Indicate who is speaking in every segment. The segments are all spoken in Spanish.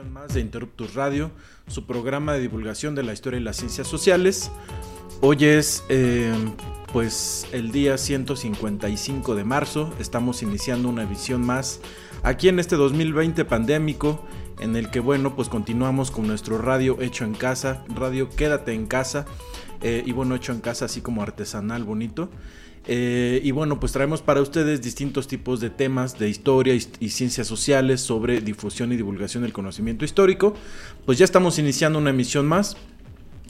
Speaker 1: más de Interruptus Radio, su programa de divulgación de la historia y las ciencias sociales. Hoy es eh, pues el día 155 de marzo, estamos iniciando una edición más aquí en este 2020 pandémico en el que bueno pues continuamos con nuestro radio hecho en casa, radio quédate en casa eh, y bueno hecho en casa así como artesanal bonito. Eh, y bueno, pues traemos para ustedes distintos tipos de temas de historia y, y, ciencias sociales sobre difusión y divulgación del conocimiento histórico. Pues ya estamos iniciando una emisión más.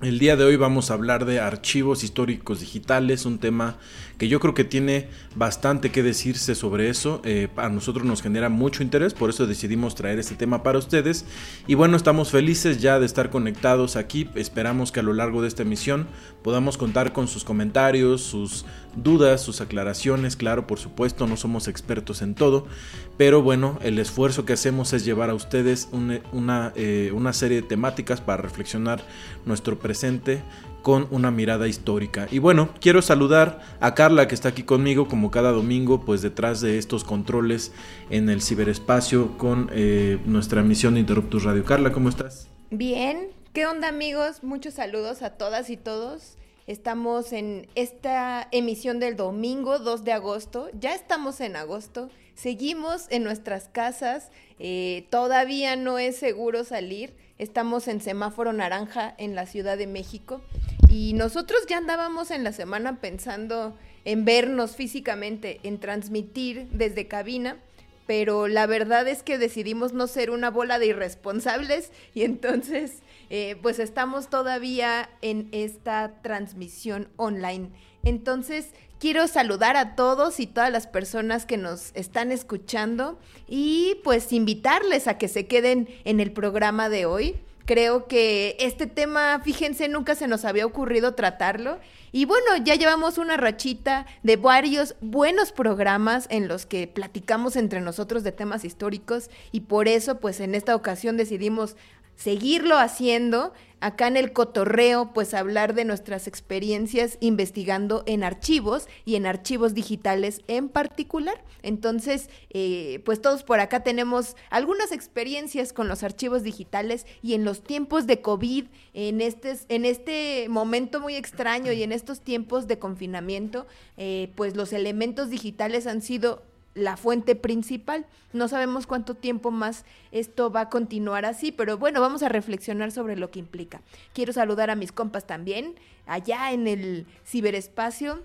Speaker 1: El día de hoy vamos a hablar de archivos históricos digitales, un tema que yo creo que tiene bastante que decirse sobre eso. Eh, a nosotros nos genera mucho interés, por eso decidimos traer este tema para ustedes. Y bueno, estamos felices ya de estar conectados aquí. Esperamos que a lo largo de esta emisión podamos contar con sus comentarios, sus dudas, sus aclaraciones. Claro, por supuesto, no somos expertos en todo, pero bueno, el esfuerzo que hacemos es llevar a ustedes una, eh, una serie de temáticas para reflexionar nuestro presente con una mirada histórica. Y bueno, quiero saludar a Carla que está aquí conmigo como cada domingo, pues detrás de estos controles en el ciberespacio con eh, nuestra emisión de Interruptus Radio. Carla, ¿cómo estás?
Speaker 2: Bien, ¿qué onda amigos? Muchos saludos a todas y todos. Estamos en esta emisión del domingo 2 de agosto. Ya estamos en agosto. Seguimos en nuestras casas. Eh, todavía no es seguro salir. Estamos en semáforo naranja en la Ciudad de México. Y nosotros ya andábamos en la semana pensando en vernos físicamente, en transmitir desde cabina pero la verdad es que decidimos no ser una bola de irresponsables y entonces eh, pues estamos todavía en esta transmisión online. Entonces quiero saludar a todos y todas las personas que nos están escuchando y pues invitarles a que se queden en el programa de hoy. Creo que este tema, fíjense, nunca se nos había ocurrido tratarlo. Y bueno, ya llevamos una rachita de varios buenos programas en los que platicamos entre nosotros de temas históricos y por eso pues en esta ocasión decidimos seguirlo haciendo acá en el cotorreo, pues hablar de nuestras experiencias investigando en archivos y en archivos digitales en particular. Entonces, eh, pues todos por acá tenemos algunas experiencias con los archivos digitales y en los tiempos de COVID, en este, en este momento muy extraño y en estos tiempos de confinamiento, eh, pues los elementos digitales han sido la fuente principal. No sabemos cuánto tiempo más esto va a continuar así, pero bueno, vamos a reflexionar sobre lo que implica. Quiero saludar a mis compas también, allá en el ciberespacio.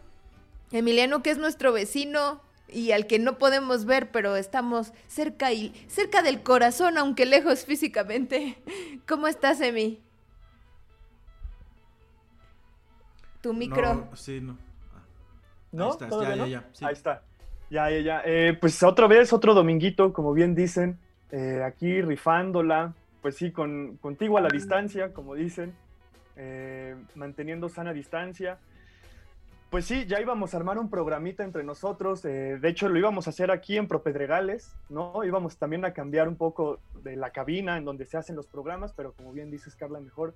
Speaker 2: Emiliano, que es nuestro vecino y al que no podemos ver, pero estamos cerca y cerca del corazón, aunque lejos físicamente. ¿Cómo estás, Emi? Tu micro.
Speaker 1: No, sí, no. Ah,
Speaker 3: ¿No?
Speaker 1: Ahí estás, ya,
Speaker 3: no?
Speaker 1: ya, ya. sí.
Speaker 3: Ahí está. Ya, ya, ya. Eh, pues otra vez, otro dominguito, como bien dicen, eh, aquí rifándola, pues sí, con, contigo a la distancia, como dicen, eh, manteniendo sana distancia. Pues sí, ya íbamos a armar un programita entre nosotros, eh, de hecho lo íbamos a hacer aquí en Propedregales, ¿no? Íbamos también a cambiar un poco de la cabina en donde se hacen los programas, pero como bien dices, Carla, mejor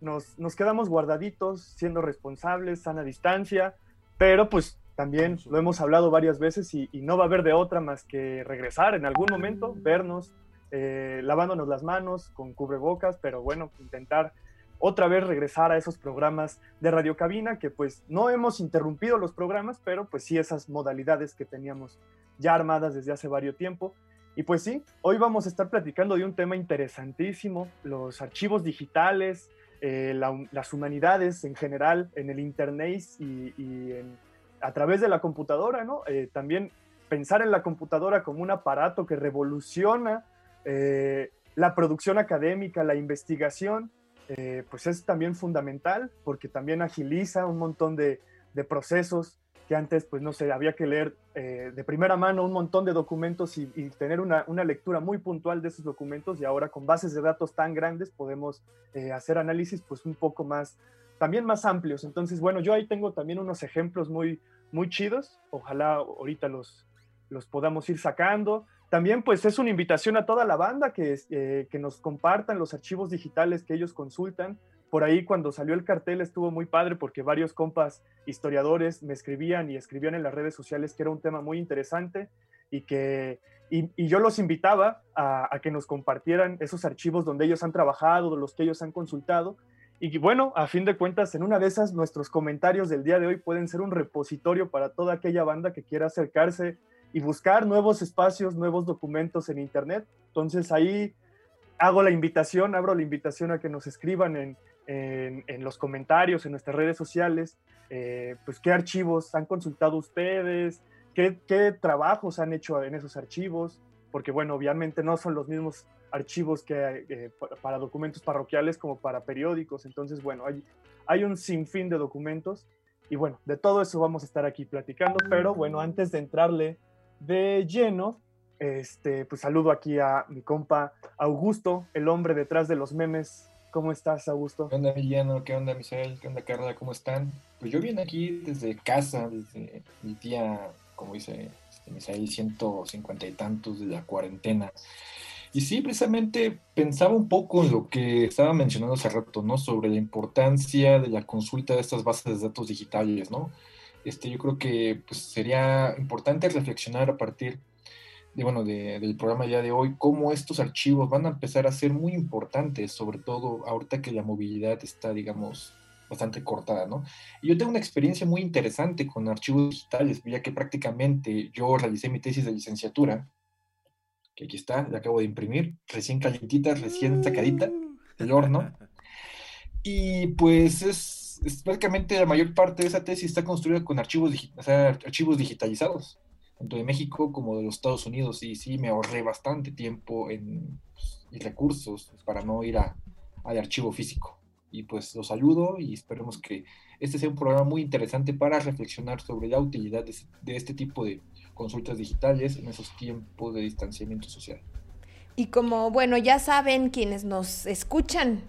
Speaker 3: nos, nos quedamos guardaditos, siendo responsables, sana distancia, pero pues también lo hemos hablado varias veces y, y, no va a haber de otra más que regresar en algún momento, vernos, eh, lavándonos las manos con cubrebocas, pero bueno, intentar otra vez regresar a esos programas de radiocabina que pues no hemos interrumpido los programas, pero pues sí esas modalidades que teníamos ya armadas desde hace varios tiempo. Y pues sí, hoy vamos a estar platicando de un tema interesantísimo, los archivos digitales, eh, la, las humanidades en general, en el Internet y, y en a través de la computadora, ¿no? Eh, también pensar en la computadora como un aparato que revoluciona eh, la producción académica, la investigación, eh, pues es también fundamental porque también agiliza un montón de, procesos que antes, pues no sé, había que leer de primera mano un montón de documentos y, tener una, una, lectura muy puntual de esos documentos y ahora con bases de datos tan grandes podemos hacer análisis pues un poco más, también más amplios. Entonces, bueno, yo ahí tengo también unos ejemplos muy, muy chidos, ojalá ahorita los, los podamos ir sacando. También pues es una invitación a toda la banda que, eh, que nos compartan los archivos digitales que ellos consultan. Por ahí cuando salió el cartel estuvo muy padre porque varios compas historiadores me escribían y escribían en las redes sociales que era un tema muy interesante y que y, yo los invitaba a, a, que nos compartieran esos archivos donde ellos han trabajado, los que ellos han consultado. Y bueno, a fin de cuentas, en una de esas, nuestros comentarios del día de hoy pueden ser un repositorio para toda aquella banda que quiera acercarse y buscar nuevos espacios, nuevos documentos en Internet. Entonces ahí hago la invitación, abro la invitación a que nos escriban en, en, los comentarios, en nuestras redes sociales, eh, pues qué archivos han consultado ustedes, qué, qué trabajos han hecho en esos archivos, porque bueno, obviamente no son los mismos archivos que eh, para documentos parroquiales como para periódicos. Entonces, bueno, hay, hay un sinfín de documentos y bueno, de todo eso vamos a estar aquí platicando, pero bueno, antes de entrarle de lleno, este, pues saludo aquí a mi compa Augusto, el hombre detrás de los memes. ¿Cómo estás, Augusto?
Speaker 4: ¿Qué onda, Villano? ¿Qué onda, Misael? ¿Qué onda, Carla? ¿Cómo están? Pues yo vine aquí desde casa, desde mi tía, como dice este, Misael, 150 y tantos de la cuarentena. Y sí, precisamente pensaba un poco en lo que estaba mencionando hace rato, ¿no? Sobre la importancia de la consulta de estas bases de datos digitales, ¿no? este, yo creo que pues, sería importante reflexionar a partir de, bueno, del programa ya de hoy, cómo estos archivos van a empezar a ser muy importantes, sobre todo ahorita que la movilidad está, digamos, bastante cortada, ¿no? Y yo tengo una experiencia muy interesante con archivos digitales, ya que prácticamente yo realicé mi tesis de licenciatura, que aquí está, la acabo de imprimir, recién calientita, recién sacadita del horno. Y pues es prácticamente la mayor parte de esa tesis está construida con archivos, archivos digitalizados, tanto de México como de los Estados Unidos, y sí me ahorré bastante tiempo en, pues, y recursos para no ir a, al archivo físico. Y pues los saludo y esperemos que este sea un programa muy interesante para reflexionar sobre la utilidad de, de este tipo de consultas digitales en esos tiempos de distanciamiento social.
Speaker 2: Y como, bueno, ya saben quienes nos escuchan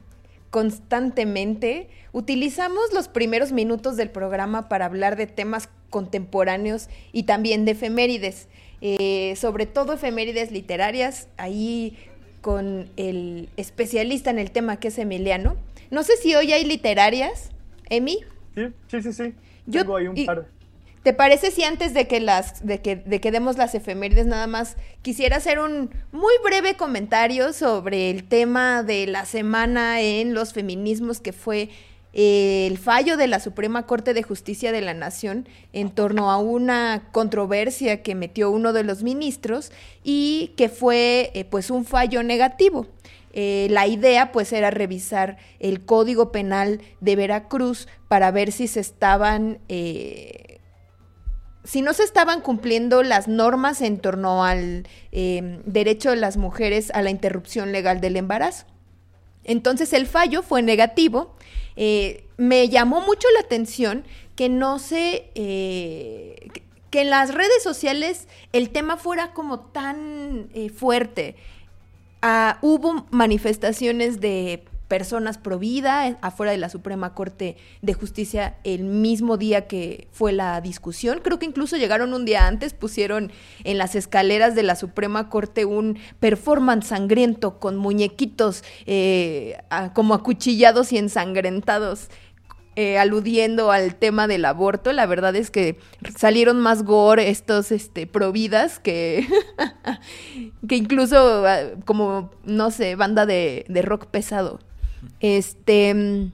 Speaker 2: constantemente, utilizamos los primeros minutos del programa para hablar de temas contemporáneos y también de efemérides, eh, sobre todo efemérides literarias, ahí con el especialista en el tema que es Emiliano. No sé si hoy hay literarias, Emi.
Speaker 3: Sí, sí, sí, sí. Yo, Tengo ahí un par.
Speaker 2: ¿Te parece si antes de que las de que, de que demos las efemérides nada más quisiera hacer un muy breve comentario sobre el tema de la semana en los feminismos que fue eh, el fallo de la Suprema Corte de Justicia de la Nación en torno a una controversia que metió uno de los ministros y que fue eh, pues un fallo negativo. Eh, la idea pues era revisar el Código Penal de Veracruz para ver si se estaban si no se estaban cumpliendo las normas en torno al em, derecho de las mujeres a la interrupción legal del embarazo. Entonces el fallo fue negativo. Eh, me llamó mucho la atención que no se... Eh, que en las redes sociales el tema fuera como tan eh, fuerte. Ah, hubo manifestaciones de personas pro vida eh, afuera de la Suprema Corte de Justicia el mismo día que fue la discusión. Creo que incluso llegaron un día antes, pusieron en las escaleras de la Suprema Corte un performance sangriento con muñequitos eh, como acuchillados y ensangrentados. Eh, aludiendo al tema del aborto, la verdad es que salieron más gore estos este, providas que, que incluso ah, como, no sé, banda de, de rock pesado. Este,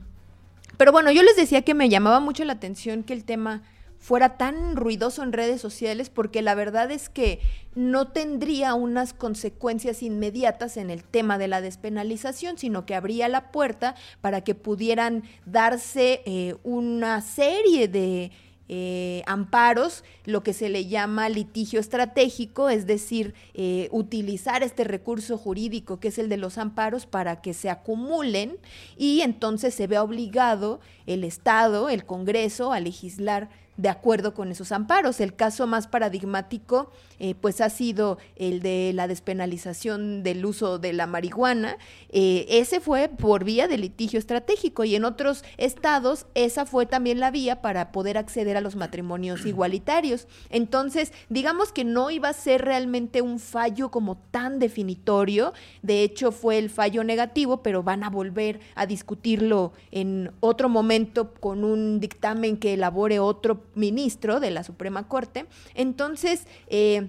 Speaker 2: pero bueno, yo les decía que me llamaba mucho la atención que el tema fuera tan ruidoso en redes sociales porque la verdad es que no tendría unas consecuencias inmediatas en el tema de la despenalización, sino que abría la puerta para que pudieran darse eh, una serie de eh, amparos, lo que se le llama litigio estratégico, es decir, eh, utilizar este recurso jurídico que es el de los amparos para que se acumulen y entonces se vea obligado el Estado, el Congreso, a legislar de acuerdo con esos amparos. El caso más paradigmático eh, pues ha sido el de la despenalización del uso de la marihuana. Eh, ese fue por vía de litigio estratégico y en otros estados esa fue también la vía para poder acceder a los matrimonios igualitarios. Entonces, digamos que no iba a ser realmente un fallo como tan definitorio. De hecho, fue el fallo negativo, pero van a volver a discutirlo en otro momento con un dictamen que elabore otro ministro de la Suprema Corte. Entonces, eh,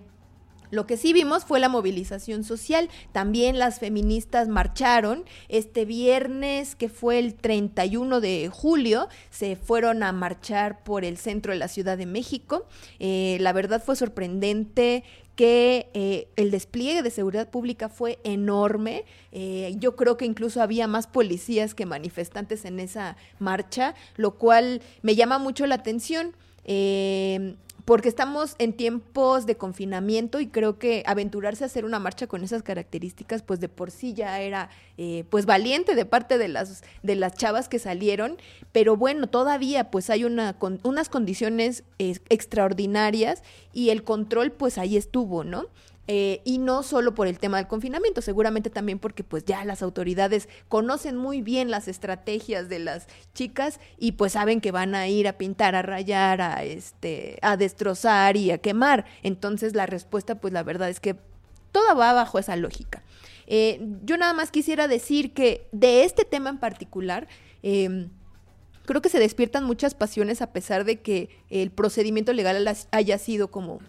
Speaker 2: lo que sí vimos fue la movilización social. También las feministas marcharon. Este viernes, que fue el 31 de julio, se fueron a marchar por el centro de la Ciudad de México. Eh, la verdad fue sorprendente que eh, el despliegue de seguridad pública fue enorme. yo creo que incluso había más policías que manifestantes en esa marcha, lo cual me llama mucho la atención. Eh, porque estamos en tiempos de confinamiento y creo que aventurarse a hacer una marcha con esas características, pues de por sí ya era eh, pues valiente de parte de las, de las chavas que salieron, pero bueno, todavía pues hay una, con, unas condiciones extraordinarias y el control pues ahí estuvo, ¿no? Eh, y no solo por el tema del confinamiento, seguramente también porque pues ya las autoridades conocen muy bien las estrategias de las chicas y pues saben que van a ir a pintar, a rayar, a este, a destrozar y a quemar. Entonces la respuesta pues la verdad es que todo va bajo esa lógica. Eh, yo nada más quisiera decir que de este tema en particular, em, creo que se despiertan muchas pasiones a pesar de que el procedimiento legal haya sido como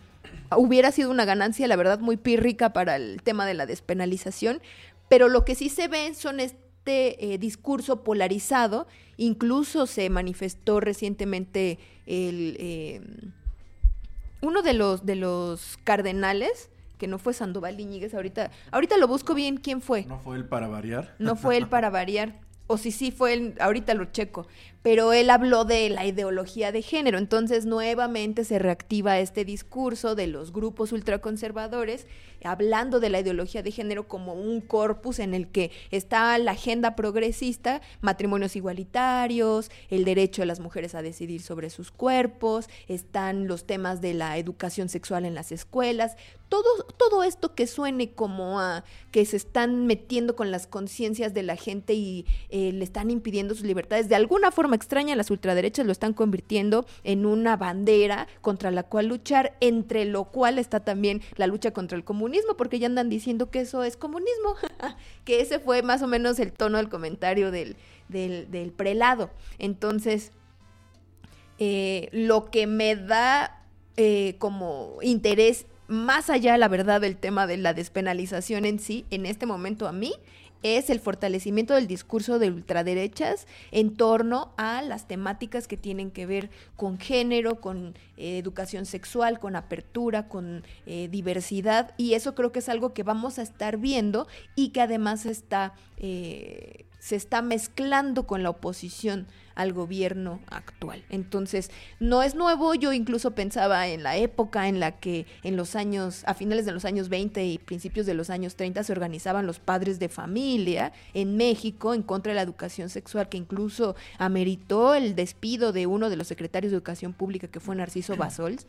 Speaker 2: hubiera sido una ganancia, la verdad, muy pírrica para el tema de la despenalización, pero lo que sí se ve son este eh, discurso polarizado, incluso se manifestó recientemente el, em, uno de los, de los cardenales, que no fue Sandoval Iñiguez, ahorita, ahorita lo busco bien quién fue.
Speaker 1: ¿No fue él para variar?
Speaker 2: No fue él para variar. O si sí fue él, ahorita lo checo pero él habló de la ideología de género. Entonces, nuevamente se reactiva este discurso de los grupos ultraconservadores hablando de la ideología de género como un corpus en el que está la agenda progresista, matrimonios igualitarios, el derecho de las mujeres a decidir sobre sus cuerpos, están los temas de la educación sexual en las escuelas, todo, todo esto que suene como a que se están metiendo con las conciencias de la gente y eh, le están impidiendo sus libertades, de alguna forma extraña, las ultraderechas lo están convirtiendo en una bandera contra la cual luchar, entre lo cual está también la lucha contra el comunismo, porque ya andan diciendo que eso es comunismo, que ese fue más o menos el tono del comentario del, del, prelado. Entonces, eh, lo que me da eh, como interés más allá, la verdad, del tema de la despenalización en sí, en este momento a mí, es el fortalecimiento del discurso de ultraderechas en torno a las temáticas que tienen que ver con género, con eh, educación sexual, con apertura, con eh, diversidad. Y eso creo que es algo que vamos a estar viendo y que además está, eh, se está mezclando con la oposición al gobierno actual. Entonces, no es nuevo, yo incluso pensaba en la época en la que en los años, a finales de los años 20 y principios de los años 30 se organizaban los padres de familia en México en contra de la educación sexual, que incluso ameritó el despido de uno de los secretarios de Educación Pública, que fue Narciso Basols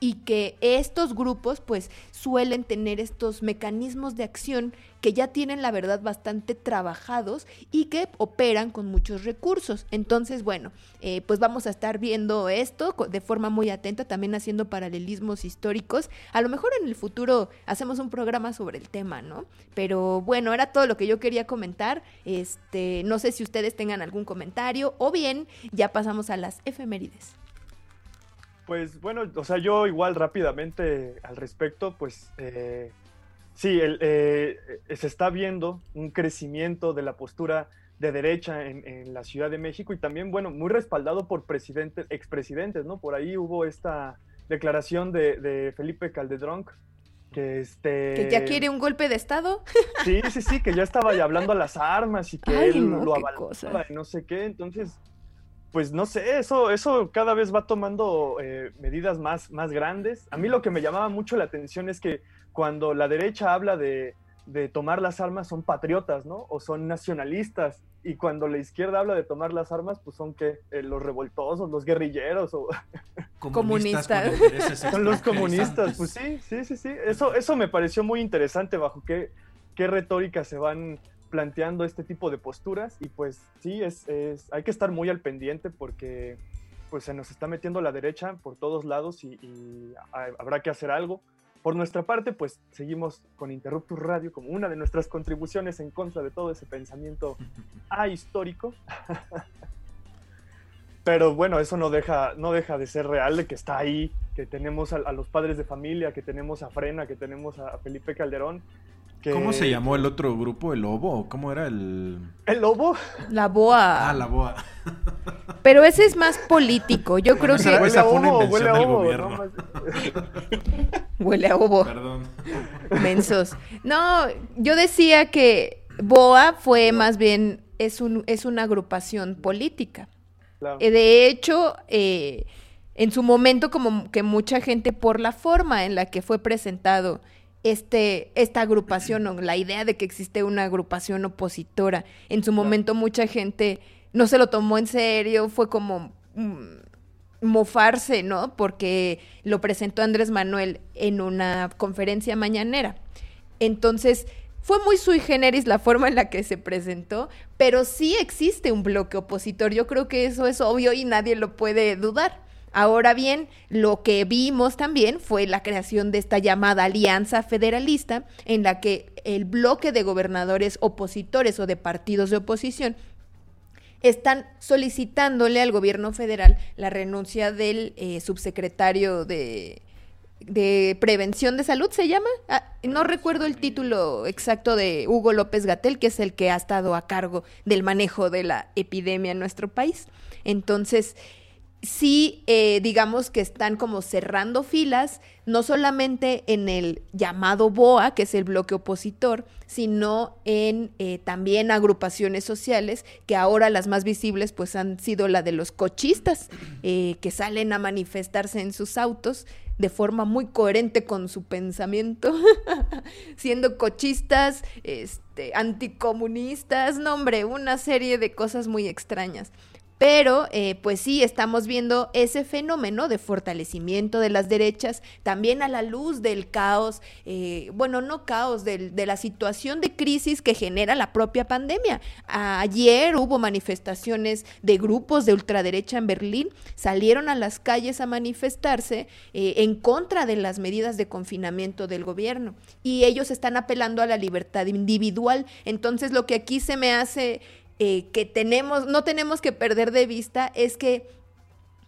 Speaker 2: y que estos grupos pues suelen tener estos mecanismos de acción que ya tienen la verdad bastante trabajados y que operan con muchos recursos. Entonces, bueno, eh, pues vamos a estar viendo esto de forma muy atenta, también haciendo paralelismos históricos. A lo mejor en el futuro hacemos un programa sobre el tema, ¿no? Pero bueno, era todo lo que yo quería comentar. Este, no sé si ustedes tengan algún comentario o bien ya pasamos a las efemérides.
Speaker 3: Pues bueno, o sea, yo igual rápidamente al respecto, pues eh, sí, el, eh, se está viendo un crecimiento de la postura de derecha en, la Ciudad de México y también, bueno, muy respaldado por presidentes, expresidentes, ¿no? Por ahí hubo esta declaración de, Felipe Calderón que este
Speaker 2: que ya quiere un golpe de estado
Speaker 3: sí sí sí que ya estaba ya hablando a las armas y que él lo avalaba y no sé qué entonces pues no sé, eso, eso cada vez va tomando eh, medidas más, más grandes. A mí lo que me llamaba mucho la atención es que cuando la derecha habla de, de tomar las armas son patriotas, ¿no? O son nacionalistas. Y cuando la izquierda habla de tomar las armas, pues son que eh, los revoltosos, los guerrilleros o
Speaker 2: comunistas.
Speaker 3: son los comunistas. Pues sí, sí, sí, sí. Eso, eso me pareció muy interesante bajo qué, qué retórica se van planteando este tipo de posturas. Y pues sí, es, es, hay que estar muy al pendiente porque pues se nos está metiendo la derecha por todos lados y, y habrá que hacer algo. Por nuestra parte, pues seguimos con Interruptus Radio como una de nuestras contribuciones en contra de todo ese pensamiento ahistórico. Pero bueno, eso no deja, no deja de ser real, de que está ahí, que tenemos a, a, los padres de familia, que tenemos a Frena, que tenemos a Felipe Calderón. Que...
Speaker 1: ¿Cómo se llamó el otro grupo? ¿El Lobo? ¿Cómo era el...?
Speaker 3: ¿El Lobo?
Speaker 2: La Boa.
Speaker 1: Ah, la Boa.
Speaker 2: Pero ese es más político. Yo creo que...
Speaker 1: Esa fue una invención del gobierno.
Speaker 3: ¿no?
Speaker 2: Huele a ovo.
Speaker 1: Perdón.
Speaker 2: Mensos. No, yo decía que Boa fue más bien, es, un, es una agrupación política.
Speaker 3: Claro.
Speaker 2: Eh, De hecho, eh, en su momento como que mucha gente por la forma en la que fue presentado este, esta agrupación o la idea de que existe una agrupación opositora, en su momento mucha gente no se lo tomó en serio, fue como mm, mofarse, ¿no? Porque lo presentó Andrés Manuel en una conferencia mañanera. Entonces, fue muy sui generis la forma en la que se presentó, pero sí existe un bloque opositor. Yo creo que eso es obvio y nadie lo puede dudar. Ahora bien, lo que vimos también fue la creación de esta llamada alianza federalista, en la que el bloque de gobernadores opositores o de partidos de oposición están solicitándole al gobierno federal la renuncia del eh, subsecretario de, Prevención de Salud, ¿se llama? Ah, no recuerdo el título exacto de Hugo López Gatel, que es el que ha estado a cargo del manejo de la epidemia en nuestro país. Entonces, sí, eh, digamos que están como cerrando filas, no solamente en el llamado BOA, que es el bloque opositor, sino en eh, también agrupaciones sociales, que ahora las más visibles pues han sido la de los cochistas, eh, que salen a manifestarse en sus autos de forma muy coherente con su pensamiento, siendo cochistas, este, anticomunistas, no hombre, una serie de cosas muy extrañas. Pero, eh, pues sí, estamos viendo ese fenómeno de fortalecimiento de las derechas, también a la luz del caos, eh, bueno, no caos, de la situación de crisis que genera la propia pandemia. Ayer hubo manifestaciones de grupos de ultraderecha en Berlín, salieron a las calles a manifestarse eh, en contra de las medidas de confinamiento del gobierno y ellos están apelando a la libertad individual. Entonces, lo que aquí se me hace eh, que tenemos, no tenemos que perder de vista es que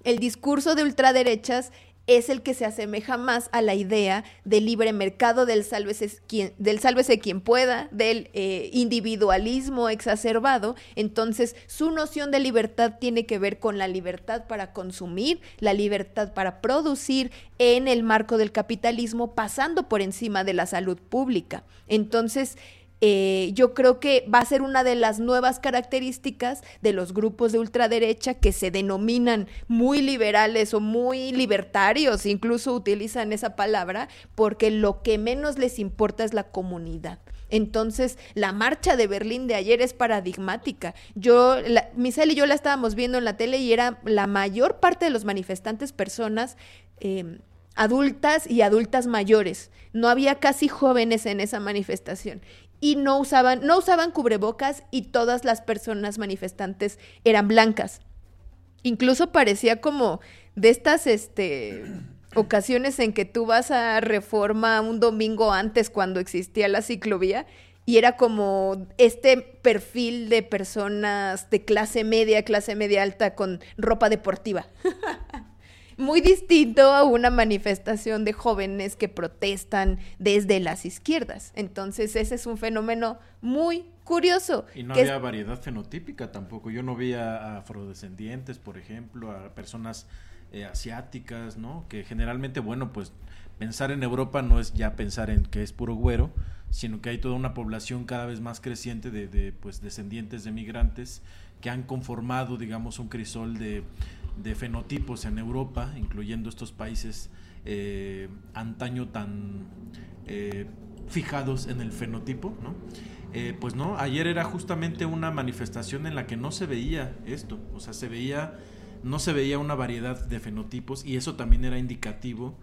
Speaker 2: el discurso de ultraderechas es el que se asemeja más a la idea del libre mercado, del sálvese quien, del sálvese quien pueda, del eh, individualismo exacerbado. Entonces, su noción de libertad tiene que ver con la libertad para consumir, la libertad para producir en el marco del capitalismo, pasando por encima de la salud pública. Entonces, eh, yo creo que va a ser una de las nuevas características de los grupos de ultraderecha que se denominan muy liberales o muy libertarios, incluso utilizan esa palabra, porque lo que menos les importa es la comunidad. Entonces, la marcha de Berlín de ayer es paradigmática. Yo, la, Michelle y yo la estábamos viendo en la tele y era la mayor parte de los manifestantes personas eh, adultas y adultas mayores. No había casi jóvenes en esa manifestación y no usaban, no usaban cubrebocas y todas las personas manifestantes eran blancas. Incluso parecía como de estas este, ocasiones en que tú vas a reforma un domingo antes cuando existía la ciclovía y era como este perfil de personas de clase media, clase media alta con ropa deportiva. muy distinto a una manifestación de jóvenes que protestan desde las izquierdas. Entonces ese es un fenómeno muy curioso.
Speaker 1: Y no había es... variedad fenotípica tampoco. Yo no vi a afrodescendientes, por ejemplo, a personas eh, asiáticas, ¿no? Que generalmente, bueno, pues pensar en Europa no es ya pensar en que es puro güero, sino que hay toda una población cada vez más creciente de, pues, descendientes de migrantes que han conformado, digamos, un crisol de, fenotipos en Europa, incluyendo estos países eh, antaño tan eh, fijados en el fenotipo, ¿no? Eh, pues no, ayer era justamente una manifestación en la que no se veía esto, o sea, se veía, no se veía una variedad de fenotipos y eso también era indicativo,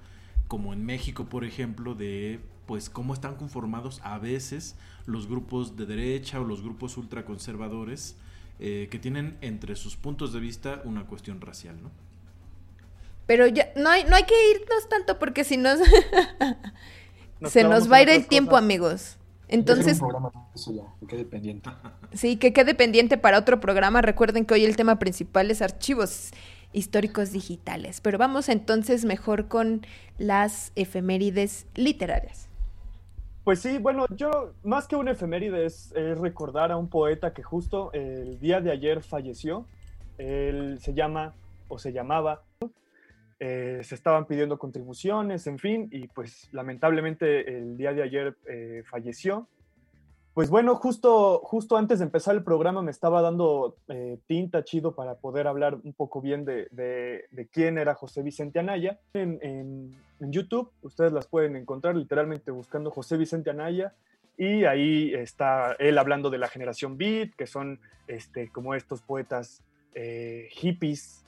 Speaker 1: como en México, por ejemplo, de pues cómo están conformados a veces los grupos de derecha o los grupos ultraconservadores eh, que tienen entre sus puntos de vista una cuestión racial, ¿no?
Speaker 5: Pero ya no hay, no hay que irnos tanto porque si no se nos va a ir el tiempo, amigos. Entonces,
Speaker 4: que quede pendiente.
Speaker 5: Sí, que quede pendiente para otro programa. Recuerden que hoy el tema principal es archivos históricos digitales. Pero vamos entonces mejor con las efemérides literarias.
Speaker 3: Pues sí, bueno, yo más que un efeméride es, recordar a un poeta que justo el día de ayer falleció. Él se llama o se llamaba eh, se estaban pidiendo contribuciones, en fin, y pues lamentablemente el día de ayer eh, falleció. Pues bueno, justo, justo antes de empezar el programa me estaba dando eh, tinta chido para poder hablar un poco bien de, de, quién era José Vicente Anaya. En, en, YouTube ustedes las pueden encontrar literalmente buscando José Vicente Anaya y ahí está él hablando de la generación Beat, que son este, como estos poetas hippies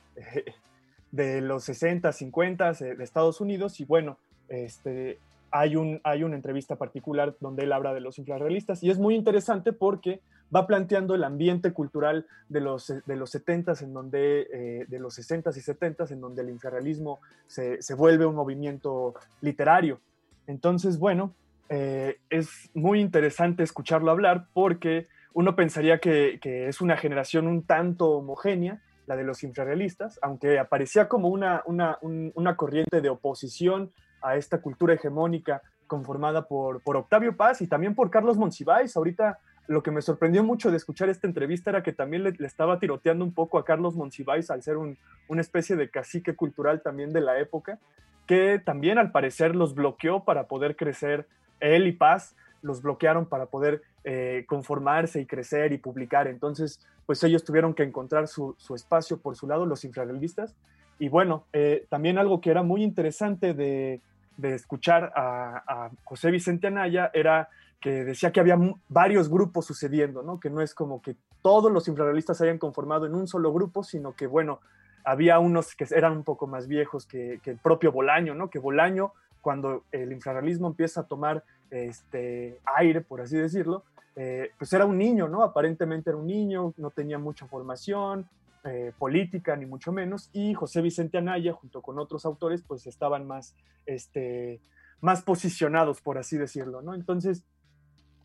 Speaker 3: de los 60, 50 de Estados Unidos y bueno, este, hay, un, hay una entrevista particular donde él habla de los infrarrealistas y es muy interesante porque va planteando el ambiente cultural de los, de los 70 en donde, eh, de los 60 y 70 en donde el infrarrealismo se, se vuelve un movimiento literario. Entonces, bueno, eh, es muy interesante escucharlo hablar porque uno pensaría que, que es una generación un tanto homogénea, la de los infrarrealistas, aunque aparecía como una, una, corriente de oposición a esta cultura hegemónica conformada por, por Octavio Paz y también por Carlos Monsiváis. Ahorita lo que me sorprendió mucho de escuchar esta entrevista era que también le, estaba tiroteando un poco a Carlos Monsiváis al ser un, una especie de cacique cultural también de la época, que también al parecer los bloqueó para poder crecer él y Paz los bloquearon para poder eh, conformarse y crecer y publicar. Entonces, pues ellos tuvieron que encontrar su, espacio por su lado, los infrarrealistas. Y bueno, eh, también algo que era muy interesante de, escuchar a, José Vicente Anaya era que decía que había varios grupos sucediendo, ¿no? Que no es como que todos los infrarrealistas se hayan conformado en un solo grupo, sino que, bueno, había unos que eran un poco más viejos que, que el propio Bolaño, ¿no? Que Bolaño, cuando el infrarrealismo empieza a tomar este, aire, por así decirlo, eh, pues era un niño, ¿no? Aparentemente era un niño, no tenía mucha formación eh, política, ni mucho menos, y José Vicente Anaya, junto con otros autores, pues estaban más, este, más posicionados, por así decirlo, ¿no? Entonces,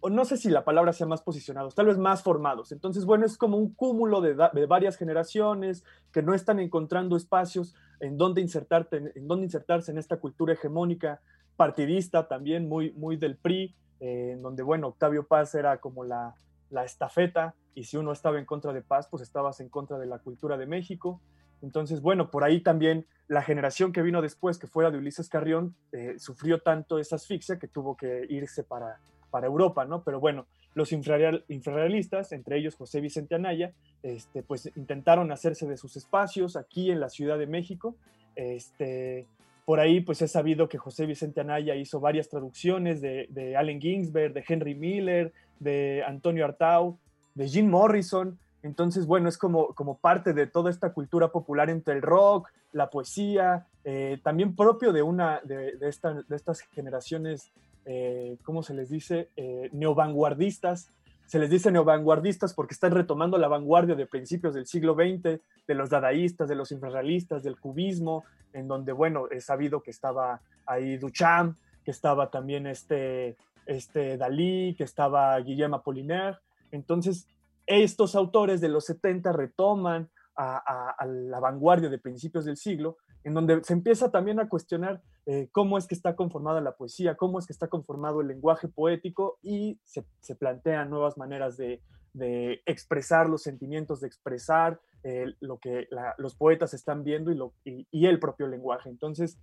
Speaker 3: no sé si la palabra sea más posicionados, tal vez más formados. Entonces, bueno, es como un cúmulo de, de varias generaciones que no están encontrando espacios en donde, insertarte, en donde insertarse en esta cultura hegemónica partidista también, muy, muy del PRI, eh, en donde, bueno, Octavio Paz era como la, la estafeta y si uno estaba en contra de Paz, pues estabas en contra de la cultura de México. Entonces, bueno, por ahí también la generación que vino después, que fuera de Ulises Carrión, eh, sufrió tanto esa asfixia que tuvo que irse para, para Europa, ¿no? Pero bueno, los infrarrealistas, entre ellos José Vicente Anaya, este, pues intentaron hacerse de sus espacios aquí en la Ciudad de México. Este, por ahí pues he sabido que José Vicente Anaya hizo varias traducciones de, Allen Ginsberg, de Henry Miller, de Antonio Artau, de Jim Morrison. Entonces, bueno, es como, como parte de toda esta cultura popular entre el rock, la poesía, eh, también propio de una de, de, estas generaciones, eh, ¿cómo se les dice? Eh, neovanguardistas, se les dice neovanguardistas porque están retomando la vanguardia de principios del siglo XX, de los dadaístas, de los infrarrealistas, del cubismo, en donde, bueno, he sabido que estaba ahí Duchamp, que estaba también este, este Dalí, que estaba Guillaume Apollinaire. Entonces, estos autores de los 70 retoman a, la vanguardia de principios del siglo en donde se empieza también a cuestionar eh, cómo es que está conformada la poesía, cómo es que está conformado el lenguaje poético y se, plantean nuevas maneras de, expresar los sentimientos, de expresar lo que los poetas están viendo y, el propio lenguaje. Entonces,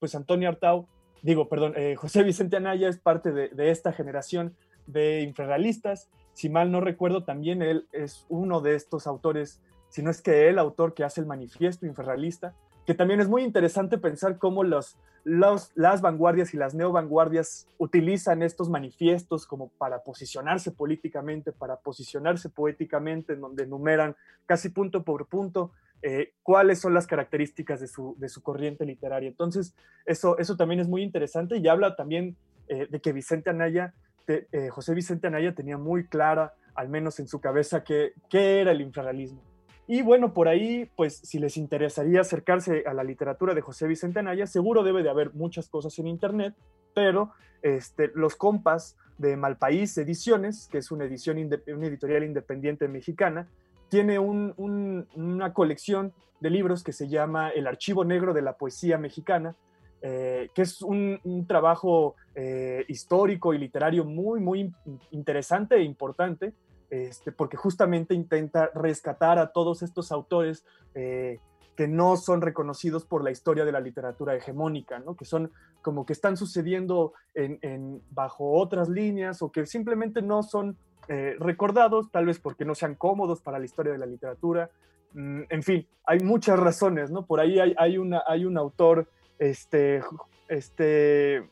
Speaker 3: pues Antonio Artau, digo, perdón, José Vicente Anaya es parte de, de esta generación de infrarrealistas. Si mal no recuerdo, también él es uno de estos autores, si no es que el autor que hace el manifiesto infrarrealista, que también es muy interesante pensar cómo los, las vanguardias y las neovanguardias utilizan estos manifiestos como para posicionarse políticamente, para posicionarse poéticamente, en donde enumeran casi punto por punto eh, cuáles son las características de su, de su, corriente literaria. Entonces, eso, eso también es muy interesante y habla también eh, de que Vicente Anaya, eh, José Vicente Anaya tenía muy clara, al menos en su cabeza, qué, era el infrarrealismo. Y bueno, por ahí, pues si les interesaría acercarse a la literatura de José Vicente Anaya, seguro debe de haber muchas cosas en internet, pero este, los compas de Malpaís Ediciones, que es una editorial independiente mexicana, tiene una colección de libros que se llama El Archivo Negro de la Poesía Mexicana, eh, que es un, trabajo eh, histórico y literario muy, muy interesante e importante, este, porque justamente intenta rescatar a todos estos autores eh, que no son reconocidos por la historia de la literatura hegemónica, ¿no? que son como que están sucediendo en, bajo otras líneas o que simplemente no son eh, recordados, tal vez porque no sean cómodos para la historia de la literatura. Mm, en fin, hay muchas razones, ¿no? Por ahí hay, hay, una, hay un autor, este, este,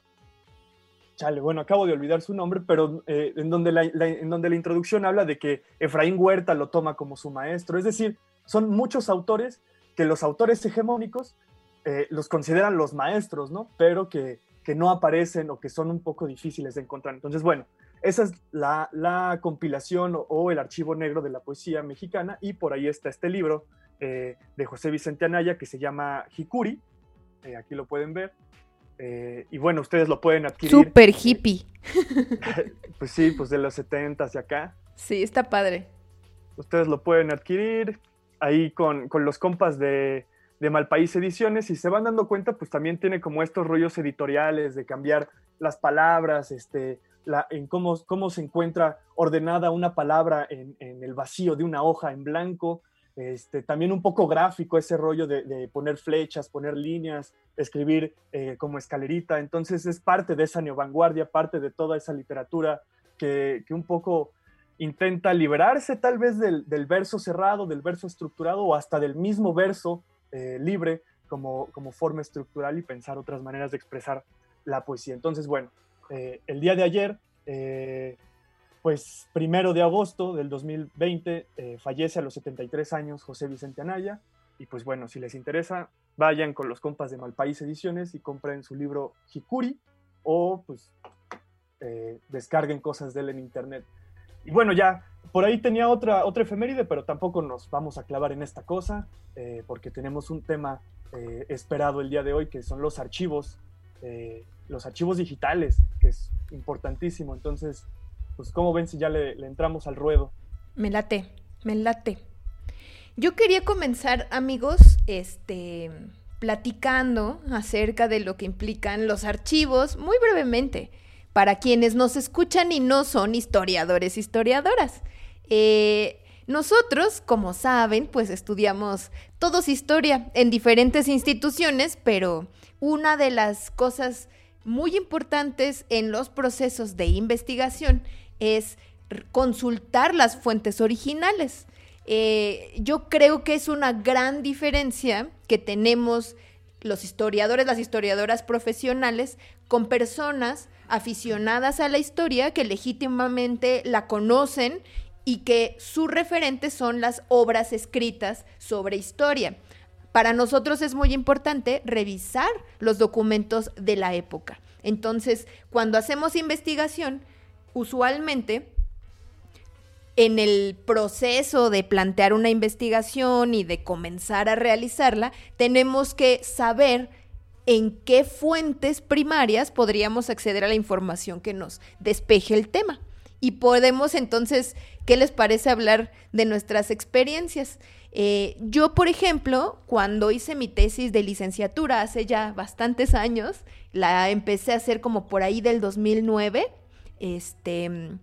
Speaker 3: chale, bueno, acabo de olvidar su nombre, pero eh, en, donde la, en donde la introducción habla de que Efraín Huerta lo toma como su maestro. Es decir, son muchos autores que los autores hegemónicos eh, los consideran los maestros, ¿no? Pero que, que, no aparecen o que son un poco difíciles de encontrar. Entonces, bueno, esa es la, la compilación o, el archivo negro de la poesía mexicana y por ahí está este libro eh, de José Vicente Anaya que se llama Hikuri. Aquí lo pueden ver. Eh, y bueno, ustedes lo pueden adquirir.
Speaker 2: Súper hippie.
Speaker 3: pues sí, pues de los 70 hacia acá.
Speaker 2: Sí, está padre.
Speaker 3: Ustedes lo pueden adquirir ahí con, los compas de, de Malpaís Ediciones y se van dando cuenta, pues también tiene como estos rollos editoriales de cambiar las palabras, este, la, en cómo, cómo se encuentra ordenada una palabra en, en el vacío de una hoja en blanco, este, también un poco gráfico ese rollo de, poner flechas, poner líneas, escribir eh, como escalerita. Entonces es parte de esa neovanguardia, parte de toda esa literatura que, un poco intenta liberarse tal vez del, verso cerrado, del verso estructurado o hasta del mismo verso eh, libre como, como forma estructural y pensar otras maneras de expresar la poesía. Entonces, bueno, eh, el día de ayer pues primero de agosto del 2020 eh, fallece a los 73 años José Vicente Anaya. Y pues bueno, si les interesa, vayan con los compas de Malpaís Ediciones y compren su libro Hikuri o pues eh, descarguen cosas de él en internet. Y bueno, ya por ahí tenía otra, otra efeméride, pero tampoco nos vamos a clavar en esta cosa, eh, porque tenemos un tema esperado el día de hoy, que son los archivos, los archivos digitales, que es importantísimo. Entonces, pues ¿cómo ven si ya le, entramos al ruedo?
Speaker 2: Me late, me late. Yo quería comenzar, amigos, este, platicando acerca de lo que implican los archivos, muy brevemente, para quienes nos escuchan y no son historiadores, historiadoras. Eh, nosotros, como saben, pues estudiamos todos historia en diferentes instituciones, pero una de las cosas muy importantes en los procesos de investigación es consultar las fuentes originales. Eh, yo creo que es una gran diferencia que tenemos los historiadores, las historiadoras profesionales, con personas aficionadas a la historia que legítimamente la conocen y que sus referentes son las obras escritas sobre historia. Para nosotros es muy importante revisar los documentos de la época. Entonces, cuando hacemos investigación, usualmente en el proceso de plantear una investigación y de comenzar a realizarla, tenemos que saber en qué fuentes primarias podríamos acceder a la información que nos despeje el tema. Y podemos entonces, ¿qué les parece hablar de nuestras experiencias? Eh, yo, por ejemplo, cuando hice mi tesis de licenciatura hace ya bastantes años, la empecé a hacer como por ahí del 2009, este,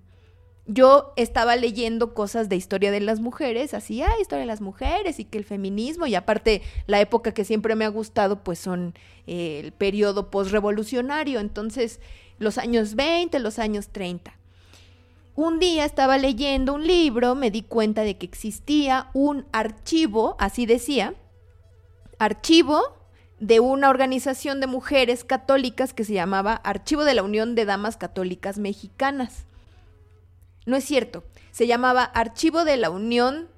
Speaker 2: yo estaba leyendo cosas de historia de las mujeres, así, ah, historia de las mujeres y que el feminismo, y aparte la época que siempre me ha gustado, pues son eh, el periodo postrevolucionario, entonces los años 20, los años 30. Un día estaba leyendo un libro, me di cuenta de que existía un archivo, así decía, archivo de una organización de mujeres católicas que se llamaba Archivo de la Unión de Damas Católicas Mexicanas. No es cierto, se llamaba Archivo de la Unión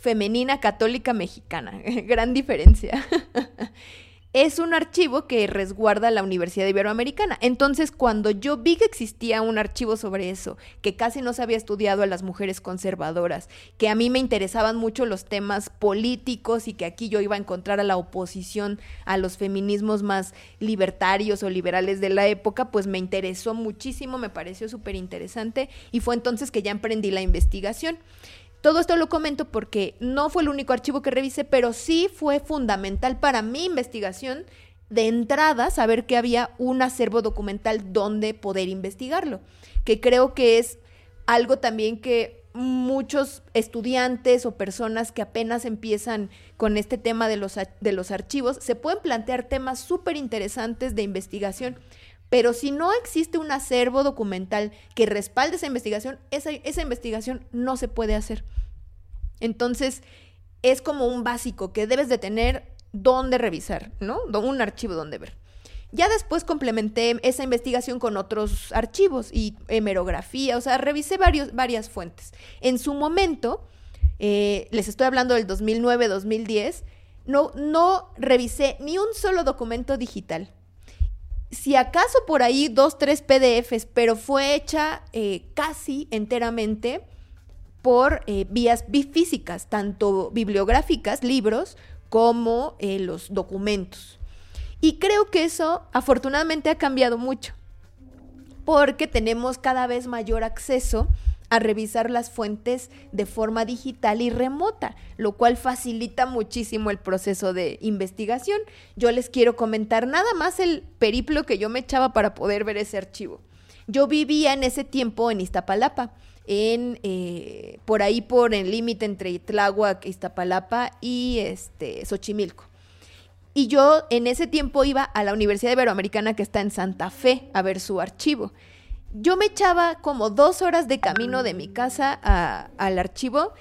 Speaker 2: Femenina Católica Mexicana. Gran diferencia. es un archivo que resguarda la Universidad Iberoamericana. Entonces, cuando yo vi que existía un archivo sobre eso, que casi no se había estudiado a las mujeres conservadoras, que a mí me interesaban mucho los temas políticos y que aquí yo iba a encontrar a la oposición a los feminismos más libertarios o liberales de la época, pues me interesó muchísimo, me pareció súper interesante y fue entonces que ya emprendí la investigación. Todo esto lo comento porque no fue el único archivo que revisé, pero sí fue fundamental para mi investigación de entrada saber que había un acervo documental donde poder investigarlo, que creo que es algo también que muchos estudiantes o personas que apenas empiezan con este tema de los, de los archivos se pueden plantear temas súper interesantes de investigación, pero si no existe un acervo documental que respalde esa investigación, esa, esa investigación no se puede hacer. Entonces, es como un básico que debes de tener dónde revisar, ¿no? Un archivo donde ver. Ya después complementé esa investigación con otros archivos y hemerografía, o sea, revisé varios, varias fuentes. En su momento, eh, les estoy hablando del 2009-2010, no, no revisé ni un solo documento digital si acaso por ahí dos, tres PDFs, pero fue hecha eh, casi enteramente por eh, vías físicas, tanto bibliográficas, libros, como eh, los documentos. Y creo que eso afortunadamente ha cambiado mucho, porque tenemos cada vez mayor acceso a revisar las fuentes de forma digital y remota, lo cual facilita muchísimo el proceso de investigación. Yo les quiero comentar nada más el periplo que yo me echaba para poder ver ese archivo. Yo vivía en ese tiempo en Iztapalapa, en eh, por ahí por el límite entre Tláhuac, Iztapalapa y este Xochimilco. Y yo en ese tiempo iba a la Universidad Iberoamericana que está en Santa Fe a ver su archivo yo me echaba como dos horas de camino de mi casa al archivo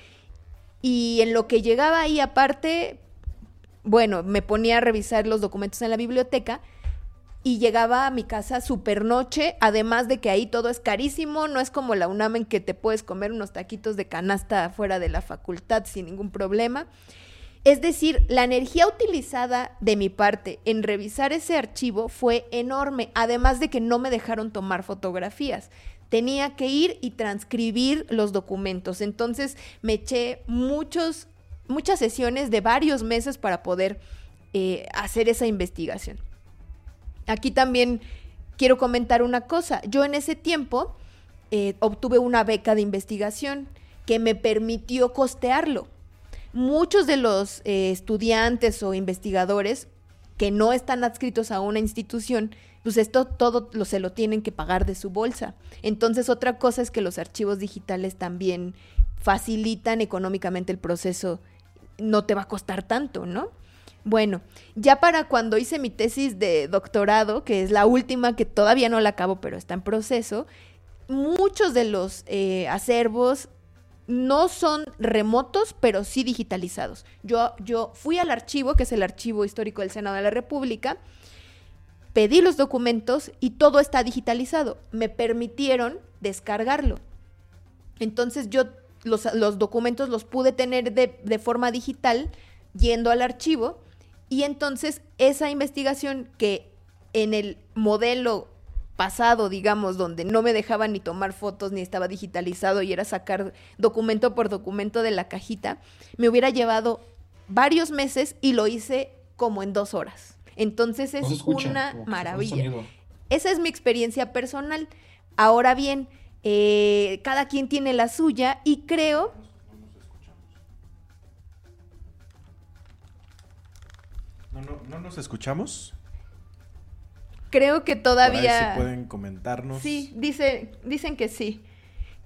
Speaker 2: y en lo que llegaba ahí aparte, bueno, me ponía a revisar los documentos en la biblioteca y llegaba a mi casa super noche, además de que ahí todo es carísimo, no es como la UNAM en que te puedes comer unos taquitos de canasta fuera de la facultad sin ningún problema. Es decir, la energía utilizada de mi parte en revisar ese archivo fue enorme, además de que no me dejaron tomar fotografías. Tenía que ir y transcribir los documentos. Entonces me eché muchos, muchas sesiones de varios meses para poder eh, hacer esa investigación. Aquí también quiero comentar una cosa. Yo en ese tiempo eh, obtuve una beca de investigación que me permitió costearlo muchos de los eh, estudiantes o investigadores que no están adscritos a una institución, pues esto todo lo, se lo tienen que pagar de su bolsa. Entonces otra cosa es que los archivos digitales también facilitan económicamente el proceso, no te va a costar tanto, ¿no? Bueno, ya para cuando hice mi tesis de doctorado, que es la última que todavía no la acabo, pero está en proceso, muchos de los eh, acervos no son remotos, pero sí digitalizados. Yo, yo fui al archivo, que es el archivo histórico del Senado de la República, pedí los documentos y todo está digitalizado. Me permitieron descargarlo. Entonces yo los, documentos los pude tener de, de forma digital yendo al archivo y entonces esa investigación que en el modelo pasado, digamos, donde no me dejaban ni tomar fotos ni estaba digitalizado y era sacar documento por documento de la cajita, me hubiera llevado varios meses y lo hice como en dos horas. Entonces es una maravilla. Esa es mi experiencia personal. Ahora bien, eh, cada quien tiene la suya y creo...
Speaker 1: No, no, no nos escuchamos.
Speaker 2: Creo que todavía...
Speaker 1: pueden comentarnos.
Speaker 2: Sí, dice, dicen que sí.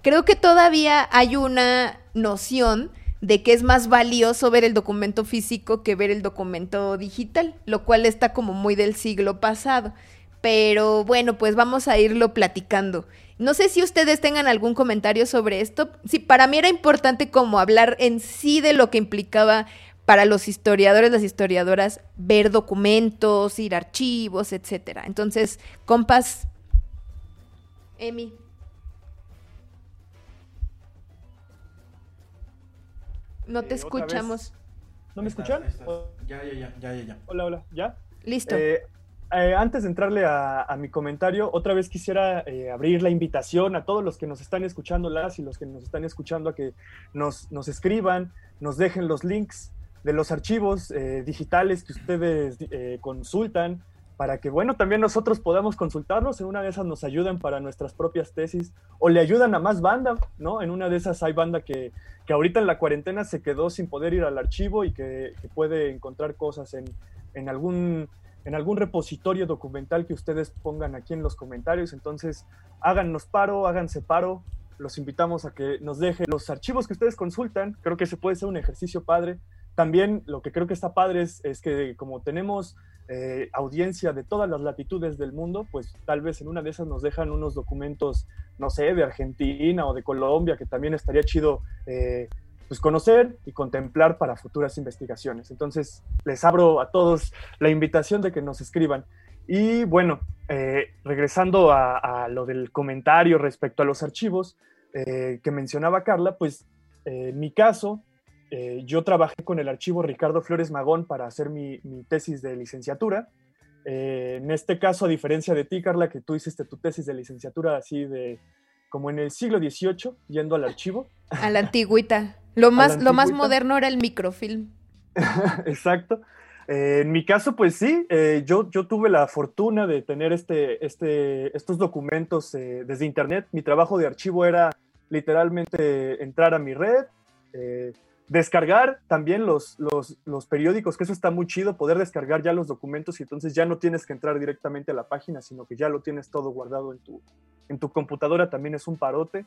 Speaker 2: creo que todavía hay una noción de que es más valioso ver el documento físico que ver el documento digital, lo cual está como muy del siglo pasado. Pero bueno, pues vamos a irlo platicando. No sé si ustedes tengan algún comentario sobre esto. Sí, para mí era importante como hablar en sí de lo que implicaba para los historiadores, las historiadoras, ver documentos, ir a archivos, etcétera. Entonces, compas, Emi. No te
Speaker 3: Eh,
Speaker 2: escuchamos.
Speaker 3: ¿No me escuchan?
Speaker 1: Ya, ya, ya, ya, ya, ya.
Speaker 3: Hola, hola, ¿ya?
Speaker 2: Listo.
Speaker 3: Eh, eh, antes de entrarle a, a mi comentario, otra vez quisiera eh, abrir la invitación a todos los que nos están escuchando, las y los que nos están escuchando, a que nos, nos escriban, nos dejen los links de los archivos eh, digitales que ustedes eh, consultan, para que, bueno, también nosotros podamos consultarlos. En una de esas nos ayudan para nuestras propias tesis o le ayudan a más banda, ¿no? En una de esas hay banda que, que ahorita en la cuarentena se quedó sin poder ir al archivo y que, puede encontrar cosas en, en algún en algún repositorio documental que ustedes pongan aquí en los comentarios. Entonces, háganos paro, háganse paro. Los invitamos a que nos dejen los archivos que ustedes consultan. Creo que ese puede ser un ejercicio padre. También lo que creo que está padre es, que como tenemos eh, audiencia de todas las latitudes del mundo, pues tal vez en una de esas nos dejan unos documentos, no sé, de Argentina o de Colombia, que también estaría chido eh, pues conocer y contemplar para futuras investigaciones. Entonces, les abro a todos la invitación de que nos escriban. Y bueno, eh, regresando a, lo del comentario respecto a los archivos eh, que mencionaba Carla, pues mi caso, eh, yo trabajé con el archivo Ricardo Flores Magón para hacer mi, mi tesis de licenciatura. Eh, en este caso, a diferencia de ti, Carla, que tú hiciste tu tesis de licenciatura así de como en el siglo XVIII, yendo al archivo.
Speaker 2: A la antigüita. Lo más, lo más moderno era el microfilm.
Speaker 3: Exacto. Eh, en mi caso, pues sí, eh, yo, yo tuve la fortuna de tener este, este, estos documentos eh, desde internet. Mi trabajo de archivo era literalmente entrar a mi red, eh, descargar también los, los, periódicos, que eso está muy chido, poder descargar ya los documentos y entonces ya no tienes que entrar directamente a la página, sino que ya lo tienes todo guardado en tu, en tu computadora, también es un parote.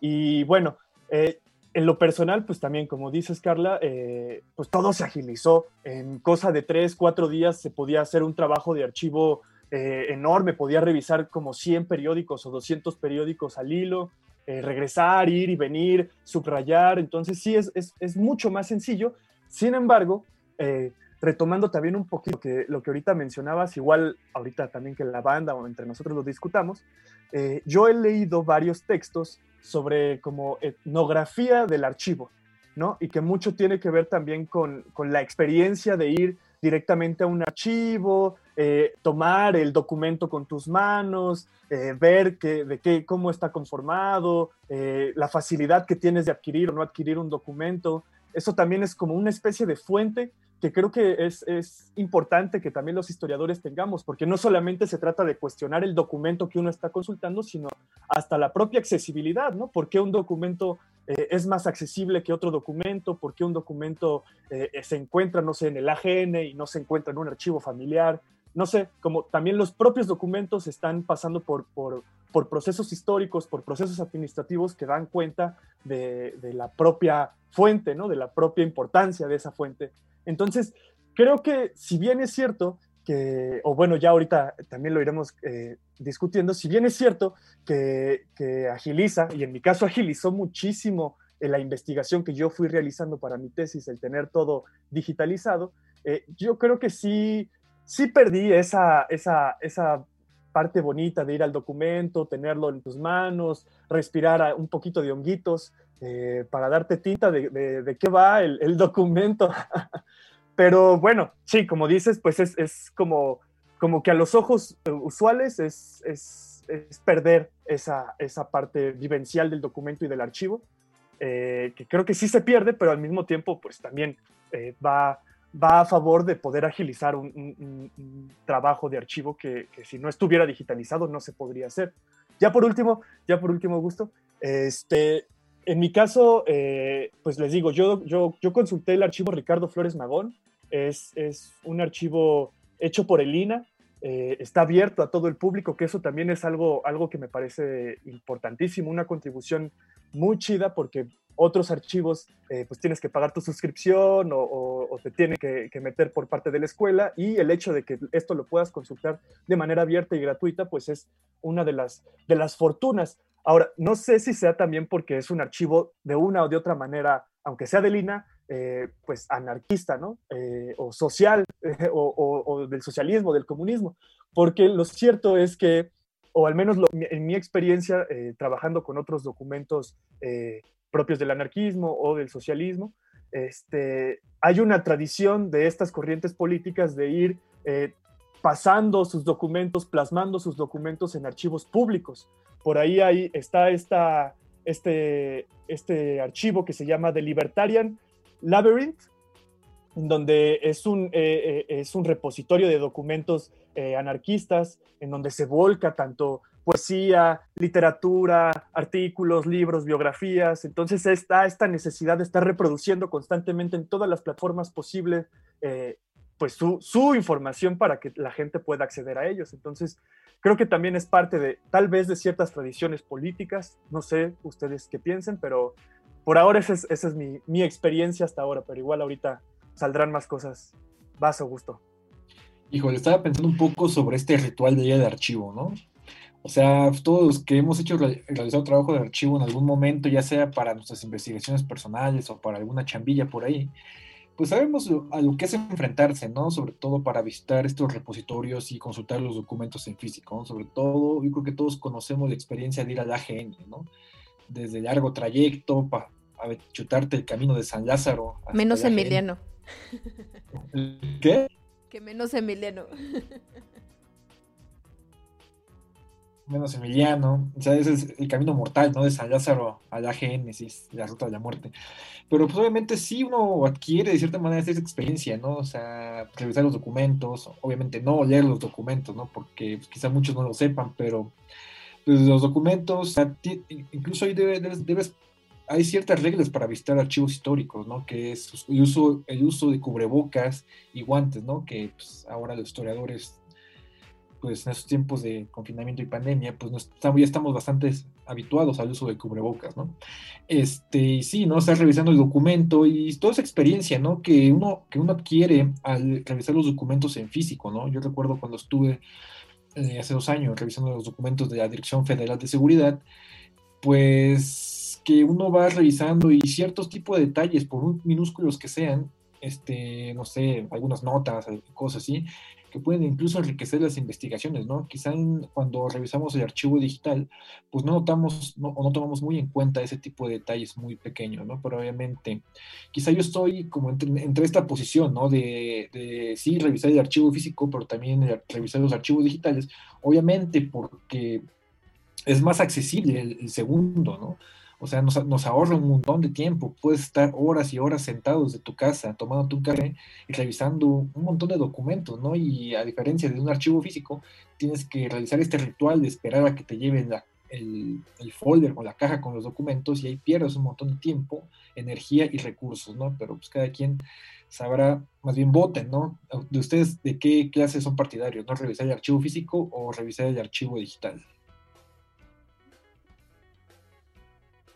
Speaker 3: Y bueno, eh, en lo personal, pues también, como dices, Carla, eh, pues todo se agilizó. En cosa de tres, cuatro días se podía hacer un trabajo de archivo eh, enorme, podía revisar como 100 periódicos o 200 periódicos al hilo, eh, regresar, ir y venir, subrayar. Entonces sí, es, es, es mucho más sencillo. Sin embargo, eh, retomando también un poquito que, lo que ahorita mencionabas, igual ahorita también que la banda o entre nosotros lo discutamos, eh, yo he leído varios textos sobre como etnografía del archivo, ¿no? Y que mucho tiene que ver también con, con la experiencia de ir directamente a un archivo, eh, tomar el documento con tus manos, eh, ver que, de qué, cómo está conformado, eh, la facilidad que tienes de adquirir o no adquirir un documento. Eso también es como una especie de fuente que creo que es, es, importante que también los historiadores tengamos, porque no solamente se trata de cuestionar el documento que uno está consultando, sino hasta la propia accesibilidad, ¿no? ¿Por qué un documento eh, es más accesible que otro documento? ¿Por qué un documento eh, se encuentra, no sé, en el AGN y no se encuentra en un archivo familiar? No sé, como también los propios documentos están pasando por, por, procesos históricos, por procesos administrativos que dan cuenta de, la propia fuente, ¿no? De la propia importancia de esa fuente. Entonces, creo que si bien es cierto que, o bueno, ya ahorita también lo iremos eh, discutiendo, si bien es cierto que, que, agiliza, y en mi caso agilizó muchísimo en la investigación que yo fui realizando para mi tesis, el tener todo digitalizado, eh, yo creo que sí, sí perdí esa, esa, esa parte bonita de ir al documento, tenerlo en tus manos, respirar un poquito de honguitos eh, para darte tinta de, de, qué va el, el documento. Pero bueno, sí, como dices, pues es, es como, como que a los ojos usuales es, es, es perder esa, esa, parte vivencial del documento y del archivo, eh, que creo que sí se pierde, pero al mismo tiempo pues también eh, va, va a favor de poder agilizar un, trabajo de archivo que, si no estuviera digitalizado no se podría hacer. Ya por último, ya por último gusto, este, en mi caso, eh, pues les digo, yo, yo, yo consulté el archivo Ricardo Flores Magón, es, es un archivo hecho por el INA, eh, está abierto a todo el público, que eso también es algo, algo que me parece importantísimo, una contribución muy chida porque otros archivos eh, pues tienes que pagar tu suscripción o, te tiene que, meter por parte de la escuela y el hecho de que esto lo puedas consultar de manera abierta y gratuita pues es una de las, de las fortunas. Ahora, no sé si sea también porque es un archivo de una o de otra manera, aunque sea de Lina, eh, pues anarquista, ¿no? Eh, o social, o, del socialismo, del comunismo, porque lo cierto es que, o al menos en mi experiencia trabajando con otros documentos propios del anarquismo o del socialismo, este, hay una tradición de estas corrientes políticas de ir eh, pasando sus documentos, plasmando sus documentos en archivos públicos. Por ahí, ahí está esta, este, este archivo que se llama The Libertarian Labyrinth, donde es un, eh, eh, es un repositorio de documentos anarquistas, en donde se volca tanto poesía, literatura, artículos, libros, biografías. Entonces está esta necesidad de estar reproduciendo constantemente en todas las plataformas posibles eh, pues su, información para que la gente pueda acceder a ellos. Entonces creo que también es parte de tal vez de ciertas tradiciones políticas. No sé ustedes qué piensen, pero por ahora esa es, mi, mi, experiencia hasta ahora, pero igual ahorita saldrán más cosas. Vas, Augusto.
Speaker 4: Híjole, estaba pensando un poco sobre este ritual de día de archivo, ¿no? O sea, todos los que hemos hecho realizado trabajo de archivo en algún momento, ya sea para nuestras investigaciones personales o para alguna chambilla por ahí, pues sabemos a lo que es enfrentarse, ¿no? Sobre todo para visitar estos repositorios y consultar los documentos en físico, ¿no? Sobre todo, yo creo que todos conocemos la experiencia de ir al AGN, ¿no? Desde largo trayecto, para chutarte el camino de San Lázaro.
Speaker 5: Menos Emiliano.
Speaker 4: ¿Qué?
Speaker 5: Que menos Emiliano.
Speaker 4: Menos Emiliano, o sea, ese es el camino mortal, ¿no? De San Lázaro a la Génesis, la ruta de la muerte. Pero pues obviamente sí uno adquiere de cierta manera esa experiencia, ¿no? O sea, revisar los documentos, obviamente no leer los documentos, ¿no? Porque pues, quizá muchos no lo sepan, pero pues, los documentos, incluso ahí debes, hay ciertas reglas para visitar archivos históricos, ¿no? Que es el uso, el uso de cubrebocas y guantes, ¿no? Que pues, ahora los historiadores pues en estos tiempos de confinamiento y pandemia, pues estamos, ya estamos bastante habituados al uso de cubrebocas, ¿no? Este, sí, ¿no? Estás revisando el documento y toda esa experiencia, ¿no? Que uno, que uno adquiere al revisar los documentos en físico, ¿no? Yo recuerdo cuando estuve eh, hace dos años revisando los documentos de la Dirección Federal de Seguridad, pues que uno va revisando y ciertos tipos de detalles, por muy minúsculos que sean, este, no sé, algunas notas, cosas así, que pueden incluso enriquecer las investigaciones, ¿no? Quizá cuando revisamos el archivo digital, pues no notamos o no tomamos muy en cuenta ese tipo de detalles muy pequeños, ¿no? Pero obviamente, quizá yo estoy como entre, esta posición, ¿no? De, de, sí revisar el archivo físico, pero también revisar los archivos digitales, obviamente porque es más accesible el segundo, ¿no? O sea, nos, ahorra un montón de tiempo. Puedes estar horas y horas sentados de tu casa tomando tu café y revisando un montón de documentos, ¿no? Y a diferencia de un archivo físico, tienes que realizar este ritual de esperar a que te lleven el, folder o la caja con los documentos y ahí pierdes un montón de tiempo, energía y recursos, ¿no? Pero pues cada quien sabrá, más bien voten, ¿no? De ustedes, ¿de qué clase son partidarios? ¿No? ¿Revisar el archivo físico o revisar el archivo digital?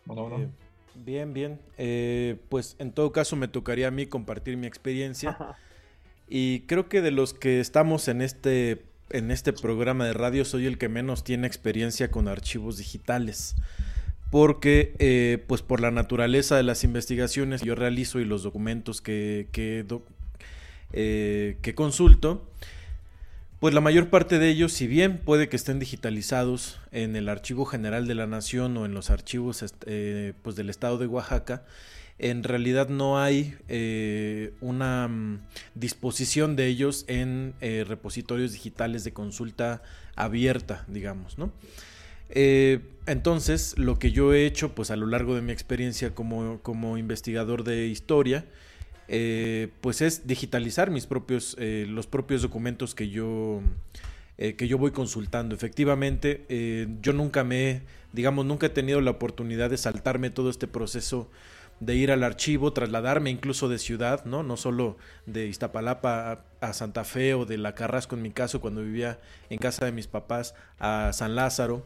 Speaker 1: Eh, bien, bien. Eh, pues en todo caso me tocaría a mí compartir mi experiencia. Y creo que de los que estamos en este, en este programa de radio soy el que menos tiene experiencia con archivos digitales. Porque, eh, pues por la naturaleza de las investigaciones que yo realizo y los documentos que, que, que consulto, pues la mayor parte de ellos, si bien puede que estén digitalizados en el Archivo General de la Nación o en los archivos eh, pues del Estado de Oaxaca, en realidad no hay eh, una mm, disposición de ellos en eh, repositorios digitales de consulta abierta, digamos, ¿no? entonces, lo que yo he hecho, pues a lo largo de mi experiencia como, como investigador de historia, eh, pues es digitalizar mis propios, eh, los propios documentos que yo, eh, que yo voy consultando. Efectivamente, yo nunca me, digamos, nunca he tenido la oportunidad de saltarme todo este proceso de ir al archivo, trasladarme incluso de ciudad, ¿no? No solo de Iztapalapa a, Santa Fe o de La Carrasco en mi caso cuando vivía en casa de mis papás a San Lázaro,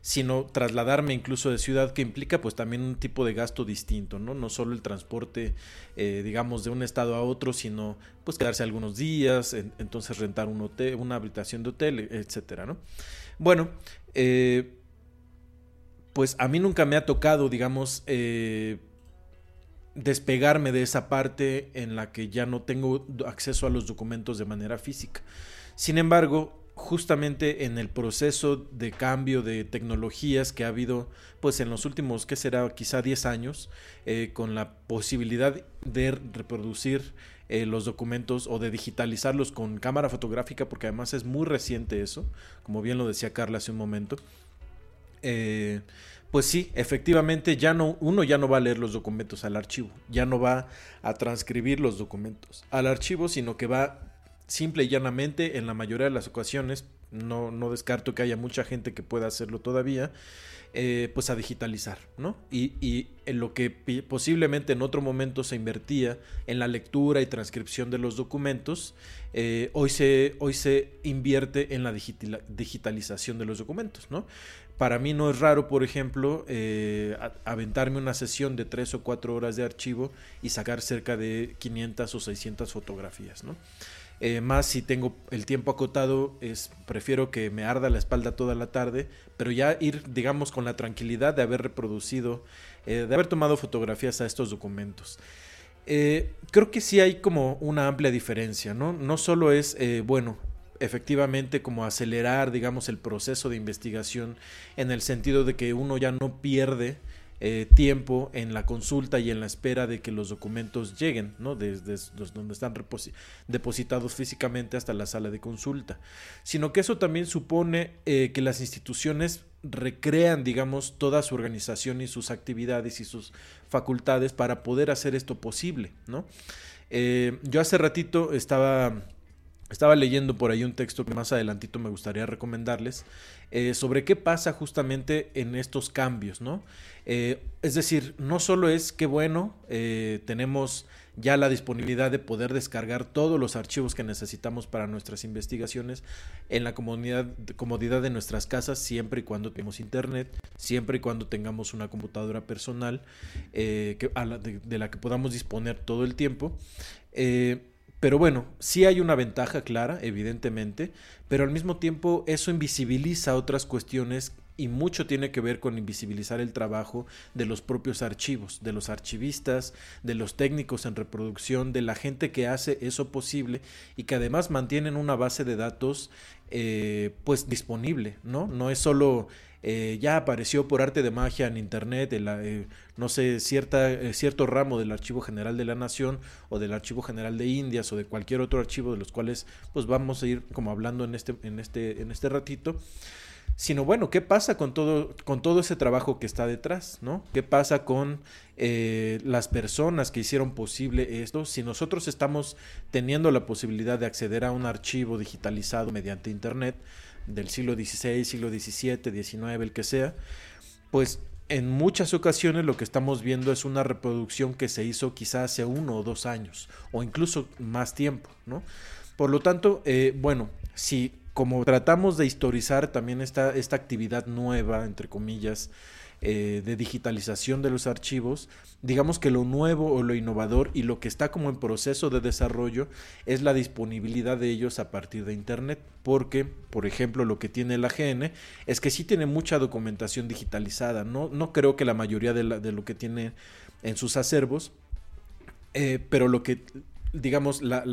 Speaker 1: sino trasladarme incluso de ciudad que implica pues también un tipo de gasto distinto, ¿no? No solo el transporte, eh, digamos, de un estado a otro, sino pues quedarse algunos días, entonces rentar un hotel, una habitación de hotel, etcétera, ¿no? Bueno, eh, pues a mí nunca me ha tocado, digamos, eh, despegarme de esa parte en la que ya no tengo acceso a los documentos de manera física. Sin embargo, justamente en el proceso de cambio de tecnologías que ha habido pues en los últimos, ¿qué será? Quizá 10 años, eh, con la posibilidad de reproducir eh, los documentos o de digitalizarlos con cámara fotográfica, porque además es muy reciente eso, como bien lo decía Carla hace un momento. Eh, pues sí, efectivamente ya no, uno ya no va a leer los documentos al archivo, ya no va a transcribir los documentos al archivo, sino que va simple y llanamente, en la mayoría de las ocasiones, no, no descarto que haya mucha gente que pueda hacerlo todavía, eh, pues a digitalizar, ¿no? Y, y, en lo que posiblemente en otro momento se invertía en la lectura y transcripción de los documentos, eh, hoy, se, hoy se invierte en la digitalización de los documentos, ¿no? Para mí no es raro, por ejemplo, eh, aventarme una sesión de tres o cuatro horas de archivo y sacar cerca de 500 o 600 fotografías, ¿no? Eh, más si tengo el tiempo acotado, es, prefiero que me arda la espalda toda la tarde, pero ya ir, digamos, con la tranquilidad de haber reproducido, eh, de haber tomado fotografías a estos documentos. Eh, creo que sí hay como una amplia diferencia, ¿no? No solo es, bueno, efectivamente como acelerar, digamos, el proceso de investigación en el sentido de que uno ya no pierde eh, tiempo en la consulta y en la espera de que los documentos lleguen, ¿no? Desde, donde están depositados físicamente hasta la sala de consulta, sino que eso también supone eh, que las instituciones recrean, digamos, toda su organización y sus actividades y sus facultades para poder hacer esto posible, ¿no? Eh, yo hace ratito estaba estaba leyendo por ahí un texto que más adelantito me gustaría recomendarles eh, sobre qué pasa justamente en estos cambios, ¿no? Eh, es decir, no solo es que bueno, eh, tenemos ya la disponibilidad de poder descargar todos los archivos que necesitamos para nuestras investigaciones en la comodidad, de nuestras casas, siempre y cuando tengamos internet, siempre y cuando tengamos una computadora personal que, de, la que podamos disponer todo el tiempo. Pero bueno, sí hay una ventaja clara, evidentemente, pero al mismo tiempo eso invisibiliza otras cuestiones y mucho tiene que ver con invisibilizar el trabajo de los propios archivos, de los archivistas, de los técnicos en reproducción, de la gente que hace eso posible y que además mantienen una base de datos eh, pues disponible, ¿no? No es solo eh, ya apareció por arte de magia en internet, eh, no sé, cierta, eh, cierto ramo del Archivo General de la Nación o del Archivo General de Indias o de cualquier otro archivo de los cuales pues vamos a ir como hablando en este, en este, en este ratito. Sino bueno, ¿qué pasa con todo, con todo ese trabajo que está detrás? ¿no? ¿Qué pasa con las personas que hicieron posible esto? Si nosotros estamos teniendo la posibilidad de acceder a un archivo digitalizado mediante Internet, del siglo XVI, siglo XVII, XIX, el que sea, pues en muchas ocasiones lo que estamos viendo es una reproducción que se hizo quizás hace uno o dos años, o incluso más tiempo, ¿no? Por lo tanto, eh, bueno, si como tratamos de historizar también esta, esta actividad nueva, entre comillas, eh, de digitalización de los archivos, digamos que lo nuevo o lo innovador y lo que está como en proceso de desarrollo es la disponibilidad de ellos a partir de Internet, porque, por ejemplo, lo que tiene la GN es que sí tiene mucha documentación digitalizada, no, no creo que la mayoría de, lo que tiene en sus acervos, eh, pero lo que, digamos, la,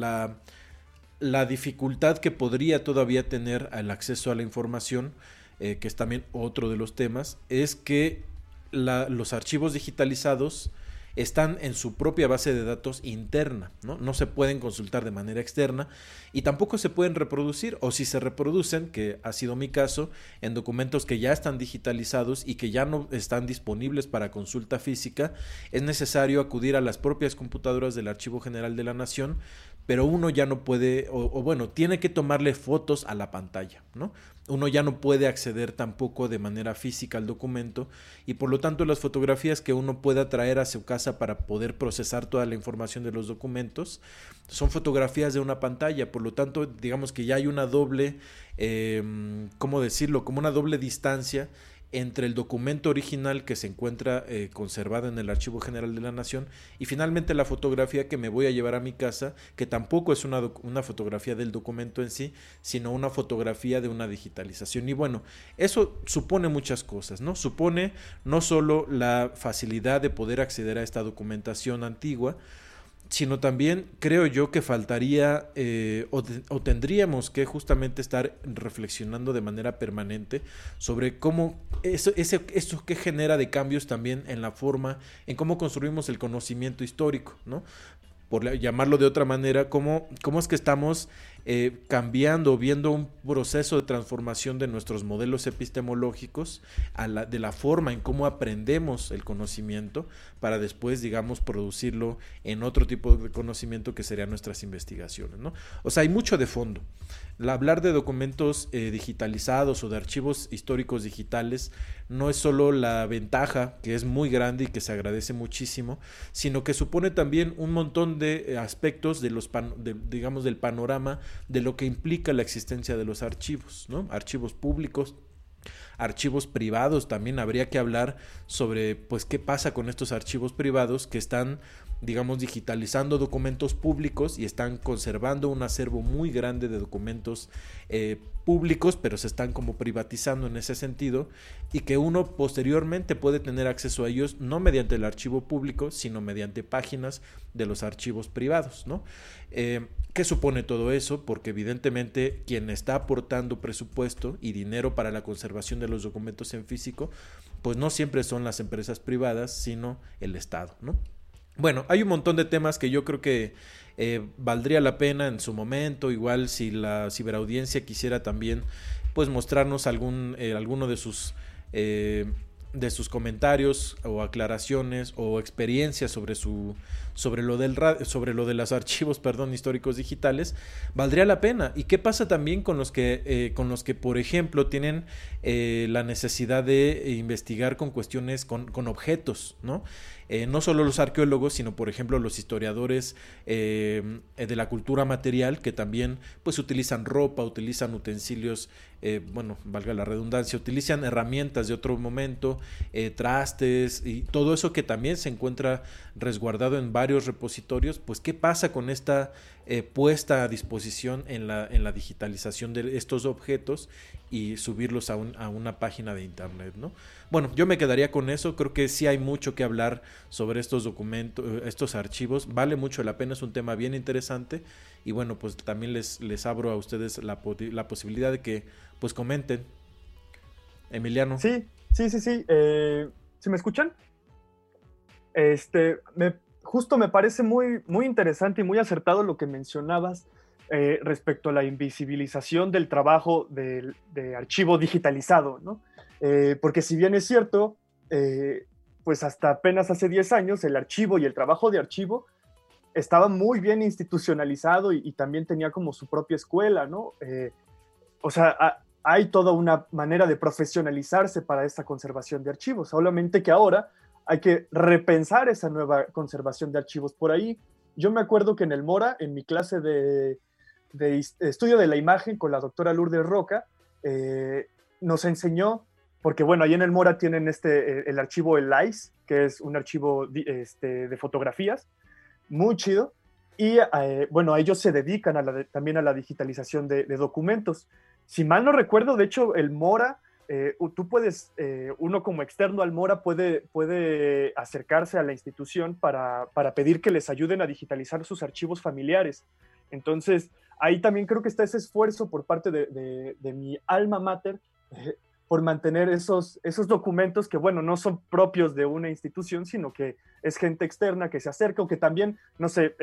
Speaker 1: la, dificultad que podría todavía tener al acceso a la información, eh, que es también otro de los temas, es que los archivos digitalizados están en su propia base de datos interna, ¿no? no se pueden consultar de manera externa y tampoco se pueden reproducir o si se reproducen, que ha sido mi caso, en documentos que ya están digitalizados y que ya no están disponibles para consulta física, es necesario acudir a las propias computadoras del Archivo General de la Nación, pero uno ya no puede, o, bueno, tiene que tomarle fotos a la pantalla, ¿no? Uno ya no puede acceder tampoco de manera física al documento y por lo tanto las fotografías que uno pueda traer a su casa para poder procesar toda la información de los documentos son fotografías de una pantalla, por lo tanto digamos que ya hay una doble, eh, ¿cómo decirlo? Como una doble distancia entre el documento original que se encuentra eh, conservado en el Archivo General de la Nación y finalmente la fotografía que me voy a llevar a mi casa, que tampoco es una, una fotografía del documento en sí, sino una fotografía de una digitalización. Y bueno, eso supone muchas cosas, ¿no? Supone no solo la facilidad de poder acceder a esta documentación antigua, sino también creo yo que faltaría eh, o, tendríamos que justamente estar reflexionando de manera permanente sobre cómo eso, ese, eso que genera de cambios también en la forma, en cómo construimos el conocimiento histórico, ¿no? Por llamarlo de otra manera, cómo, cómo es que estamos eh, cambiando, viendo un proceso de transformación de nuestros modelos epistemológicos, a la, de la forma en cómo aprendemos el conocimiento, para después, digamos, producirlo en otro tipo de conocimiento que serían nuestras investigaciones. ¿no? O sea, hay mucho de fondo. hablar de documentos eh, digitalizados o de archivos históricos digitales no es solo la ventaja, que es muy grande y que se agradece muchísimo, sino que supone también un montón de eh, aspectos de los, digamos, del panorama de lo que implica la existencia de los archivos, ¿no? Archivos públicos, archivos privados, también habría que hablar sobre pues qué pasa con estos archivos privados que están digamos digitalizando documentos públicos y están conservando un acervo muy grande de documentos eh, públicos, pero se están como privatizando en ese sentido y que uno posteriormente puede tener acceso a ellos no mediante el archivo público, sino mediante páginas de los archivos privados, ¿no? Eh, ¿Qué supone todo eso? Porque evidentemente quien está aportando presupuesto y dinero para la conservación de los documentos en físico, pues no siempre son las empresas privadas, sino el Estado, ¿no? Bueno, hay un montón de temas que yo creo que eh, valdría la pena en su momento, igual si la ciberaudiencia quisiera también pues mostrarnos algún, eh, alguno de sus eh, de sus comentarios o aclaraciones o experiencias sobre su sobre lo del sobre lo de los archivos perdón históricos digitales valdría la pena. Y qué pasa también con los que eh, con los que por ejemplo tienen eh, la necesidad de investigar con cuestiones con, con objetos no eh, no solo los arqueólogos, sino por ejemplo los historiadores de la cultura material que también pues utilizan ropa, utilizan utensilios eh, bueno, valga la redundancia, utilizan herramientas de otro momento, eh, trastes y todo eso que también se encuentra resguardado en varios repositorios, pues qué pasa con esta eh, puesta a disposición en la, en la digitalización de estos objetos y subirlos a, una página de internet, ¿no? Bueno, yo me quedaría con eso, creo que sí hay mucho que hablar sobre estos documentos, estos archivos, vale mucho la pena, es un tema bien interesante y bueno, pues también les, abro a ustedes la, la posibilidad de que pues comenten. Emiliano.
Speaker 3: Sí, sí, sí, sí. Eh, ¿Sí me escuchan? Este, me, justo me parece muy, muy interesante y muy acertado lo que mencionabas eh, respecto a la invisibilización del trabajo de, archivo digitalizado, ¿no? Eh, porque si bien es cierto, pues hasta apenas hace 10 años el archivo y el trabajo de archivo estaba muy bien institucionalizado y, también tenía como su propia escuela, ¿no? o sea, hay toda una manera de profesionalizarse para esta conservación de archivos, solamente que ahora hay que repensar esa nueva conservación de archivos por ahí. Yo me acuerdo que en el Mora, en mi clase de, estudio de la imagen con la doctora Lourdes Roca, eh, nos enseñó, porque bueno, ahí en el Mora tienen este, eh, el archivo El LICE, que es un archivo este, de fotografías, muy chido, y eh, bueno, ellos se dedican también a la digitalización de, documentos. Si mal no recuerdo, de hecho, el Mora, eh, tú puedes, eh, uno como externo al Mora puede, puede acercarse a la institución para, pedir que les ayuden a digitalizar sus archivos familiares. Entonces, ahí también creo que está ese esfuerzo por parte de, mi alma mater eh, por mantener esos, esos documentos que, bueno, no son propios de una institución, sino que es gente externa que se acerca o que también, no sé,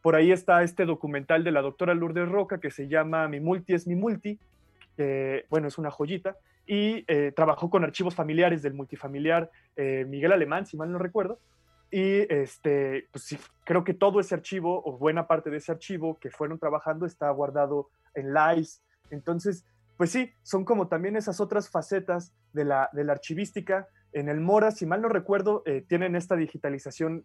Speaker 3: por ahí está este documental de la doctora Lourdes Roca que se llama Mi Multi es mi Multi, bueno, es una joyita, y eh, trabajó con archivos familiares del multifamiliar eh, Miguel Alemán, si mal no recuerdo. Y este, pues creo que todo ese archivo, o buena parte de ese archivo que fueron trabajando, está guardado en LICE. Entonces, pues sí, son como también esas otras facetas de la, de la archivística. En el Mora, si mal no recuerdo, eh, tienen esta digitalización,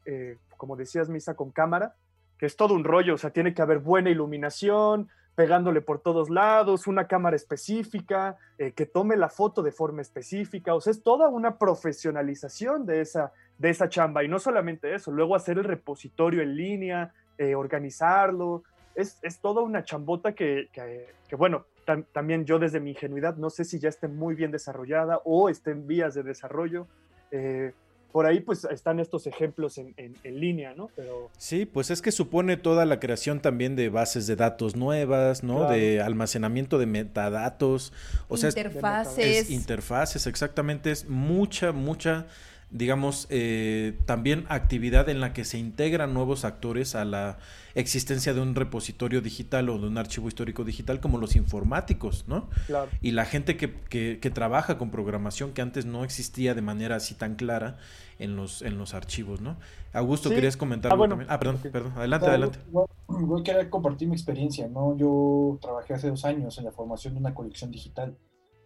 Speaker 3: como decías, Misa, con cámara, que es todo un rollo, o sea, tiene que haber buena iluminación, pegándole por todos lados, una cámara específica, eh, que tome la foto de forma específica, o sea, es toda una profesionalización de esa, de esa chamba, y no solamente eso, luego hacer el repositorio en línea, eh, organizarlo, es, es, toda una chambota que, que, bueno, también yo desde mi ingenuidad no sé si ya esté muy bien desarrollada o esté en vías de desarrollo. Eh, por ahí pues están estos ejemplos en, en, línea, ¿no? Pero...
Speaker 1: Sí, pues es que supone toda la creación también de bases de datos nuevas, ¿no? De almacenamiento de metadatos, o sea,
Speaker 2: interfaces.
Speaker 1: interfaces, exactamente, es mucha, mucha digamos, eh, también actividad en la que se integran nuevos actores a la existencia de un repositorio digital o de un archivo histórico digital como los informáticos, ¿no? Claro. Y la gente que, que, trabaja con programación que antes no existía de manera así tan clara en los, en los archivos, ¿no? Augusto, ¿querías comentar
Speaker 3: ah,
Speaker 1: también? Ah, perdón, perdón, adelante, adelante.
Speaker 4: voy a querer compartir mi experiencia, ¿no? Yo trabajé hace dos años en la formación de una colección digital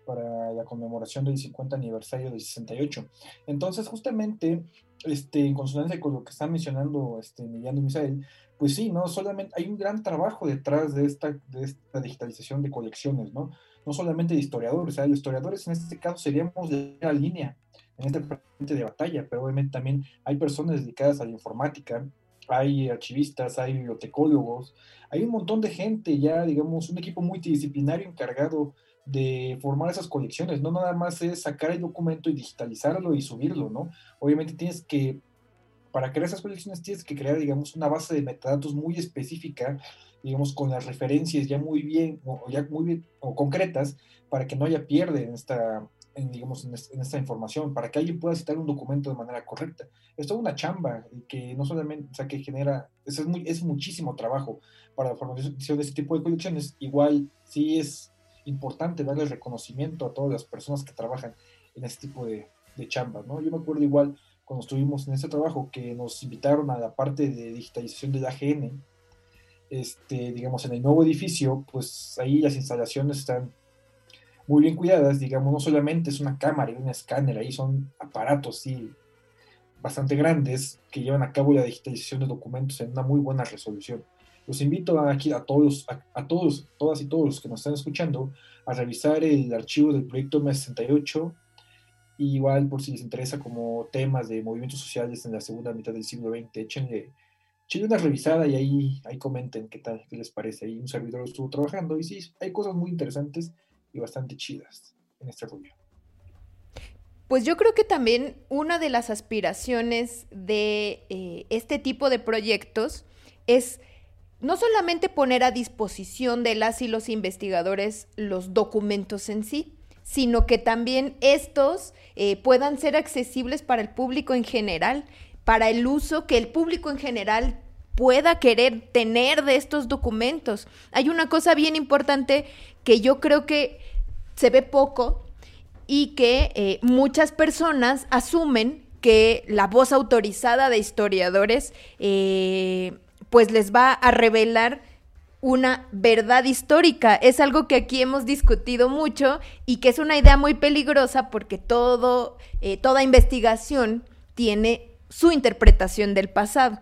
Speaker 4: para la conmemoración del 50 aniversario del 68. Entonces, justamente, este, en consonancia con lo que está mencionando este, Emiliano Misael, pues sí, ¿no? Solamente hay un gran trabajo detrás de esta, de esta digitalización de colecciones, ¿no? No solamente de historiadores, los historiadores en este caso seríamos de la línea en este frente de batalla, pero obviamente también hay personas dedicadas a la informática, hay archivistas, hay bibliotecólogos, hay un montón de gente ya, digamos, un equipo multidisciplinario encargado de formar esas colecciones, no nada más es sacar el documento y digitalizarlo y subirlo, ¿no? Obviamente tienes que, para crear esas colecciones tienes que crear, digamos, una base de metadatos muy específica, digamos, con las referencias ya muy bien, o ya muy bien, o concretas, para que no haya pierde en esta, digamos, en, esta información, para que alguien pueda citar un documento de manera correcta. Es toda una chamba y que no solamente, o sea, que genera, es, muy, es muchísimo trabajo para la formación de este tipo de colecciones. Igual, sí es importante darle reconocimiento a todas las personas que trabajan en este tipo de, de chambas, ¿no? Yo me acuerdo igual cuando estuvimos en ese trabajo que nos invitaron a la parte de digitalización del AGN, este, digamos, en el nuevo edificio, pues ahí las instalaciones están muy bien cuidadas, digamos, no solamente es una cámara y un escáner, ahí son aparatos, sí, bastante grandes que llevan a cabo la digitalización de documentos en una muy buena resolución. Los invito aquí a todos, a, todos, todas y todos los que nos están escuchando, a revisar el archivo del proyecto M68. igual, por si les interesa como temas de movimientos sociales en la segunda mitad del siglo XX, échenle, una revisada y ahí, ahí comenten qué tal, qué les parece. Ahí un servidor estuvo trabajando y sí, hay cosas muy interesantes y bastante chidas en este rollo.
Speaker 2: Pues yo creo que también una de las aspiraciones de eh, este tipo de proyectos es no solamente poner a disposición de las y los investigadores los documentos en sí, sino que también estos eh, puedan ser accesibles para el público en general, para el uso que el público en general pueda querer tener de estos documentos. Hay una cosa bien importante que yo creo que se ve poco y que eh, muchas personas asumen que la voz autorizada de historiadores eh, pues les va a revelar una verdad histórica. Es algo que aquí hemos discutido mucho y que es una idea muy peligrosa porque todo, eh, toda investigación tiene su interpretación del pasado.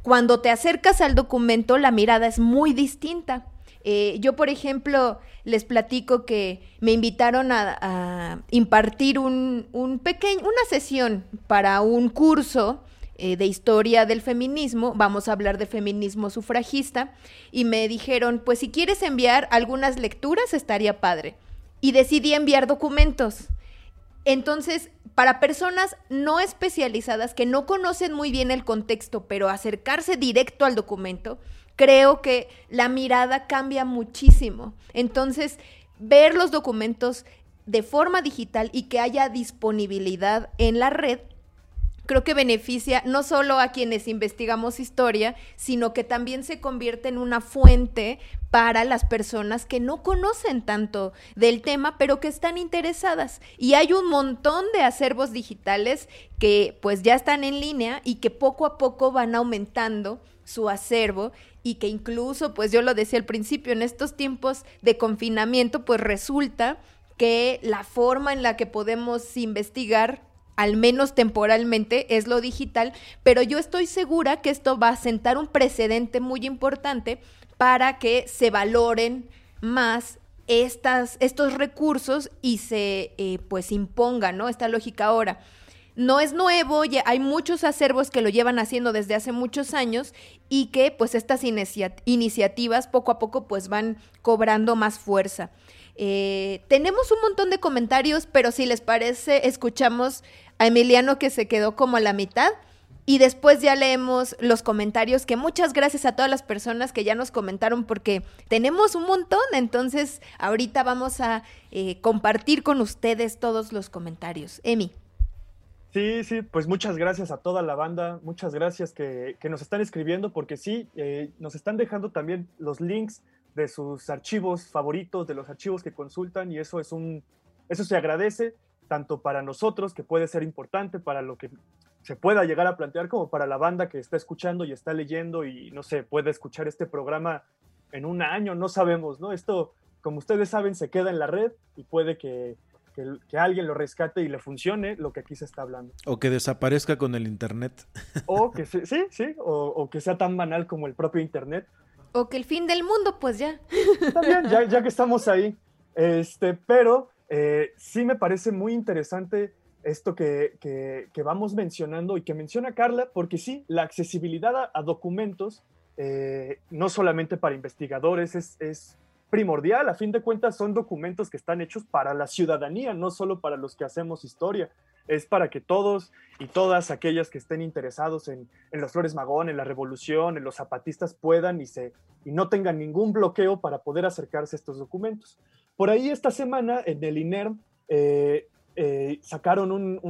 Speaker 2: Cuando te acercas al documento, la mirada es muy distinta. Eh, yo, por ejemplo, les platico que me invitaron a, impartir un, un pequeño, una sesión para un curso eh, de historia del feminismo, vamos a hablar de feminismo sufragista, y me dijeron, pues si quieres enviar algunas lecturas estaría padre. Y decidí enviar documentos. Entonces, para personas no especializadas que no conocen muy bien el contexto, pero acercarse directo al documento, creo que la mirada cambia muchísimo. Entonces, ver los documentos de forma digital y que haya disponibilidad en la red creo que beneficia no solo a quienes investigamos historia, sino que también se convierte en una fuente para las personas que no conocen tanto del tema, pero que están interesadas. Y hay un montón de acervos digitales que pues ya están en línea y que poco a poco van aumentando su acervo y que incluso, pues yo lo decía al principio, en estos tiempos de confinamiento, pues resulta que la forma en la que podemos investigar al menos temporalmente, es lo digital, pero yo estoy segura que esto va a sentar un precedente muy importante para que se valoren más estas, estos recursos y se eh, pues imponga, ¿no? Esta lógica ahora. No es nuevo, ya hay muchos acervos que lo llevan haciendo desde hace muchos años y que pues estas iniciativas poco a poco pues van cobrando más fuerza. Eh, tenemos un montón de comentarios, pero si les parece, escuchamos a Emiliano que se quedó como a la mitad y después ya leemos los comentarios, que muchas gracias a todas las personas que ya nos comentaron porque tenemos un montón, entonces ahorita vamos a eh, compartir con ustedes todos los comentarios. Emi.
Speaker 3: Sí, sí, pues muchas gracias a toda la banda, muchas gracias que, nos están escribiendo porque sí, eh, nos están dejando también los links de sus archivos favoritos, de los archivos que consultan y eso es un, eso se agradece tanto para nosotros, que puede ser importante para lo que se pueda llegar a plantear como para la banda que está escuchando y está leyendo y no sé, puede escuchar este programa en un año, no sabemos, ¿no? Esto, como ustedes saben, se queda en la red y puede que, que, alguien lo rescate y le funcione lo que aquí se está hablando.
Speaker 1: O que desaparezca con el Internet.
Speaker 3: O que sí, sí, o, que sea tan banal como el propio Internet.
Speaker 2: O que el fin del mundo, pues ya.
Speaker 3: También, ya, ya que estamos ahí. Este, pero eh, sí me parece muy interesante esto que, vamos mencionando y que menciona Carla, porque sí, la accesibilidad a, documentos, eh, no solamente para investigadores, es, primordial. A fin de cuentas, son documentos que están hechos para la ciudadanía, no solo para los que hacemos historia. Es para que todos y todas aquellas que estén interesados en, los Flores Magón, en la Revolución, en los zapatistas puedan y, se, y no tengan ningún bloqueo para poder acercarse a estos documentos. Por ahí esta semana en el INERM eh, eh, sacaron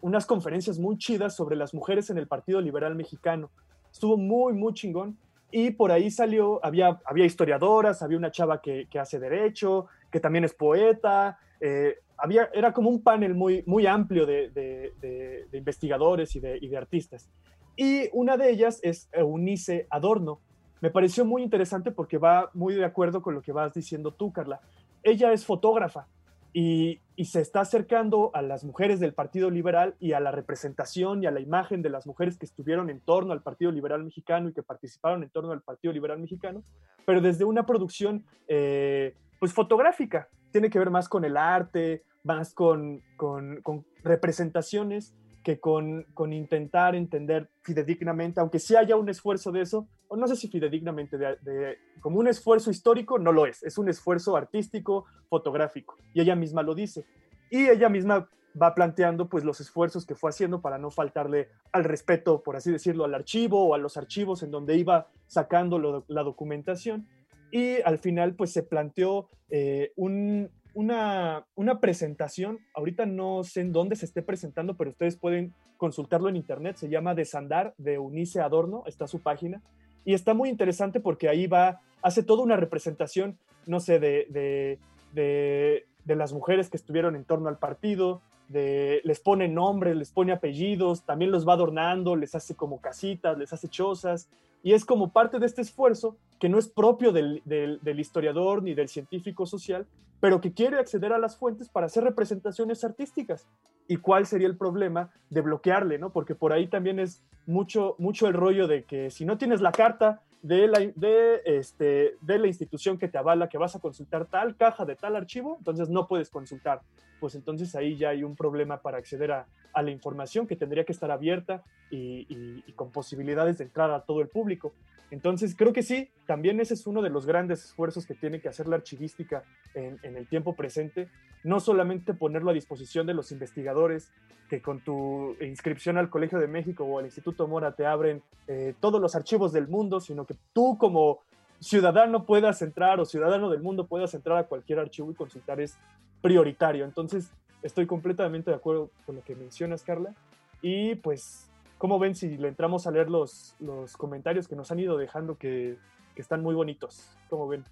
Speaker 3: unas conferencias muy chidas sobre las mujeres en el Partido Liberal Mexicano. Estuvo muy, muy chingón. Y por ahí salió, había, había historiadoras, había una chava que, hace derecho, que también es poeta. Eh, había, era como un panel muy, muy amplio de, investigadores y, y de, artistas. Y una de ellas es Eunice Adorno. Me pareció muy interesante porque va muy de acuerdo con lo que vas diciendo tú, Carla. Ella es fotógrafa y, se está acercando a las mujeres del Partido Liberal y a la representación y a la imagen de las mujeres que estuvieron en torno al Partido Liberal Mexicano y que participaron en torno al Partido Liberal Mexicano, pero desde una producción eh, pues fotográfica. Tiene que ver más con el arte, más con, con, con representaciones que con, con, intentar entender fidedignamente, aunque sí haya un esfuerzo de eso, o no sé si fidedignamente, de, como un esfuerzo histórico, no lo es, es un esfuerzo artístico, fotográfico, y ella misma lo dice. Y ella misma va planteando pues los esfuerzos que fue haciendo para no faltarle al respeto, por así decirlo, al archivo o a los archivos en donde iba sacando la documentación. Y al final pues se planteó eh, un, una, una presentación, ahorita no sé en dónde se esté presentando, pero ustedes pueden consultarlo en internet, se llama Desandar de Unice Adorno, está su página, y está muy interesante porque ahí va, hace toda una representación, no sé, de, de, de, de las mujeres que estuvieron en torno al partido, de, les pone nombres, les pone apellidos, también los va adornando, les hace como casitas, les hace chozas, y es como parte de este esfuerzo que no es propio del, del, historiador ni del científico social, pero que quiere acceder a las fuentes para hacer representaciones artísticas. ¿Y cuál sería el problema de bloquearle? ¿no? Porque por ahí también es mucho, mucho el rollo de que si no tienes la carta de la, de, este, de la institución que te avala que vas a consultar tal caja de tal archivo, entonces no puedes consultar. Pues entonces ahí ya hay un problema para acceder a, a la información que tendría que estar abierta y, y, con posibilidades de entrar a todo el público. Entonces creo que sí, también ese es uno de los grandes esfuerzos que tiene que hacer la archivística en, en el tiempo presente, no solamente ponerlo a disposición de los investigadores que con tu inscripción al Colegio de México o al Instituto Mora te abren eh, todos los archivos del mundo, sino que tú como ciudadano puedas entrar o ciudadano del mundo puedas entrar a cualquier archivo y consultar es prioritario. Entonces, estoy completamente de acuerdo con lo que mencionas, Carla. Y pues, ¿cómo ven si le entramos a leer los, los comentarios que nos han ido dejando que, que están muy bonitos? ¿Cómo ven?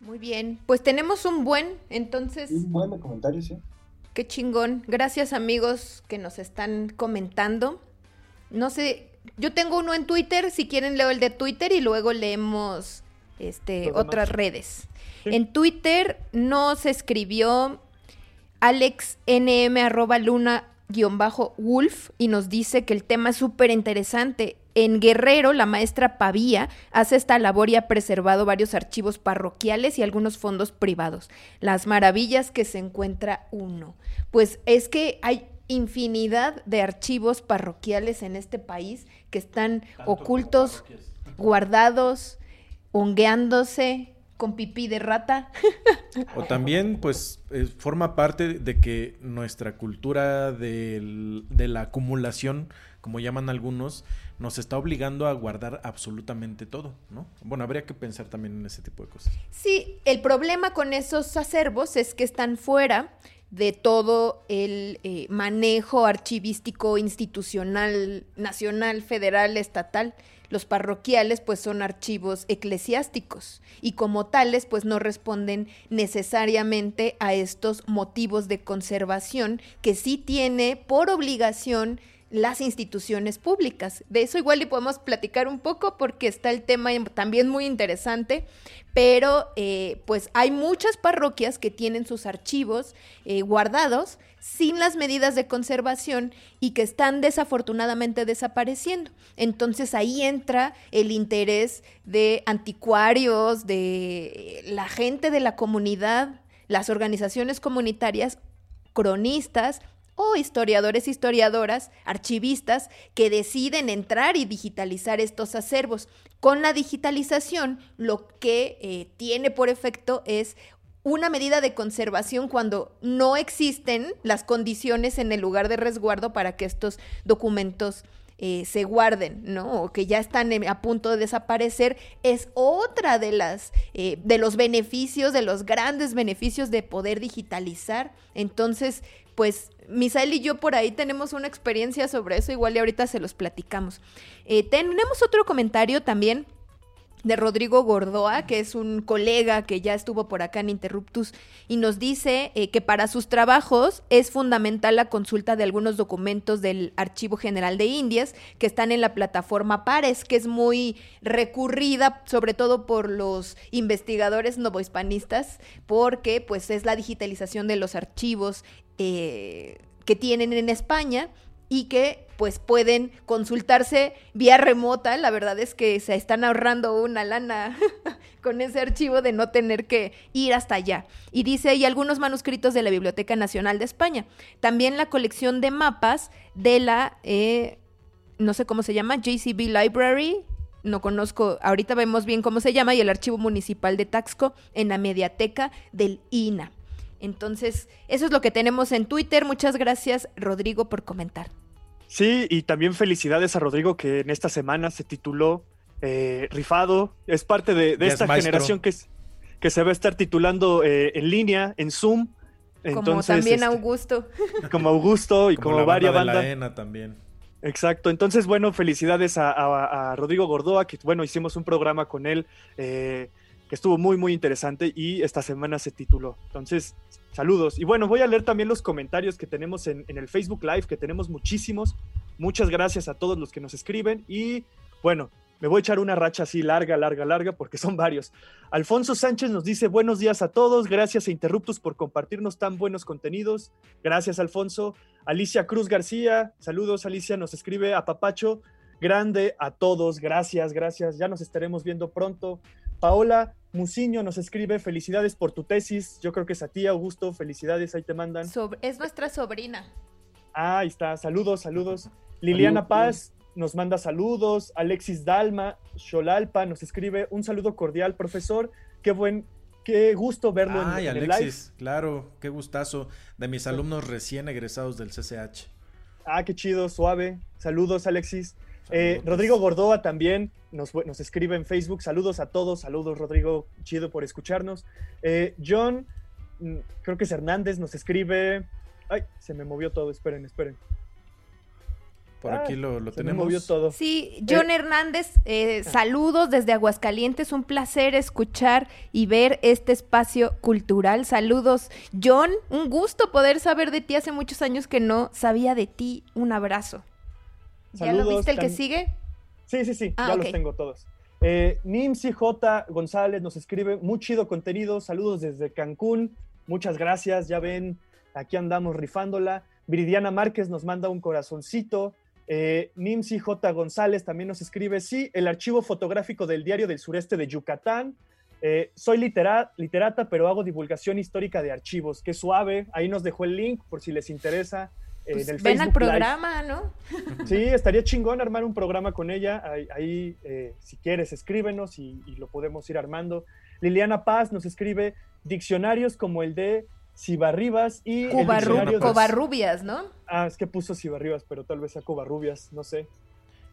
Speaker 2: Muy bien, pues tenemos un buen, entonces...
Speaker 4: Un buen comentario, sí.
Speaker 2: Qué chingón. Gracias amigos que nos están comentando. No sé, yo tengo uno en Twitter, si quieren leo el de Twitter y luego leemos este, otras redes. En Twitter nos escribió alexnm arroba luna Wolf y nos dice que el tema es súper interesante. En Guerrero, la maestra Pavía hace esta labor y ha preservado varios archivos parroquiales y algunos fondos privados. Las maravillas que se encuentra uno. Pues es que hay infinidad de archivos parroquiales en este país que están ocultos, guardados, hongueándose, con pipí de rata.
Speaker 1: O también, pues, eh, forma parte de que nuestra cultura de la acumulación, como llaman algunos, nos está obligando a guardar absolutamente todo, ¿no? Bueno, habría que pensar también en ese tipo de cosas.
Speaker 2: Sí, el problema con esos acervos es que están fuera de todo el eh, manejo archivístico institucional, nacional, federal, estatal. Los parroquiales pues son archivos eclesiásticos y como tales pues no responden necesariamente a estos motivos de conservación que sí tiene por obligación las instituciones públicas. De eso igual y podemos platicar un poco porque está el tema también muy interesante, pero eh, pues hay muchas parroquias que tienen sus archivos eh, guardados sin las medidas de conservación y que están desafortunadamente desapareciendo. Entonces ahí entra el interés de anticuarios, de la gente de la comunidad, las organizaciones comunitarias, cronistas, o historiadores, historiadoras, archivistas que deciden entrar y digitalizar estos acervos. Con la digitalización, lo que eh, tiene por efecto es una medida de conservación cuando no existen las condiciones en el lugar de resguardo para que estos documentos eh, se guarden, ¿no? O que ya están a punto de desaparecer, es otra de las eh, de los beneficios, de los grandes beneficios de poder digitalizar. Entonces, pues Misael y yo por ahí tenemos una experiencia sobre eso, igual y ahorita se los platicamos. Eh, tenemos otro comentario también de Rodrigo Gordoa, que es un colega que ya estuvo por acá en Interruptus, y nos dice eh, que para sus trabajos es fundamental la consulta de algunos documentos del Archivo General de Indias que están en la plataforma Pares, que es muy recurrida, sobre todo por los investigadores novohispanistas, porque pues es la digitalización de los archivos eh, que tienen en España y que pues pueden consultarse vía remota. La verdad es que se están ahorrando una lana con ese archivo de no tener que ir hasta allá. Y dice, y algunos manuscritos de la Biblioteca Nacional de España. También la colección de mapas de la, eh, no sé cómo se llama, JCB Library. No conozco, ahorita vemos bien cómo se llama, y el archivo municipal de Taxco en la mediateca del INA. Entonces, eso es lo que tenemos en Twitter. Muchas gracias, Rodrigo, por comentar.
Speaker 3: Sí, y también felicidades a Rodrigo que en esta semana se tituló eh, Rifado. Es parte de, esta generación que, que se va a estar titulando eh, en línea, en Zoom.
Speaker 2: como también este, Augusto.
Speaker 3: Como Augusto y como, varias
Speaker 1: bandas. también.
Speaker 3: Exacto, entonces bueno, felicidades a, Rodrigo Gordoa, que bueno, hicimos un programa con él eh, que estuvo muy, muy interesante y esta semana se tituló. Entonces, saludos. Y bueno, voy a leer también los comentarios que tenemos en, el Facebook Live, que tenemos muchísimos. Muchas gracias a todos los que nos escriben y bueno, me voy a echar una racha así larga, larga, larga, porque son varios. Alfonso Sánchez nos dice buenos días a todos, gracias a Interruptus por compartirnos tan buenos contenidos. Gracias, Alfonso. Alicia Cruz García, saludos, Alicia, nos escribe a Papacho. Grande a todos, gracias, gracias. Ya nos estaremos viendo pronto. Paola Musiño nos escribe, felicidades por tu tesis. Yo creo que es a ti, Augusto, felicidades, ahí te mandan.
Speaker 2: es nuestra sobrina.
Speaker 3: Ah, ahí está, saludos, saludos. Liliana Paz nos manda saludos. Alexis Dalma, Xolalpa nos escribe, un saludo cordial, profesor. Qué buen, qué gusto verlo
Speaker 1: en, en Alexis, claro, qué gustazo. De mis alumnos recién egresados del CCH.
Speaker 3: Ah, qué chido, suave. Saludos, Alexis. Eh, Rodrigo Gordoa también nos, escribe en Facebook. Saludos a todos. Saludos, Rodrigo. Chido por escucharnos. Eh, John, mm, creo que es Hernández, nos escribe. Ay, se me movió todo. Esperen, esperen.
Speaker 1: Por aquí lo, lo tenemos.
Speaker 3: movió todo.
Speaker 2: Sí, John eh, Hernández, ah. saludos desde Aguascalientes. Un placer escuchar y ver este espacio cultural. Saludos, John. Un gusto poder saber de ti. Hace muchos años que no sabía de ti. Un abrazo. ¿Ya lo viste el que sigue?
Speaker 3: Sí, sí, sí, ah, ya los tengo todos. Eh, Nimsi J. González nos escribe, muy chido contenido, saludos desde Cancún, muchas gracias, ya ven, aquí andamos rifándola. Viridiana Márquez nos manda un corazoncito. Eh, Nimsi J. González también nos escribe, sí, el archivo fotográfico del Diario del Sureste de Yucatán. Eh, soy literata, pero hago divulgación histórica de archivos. Qué suave. Ahí nos dejó el link por si les interesa.
Speaker 2: Eh, pues ven al programa, ¿no?
Speaker 3: Sí, estaría chingón armar un programa con ella. Ahí, si quieres, escríbenos y, lo podemos ir armando. Liliana Paz nos escribe diccionarios como el de Cibarribas y
Speaker 2: Covarrubias, ¿no?
Speaker 3: Ah, es que puso Cibarribas, pero tal vez sea Covarrubias, no sé.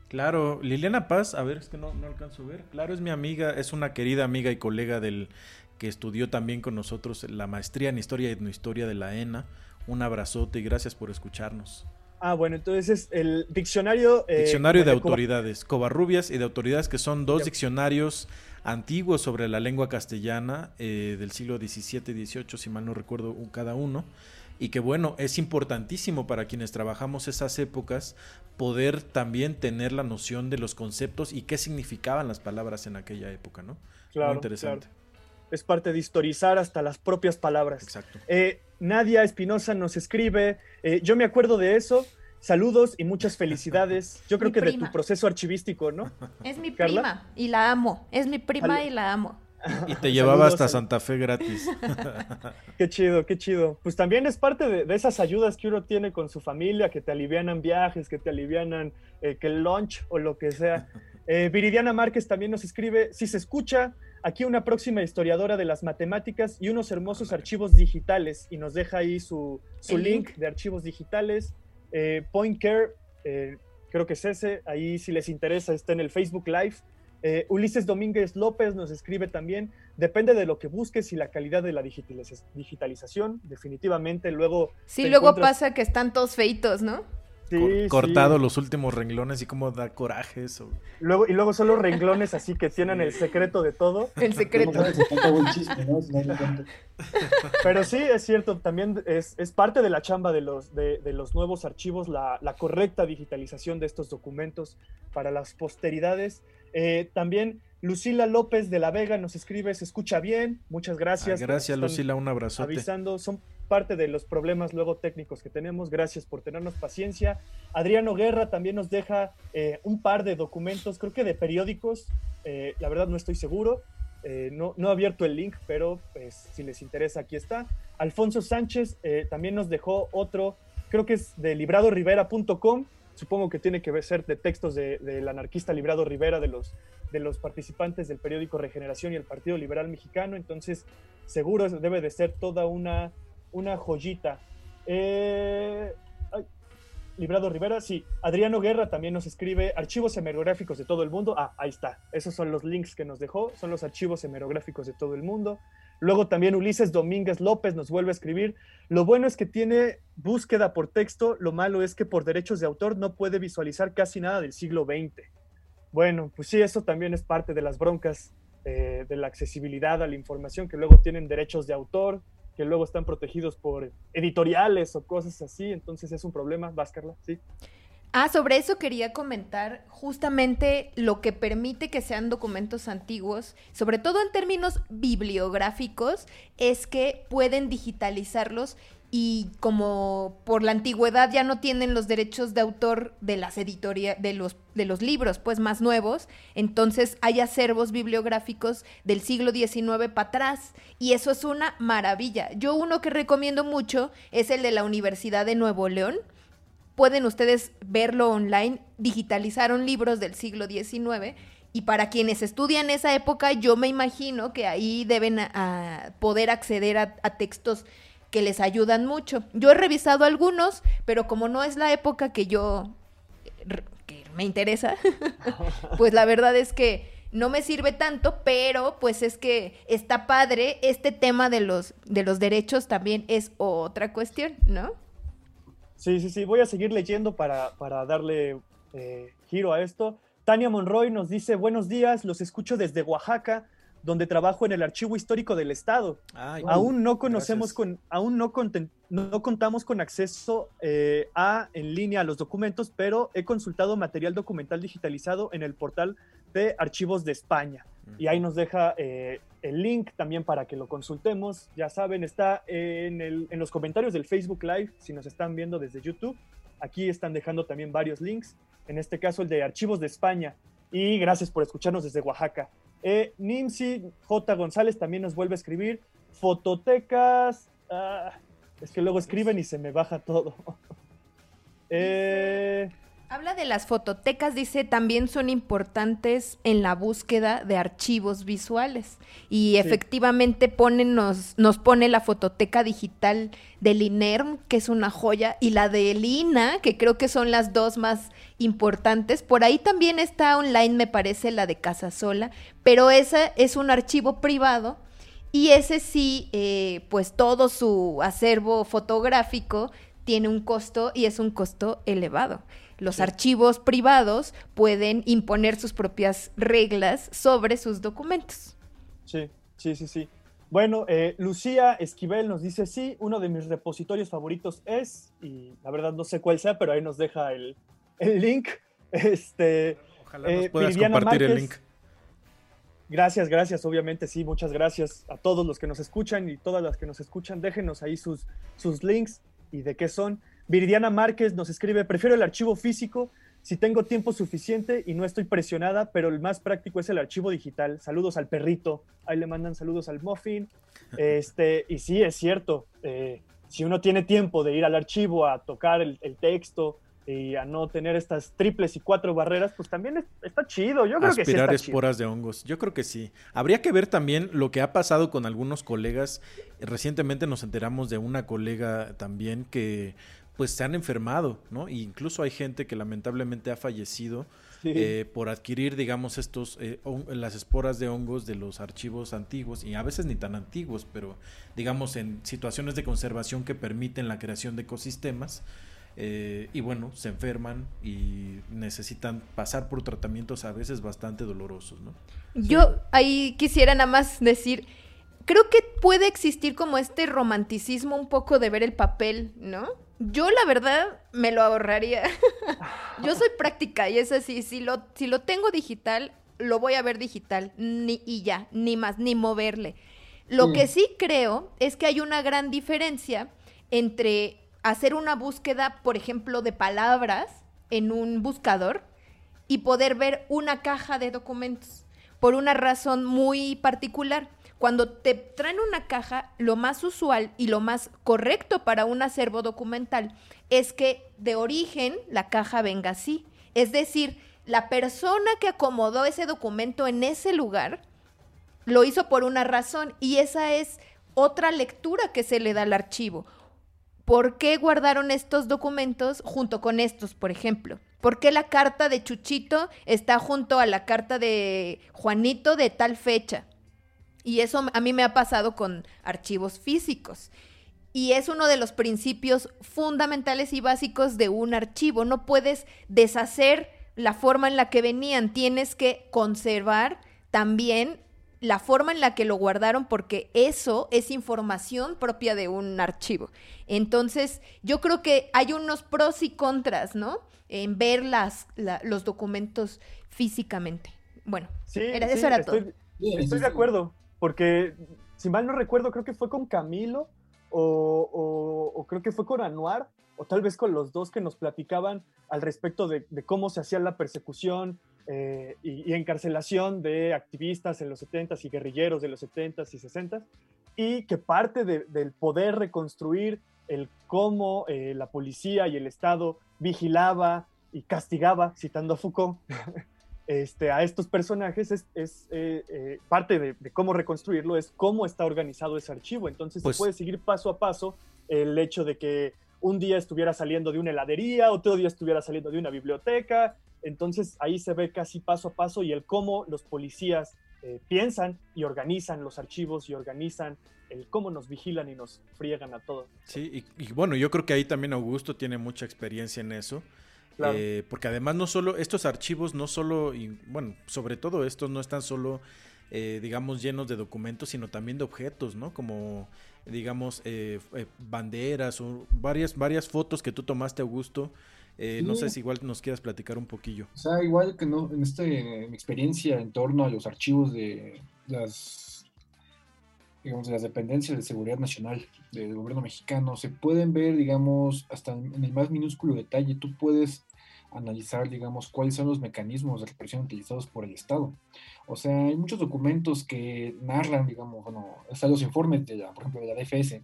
Speaker 1: Claro, Liliana Paz, a ver, es que no, no alcanzo a ver. Claro, es mi amiga, es una querida amiga y colega del que estudió también con nosotros la maestría en Historia y Etnohistoria de la ENA. Un abrazote y gracias por escucharnos.
Speaker 3: Ah, bueno, entonces es el diccionario...
Speaker 1: Eh, diccionario de, autoridades, Covarrubias y de autoridades, que son dos diccionarios antiguos sobre la lengua castellana eh, del siglo XVII y XVIII, si mal no recuerdo, cada uno y que bueno, es importantísimo para quienes trabajamos esas épocas poder también tener la noción de los conceptos y qué significaban las palabras en aquella época, ¿no?
Speaker 3: Claro,
Speaker 1: Muy interesante.
Speaker 3: Es parte de historizar hasta las propias palabras.
Speaker 1: Exacto.
Speaker 3: Eh, Nadia Espinosa nos escribe, eh, yo me acuerdo de eso, saludos y muchas felicidades. Yo creo que de tu proceso archivístico, ¿no?
Speaker 2: Es mi prima y la amo, es mi prima y la amo.
Speaker 1: Y te llevaba hasta Santa Fe gratis.
Speaker 3: qué chido, qué chido. Pues también es parte de, esas ayudas que uno tiene con su familia, que te alivianan viajes, que te alivianan eh, que el lunch o lo que sea. Eh, Viridiana Márquez también nos escribe, si se escucha, aquí una próxima historiadora de las matemáticas y unos hermosos archivos digitales. Y nos deja ahí su, link, de archivos digitales. Eh, Point Care, creo que es ese. Ahí si les interesa está en el Facebook Live. Eh, Ulises Domínguez López nos escribe también, depende de lo que busques y la calidad de la digitalización, definitivamente luego...
Speaker 2: Sí, luego pasa que están todos feitos, ¿no?
Speaker 1: Sí, cortado los últimos renglones y cómo da coraje eso.
Speaker 3: Luego, y luego son los renglones así que tienen el secreto de todo.
Speaker 2: El secreto.
Speaker 3: Pero sí, es cierto, también es, parte de la chamba de los, de, los nuevos archivos, la, la, correcta digitalización de estos documentos para las posteridades. Eh, también Lucila López de la Vega nos escribe, se escucha bien, muchas gracias.
Speaker 1: gracias Lucila, un abrazo.
Speaker 3: Avisando, son parte de los problemas luego técnicos que tenemos, gracias por tenernos paciencia. Adriano Guerra también nos deja eh, un par de documentos, creo que de periódicos, eh, la verdad no estoy seguro, no, no he abierto el link, pero pues, si les interesa aquí está. Alfonso Sánchez también nos dejó otro, creo que es de libradorivera.com, supongo que tiene que ser de textos del anarquista Librado Rivera, de los, de los participantes del periódico Regeneración y el Partido Liberal Mexicano, entonces seguro debe de ser toda una, una joyita. Eh, Librado Rivera, sí. Adriano Guerra también nos escribe archivos hemerográficos de todo el mundo. Ah, ahí está. Esos son los links que nos dejó. Son los archivos hemerográficos de todo el mundo. Luego también Ulises Domínguez López nos vuelve a escribir. Lo bueno es que tiene búsqueda por texto. Lo malo es que por derechos de autor no puede visualizar casi nada del siglo XX. Bueno, pues sí, eso también es parte de las broncas eh, de la accesibilidad a la información que luego tienen derechos de autor, que luego están protegidos por editoriales o cosas así, entonces es un problema, ¿vas Carla? Sí.
Speaker 2: Ah, sobre eso quería comentar justamente lo que permite que sean documentos antiguos, sobre todo en términos bibliográficos, es que pueden digitalizarlos y como por la antigüedad ya no tienen los derechos de autor de las editorias de los de los libros pues más nuevos, entonces hay acervos bibliográficos del siglo XIX para atrás y eso es una maravilla. Yo uno que recomiendo mucho es el de la Universidad de Nuevo León. Pueden ustedes verlo online, digitalizaron libros del siglo XIX y para quienes estudian esa época, yo me imagino que ahí deben poder acceder a, a textos que les ayudan mucho. Yo he revisado algunos, pero como no es la época que yo que me interesa, pues la verdad es que no me sirve tanto, pero pues es que está padre, este tema de los de los derechos también es otra cuestión, ¿no?
Speaker 3: Sí, sí, sí, voy a seguir leyendo para, para darle eh, giro a esto. Tania Monroy nos dice, buenos días, los escucho desde Oaxaca donde trabajo en el Archivo Histórico del Estado. aún no conocemos con, aún no, no contamos con acceso eh, a en línea a los documentos, pero he consultado material documental digitalizado en el portal de Archivos de España. y ahí nos deja eh, el link también para que lo consultemos. Ya saben, está en, en los comentarios del Facebook Live, si nos están viendo desde YouTube. Aquí están dejando también varios links, en este caso el de Archivos de España. Y gracias por escucharnos desde Oaxaca. Eh, Nimsi J. González también nos vuelve a escribir. Fototecas. Ah, es que luego escriben y se me baja todo.
Speaker 2: eh, Habla de las fototecas, dice, también son importantes en la búsqueda de archivos visuales. Y efectivamente nos, nos pone la fototeca digital del INERM, que es una joya, y la de Lina, que creo que son las dos más importantes. Por ahí también está online, me parece, la de Casa Sola, pero esa es un archivo privado. Y ese sí, eh, pues todo su acervo fotográfico tiene un costo y es un costo elevado. Los archivos privados pueden imponer sus propias reglas sobre sus documentos.
Speaker 3: Sí, sí, sí, sí. Bueno, eh, Lucía Esquivel nos dice, sí, uno de mis repositorios favoritos es, y la verdad no sé cuál sea, pero ahí nos deja el, link. Este,
Speaker 1: Ojalá nos eh, puedas compartir el link.
Speaker 3: Gracias, gracias, obviamente sí, muchas gracias a todos los que nos escuchan y todas las que nos escuchan. Déjenos ahí sus, sus links y de qué son. Viridiana Márquez nos escribe, prefiero el archivo físico si tengo tiempo suficiente y no estoy presionada, pero el más práctico es el archivo digital. Saludos al perrito, ahí le mandan saludos al muffin. Este, y sí, es cierto, eh, si uno tiene tiempo de ir al archivo a tocar el, texto, y a no tener estas triples y cuatro barreras, pues también está chido. Yo creo que sí
Speaker 1: está esporas de hongos. Yo creo que sí. Habría que ver también lo que ha pasado con algunos colegas. Recientemente nos enteramos de una colega también que pues se han enfermado, ¿no? E incluso hay gente que lamentablemente ha fallecido eh, por adquirir, digamos, estos, eh, las esporas de hongos de los archivos antiguos, y a veces ni tan antiguos, pero digamos en situaciones de conservación que permiten la creación de ecosistemas. Eh, y bueno, se enferman y necesitan pasar por tratamientos a veces bastante dolorosos, ¿no?
Speaker 2: Yo ahí quisiera nada más decir, creo que puede existir como este romanticismo un poco de ver el papel, ¿no? Yo la verdad me lo ahorraría. Yo soy práctica y es así, si lo, si lo tengo digital, lo voy a ver digital ni, y ya, ni más, ni moverle. Lo que sí creo es que hay una gran diferencia entre hacer una búsqueda, por ejemplo, de palabras en un buscador y poder ver una caja de documentos por una razón muy particular. Cuando te traen una caja, lo más usual y lo más correcto para un acervo documental es que de origen la caja venga así. Es decir, la persona que acomodó ese documento en ese lugar lo hizo por una razón y esa es otra lectura que se le da al archivo. ¿Por qué guardaron estos documentos junto con estos, por ejemplo? ¿Por qué la carta de Chuchito está junto a la carta de Juanito de tal fecha? Y eso a mí me ha pasado con archivos físicos. Y es uno de los principios fundamentales y básicos de un archivo. No puedes deshacer la forma en la que venían, tienes que conservar también la forma en la que lo guardaron porque eso es información propia de un archivo. Entonces, yo creo que hay unos pros y contras, ¿no? En ver las, los documentos físicamente. Bueno, eso era todo.
Speaker 3: Estoy de acuerdo porque si mal no recuerdo, creo que fue con Camilo o, creo que fue con Anuar, o tal vez con los dos que nos platicaban al respecto de, cómo se hacía la persecución eh, y, encarcelación de activistas en los 70s y guerrilleros de los 70s y 60s, y que parte del poder reconstruir el cómo eh, la policía y el Estado vigilaba y castigaba, citando a Foucault, este, a estos personajes es, eh, eh, parte de, cómo reconstruirlo, es cómo está organizado ese archivo. Entonces se pues puede seguir paso a paso el hecho de que un día estuviera saliendo de una heladería, otro día estuviera saliendo de una biblioteca. Entonces ahí se ve casi paso a paso y el cómo los policías eh, piensan y organizan los archivos y organizan el cómo nos vigilan y nos friegan a todos.
Speaker 1: Sí, y bueno, yo creo que ahí también Augusto tiene mucha experiencia en eso. Eh, porque además no solo, estos archivos no solo, y bueno, sobre todo estos no están solo, eh, digamos, llenos de documentos, sino también de objetos, ¿no? Como, digamos, eh, banderas o varias, varias fotos que tú tomaste, Augusto, Eh, no sé si igual nos quieras platicar un poquillo.
Speaker 4: O sea, igual que no, en, mi experiencia en torno a los archivos de las, digamos, de las dependencias de seguridad nacional del gobierno mexicano, se pueden ver, digamos, hasta en el más minúsculo detalle, tú puedes analizar, digamos, cuáles son los mecanismos de represión utilizados por el Estado. O sea, hay muchos documentos que narran, digamos, bueno, están los informes de la, por ejemplo, de la DFS,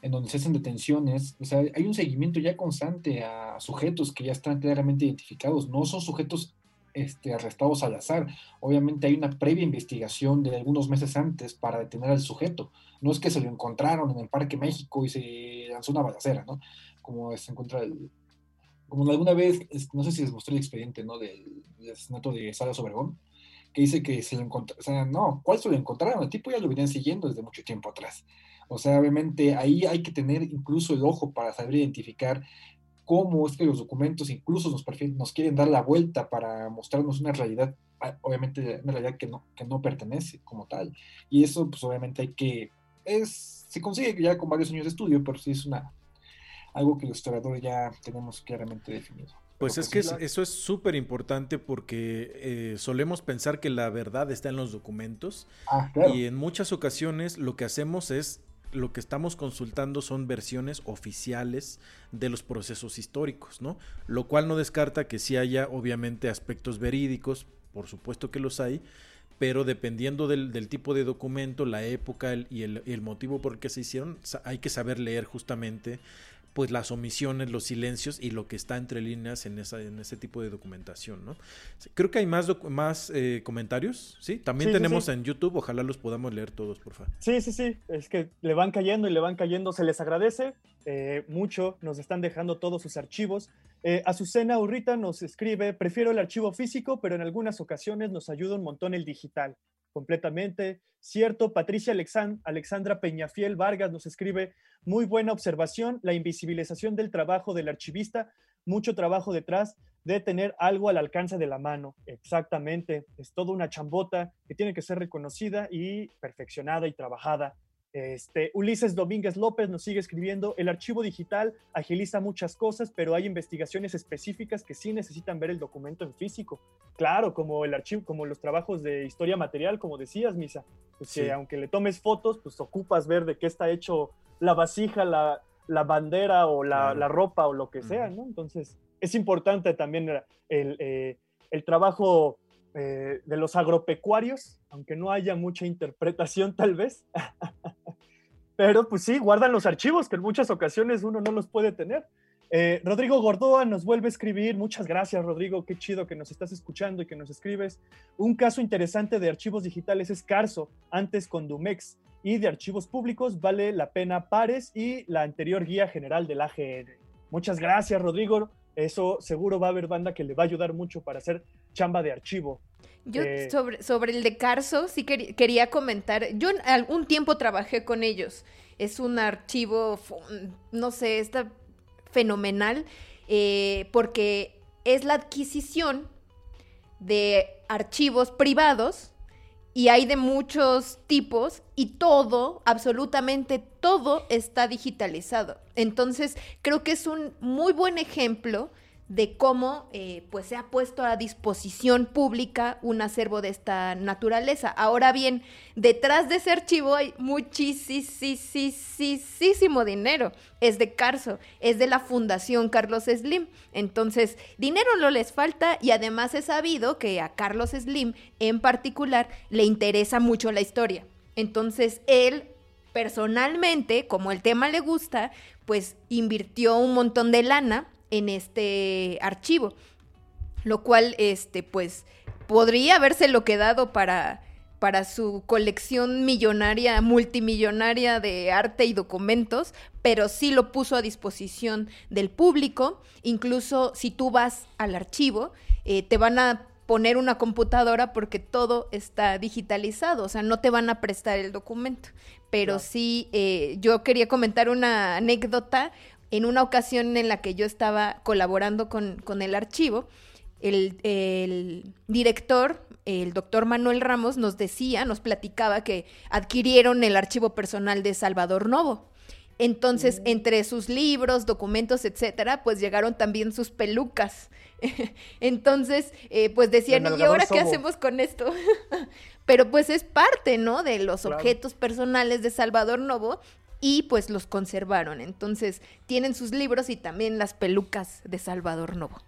Speaker 4: en donde se hacen detenciones, o sea, hay un seguimiento ya constante a sujetos que ya están claramente identificados, no son sujetos este, arrestados al azar. Obviamente hay una previa investigación de algunos meses antes para detener al sujeto. No es que se lo encontraron en el Parque México y se lanzó una balacera, ¿no? Como se encuentra el, como alguna vez, no sé si les mostré el expediente, ¿no? Del, asesinato de Salas Obregón, que dice que se lo encontraron, o sea, no, ¿cuál se lo encontraron? El tipo ya lo venían siguiendo desde mucho tiempo atrás. O sea, obviamente ahí hay que tener incluso el ojo para saber identificar cómo es que los documentos incluso nos, nos quieren dar la vuelta para mostrarnos una realidad, obviamente una realidad que no, que no pertenece como tal. Y eso, pues obviamente hay que, es, se consigue ya con varios años de estudio, pero sí es una, algo que los historiadores ya tenemos claramente definido.
Speaker 1: Pues es que eso es súper importante porque eh, solemos pensar que la verdad está en los documentos ah, y en muchas ocasiones lo que hacemos es lo que estamos consultando son versiones oficiales de los procesos históricos, ¿no? Lo cual no descarta que sí haya obviamente aspectos verídicos, por supuesto que los hay, pero dependiendo del, tipo de documento, la época y, el, y, el, motivo por el que se hicieron, hay que saber leer justamente pues las omisiones, los silencios y lo que está entre líneas en, esa, en ese tipo de documentación, ¿no? Creo que hay más, más eh, comentarios, ¿sí? También tenemos en YouTube, ojalá los podamos leer todos, por favor.
Speaker 3: Sí, sí, sí, es que le van cayendo y le van cayendo, se les agradece eh, mucho, nos están dejando todos sus archivos. Eh, Azucena Urrita nos escribe, prefiero el archivo físico, pero en algunas ocasiones nos ayuda un montón el digital completamente cierto. Patricia Alexandra Peñafiel Vargas nos escribe, muy buena observación, la invisibilización del trabajo del archivista, mucho trabajo detrás de tener algo al alcance de la mano. Exactamente, es toda una chambota que tiene que ser reconocida y perfeccionada y trabajada. Este, Ulises Domínguez López nos sigue escribiendo, el archivo digital agiliza muchas cosas, pero hay investigaciones específicas que sí necesitan ver el documento en físico. Claro, como el archivo, como los trabajos de historia material, como decías, Misa, pues que aunque le tomes fotos, pues ocupas ver de qué está hecho la vasija, la, bandera o la, ropa o lo que sea, ¿no? Entonces, es importante también el, eh, el trabajo eh, de los agropecuarios, aunque no haya mucha interpretación tal vez. Pero pues sí, guardan los archivos que en muchas ocasiones uno no los puede tener. Eh, Rodrigo Gordoa nos vuelve a escribir. Muchas gracias, Rodrigo. Qué chido que nos estás escuchando y que nos escribes. Un caso interesante de archivos digitales es Carso, antes con Dumex. Y de archivos públicos vale la pena Pares y la anterior guía general del AGN. Muchas gracias, Rodrigo. Eso seguro va a haber banda que le va a ayudar mucho para hacer chamba de archivo.
Speaker 2: Yo eh, sobre, sobre el de Carso sí quería comentar, yo algún tiempo trabajé con ellos, es un archivo, no sé, está fenomenal, eh, porque es la adquisición de archivos privados y hay de muchos tipos y todo, absolutamente todo está digitalizado. Entonces, creo que es un muy buen ejemplo de cómo eh, pues se ha puesto a disposición pública un acervo de esta naturaleza. Ahora bien, detrás de ese archivo hay muchísimo dinero. Es de Carso, es de la Fundación Carlos Slim. Entonces, dinero no les falta y además he sabido que a Carlos Slim en particular le interesa mucho la historia. Entonces, él personalmente, como el tema le gusta, pues invirtió un montón de lana en este archivo, lo cual, este, pues, podría habérselo quedado para, para su colección millonaria, multimillonaria de arte y documentos, pero sí lo puso a disposición del público. Incluso si tú vas al archivo, eh, te van a poner una computadora porque todo está digitalizado, o sea, no te van a prestar el documento. Pero sí, eh, yo quería comentar una anécdota en una ocasión en la que yo estaba colaborando con, el archivo, el, director, el doctor Manuel Ramos, nos decía, nos platicaba que adquirieron el archivo personal de Salvador Novo. Entonces, entre sus libros, documentos, etcétera, pues llegaron también sus pelucas. Entonces, eh, pues decían, ¿y ahora qué hacemos con esto? Pero pues es parte, ¿no? De los objetos personales de Salvador Novo y pues los conservaron. Entonces, tienen sus libros y también las pelucas de Salvador Novo.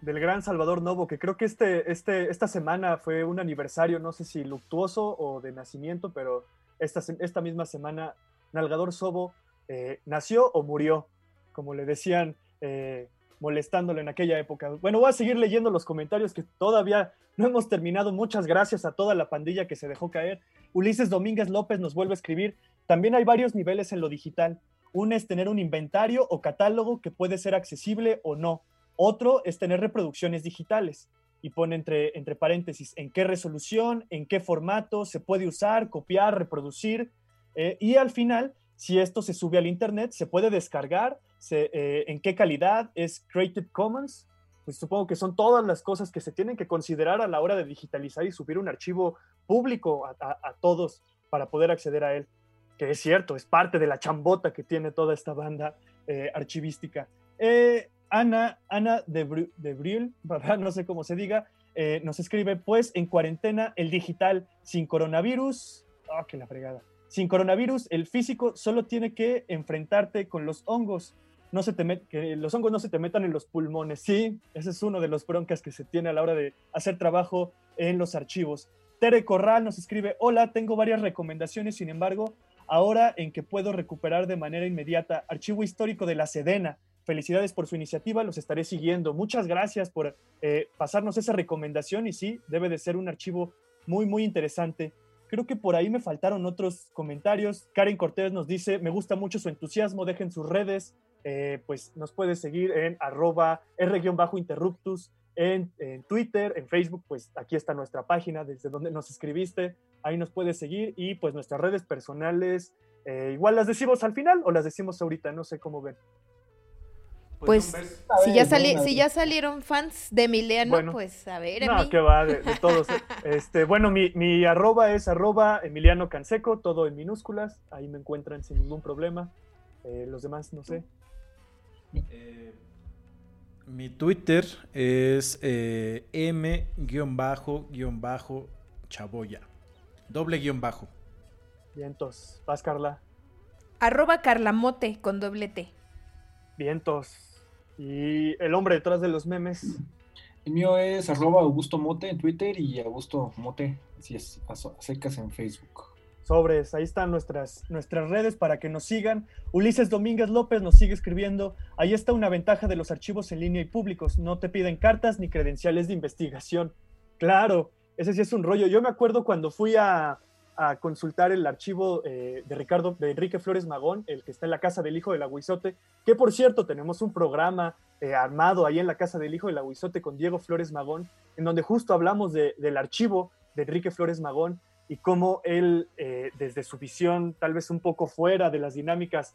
Speaker 3: Del gran Salvador Novo, que creo que este, este, esta semana fue un aniversario, no sé si luctuoso o de nacimiento, pero esta, esta misma semana, Nalgador Sobo eh, nació o murió, como le decían eh, molestándolo en aquella época. Bueno, voy a seguir leyendo los comentarios que todavía no hemos terminado. Muchas gracias a toda la pandilla que se dejó caer. Ulises Domínguez López nos vuelve a escribir. También hay varios niveles en lo digital. Uno es tener un inventario o catálogo que puede ser accesible o no. Otro es tener reproducciones digitales. Y pone entre, entre paréntesis en qué resolución, en qué formato se puede usar, copiar, reproducir. Eh, y al final, si esto se sube al Internet, se puede descargar eh, en qué calidad es Creative Commons. Pues supongo que son todas las cosas que se tienen que considerar a la hora de digitalizar y subir un archivo público a, todos para poder acceder a él. Es cierto, es parte de la chambota que tiene toda esta banda eh, archivística. Eh, Ana, Ana de, de no sé cómo se diga, nos escribe, pues en cuarentena el digital sin coronavirus, oh, que la fregada. Sin coronavirus, el físico solo tiene que enfrentarte con los hongos no se te que los hongos no se te metan en los pulmones. Sí, ese es uno de los broncas que se tiene a la hora de hacer trabajo en los archivos. Tere Corral nos escribe, hola, tengo varias recomendaciones, sin embargo, ahora en que puedo recuperar de manera inmediata archivo histórico de la Sedena. Felicidades por su iniciativa, los estaré siguiendo. Muchas gracias por eh, pasarnos esa recomendación y sí, debe de ser un archivo muy, muy interesante. Creo que por ahí me faltaron otros comentarios. Karen Cortés nos dice, me gusta mucho su entusiasmo, dejen sus redes, eh, pues nos puedes seguir en arroba r-interruptus, en, Twitter, en Facebook, pues aquí está nuestra página desde donde nos escribiste, ahí nos puedes seguir y pues nuestras redes personales, eh, igual las decimos al final o las decimos ahorita, no sé cómo ven.
Speaker 2: Pues, si, ya si ya salieron fans de Emiliano, pues a ver.
Speaker 3: No, que va, de, todos. este, bueno, mi, mi, arroba es arroba Emiliano Canseco, todo en minúsculas, ahí me encuentran sin ningún problema. Eh, los demás, no sé.
Speaker 1: Eh, mi Twitter es eh, m-chaboya. Doble guion bajo.
Speaker 3: Vientos. Vas, Carla.
Speaker 2: Arroba Carlamote con doble T.
Speaker 3: Vientos. Y el hombre detrás de los memes.
Speaker 4: El mío es arroba Augusto Mote en Twitter y Augusto Mote, si es, a secas en Facebook
Speaker 3: sobres, ahí están nuestras, nuestras redes para que nos sigan. Ulises Domínguez López nos sigue escribiendo, ahí está una ventaja de los archivos en línea y públicos, no te piden cartas ni credenciales de investigación. Claro, ese sí es un rollo. Yo me acuerdo cuando fui a, consultar el archivo eh, de Ricardo, de Enrique Flores Magón, el que está en la casa del hijo del aguizote, que por cierto tenemos un programa eh, armado ahí en la casa del hijo del aguizote con Diego Flores Magón, en donde justo hablamos del archivo de Enrique Flores Magón y cómo él, eh, desde su visión tal vez un poco fuera de las dinámicas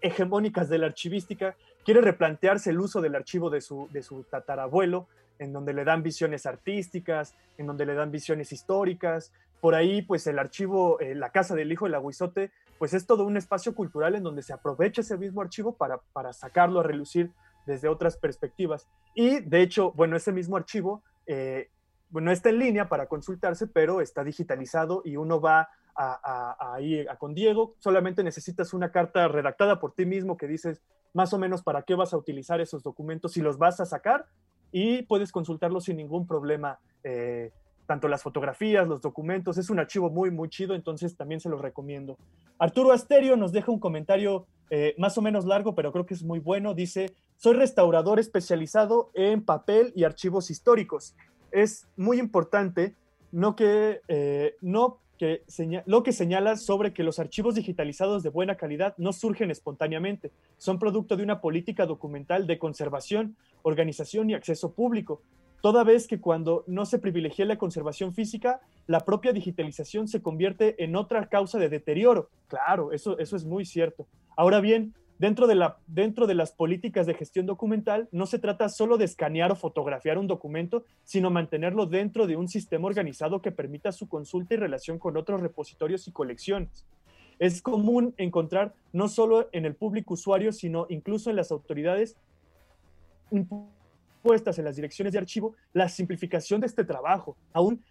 Speaker 3: hegemónicas de la archivística, quiere replantearse el uso del archivo de su, de su tatarabuelo, en donde le dan visiones artísticas, en donde le dan visiones históricas. Por ahí, pues el archivo, eh, la casa del hijo del aguizote, pues es todo un espacio cultural en donde se aprovecha ese mismo archivo para, para sacarlo a relucir desde otras perspectivas. Y de hecho, bueno, ese mismo archivo no está en línea para consultarse, pero está digitalizado y uno va a, con Diego. Solamente necesitas una carta redactada por ti mismo que dices más o menos para qué vas a utilizar esos documentos y los vas a sacar y puedes consultarlos sin ningún problema. Eh, tanto las fotografías, los documentos, es un archivo muy, muy chido, entonces también se los recomiendo. Arturo Asterio nos deja un comentario eh, más o menos largo, pero creo que es muy bueno. Dice, soy restaurador especializado en papel y archivos históricos es muy importante no que, eh, no lo que señala sobre que los archivos digitalizados de buena calidad no surgen espontáneamente, son producto de una política documental de conservación, organización y acceso público, toda vez que cuando no se privilegia la conservación física, la propia digitalización se convierte en otra causa de deterioro. Claro, eso, eso es muy cierto. Ahora bien, Dentro de, la, dentro de las políticas de gestión documental, no se trata solo de escanear o fotografiar un documento, sino mantenerlo dentro de un sistema organizado que permita su consulta y relación con otros repositorios y colecciones. es común encontrar no solo en el público usuario, sino incluso en las autoridades impuestas en las direcciones de archivo, la simplificación de este trabajo, aún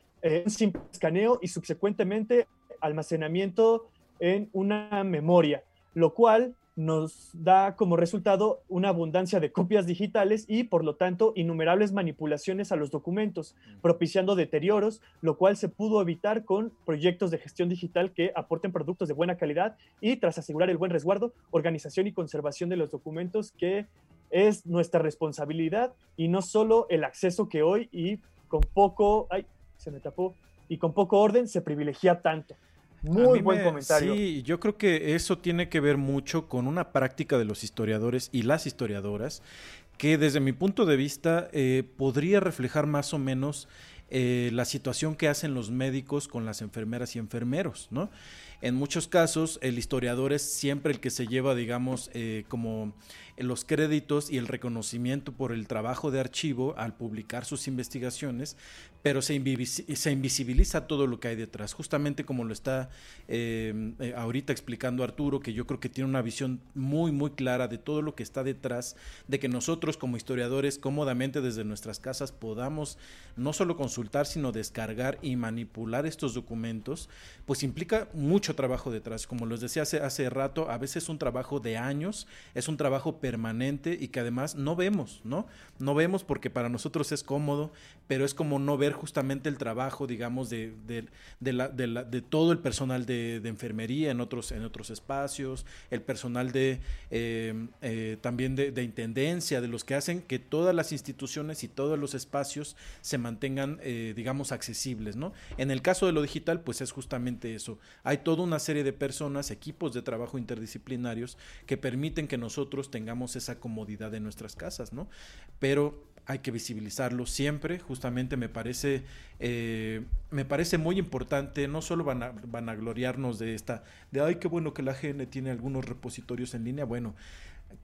Speaker 3: un simple escaneo y subsecuentemente almacenamiento en una memoria, lo cual nos da como resultado una abundancia de copias digitales y, por lo tanto, innumerables manipulaciones a los documentos, propiciando deterioros, lo cual se pudo evitar con proyectos de gestión digital que aporten productos de buena calidad y, tras asegurar el buen resguardo, organización y conservación de los documentos, que es nuestra responsabilidad y no solo el acceso que hoy y con poco, ay, se me tapó, y con poco orden se privilegia tanto. Muy buen comentario.
Speaker 1: Sí, yo creo que eso tiene que ver mucho con una práctica de los historiadores y las historiadoras que desde mi punto de vista eh, podría reflejar más o menos eh, la situación que hacen los médicos con las enfermeras y enfermeros, ¿no? En muchos casos, el historiador es siempre el que se lleva, digamos, eh, como los créditos y el reconocimiento por el trabajo de archivo al publicar sus investigaciones, pero se, invisibiliza todo lo que hay detrás, justamente como lo está em, eh, ahorita explicando Arturo, que yo creo que tiene una visión muy, muy clara de todo lo que está detrás, de que nosotros como historiadores cómodamente desde nuestras casas podamos no solo consultar, sino descargar y manipular estos documentos, pues implica mucho trabajo detrás. Como les decía hace, hace rato, a veces es un trabajo de años, es un trabajo permanente y que además no vemos, ¿no? No vemos porque para nosotros es cómodo, pero es como no ver justamente el trabajo, digamos, de, de, de, la, de todo el personal de, enfermería en otros, en otros espacios, el personal de eh, eh, también de, intendencia, de los que hacen que todas las instituciones y todos los espacios se mantengan, eh, digamos, accesibles, ¿no? En el caso de lo digital, pues es justamente eso. Hay una serie de personas, equipos de trabajo interdisciplinarios que permiten que nosotros tengamos esa comodidad en nuestras casas, ¿no? Pero hay que visibilizarlo siempre. Justamente me parece, eh, me parece muy importante, no solo van a, van a gloriarnos de esta, de ay, qué bueno que la AGN tiene algunos repositorios en línea. Bueno,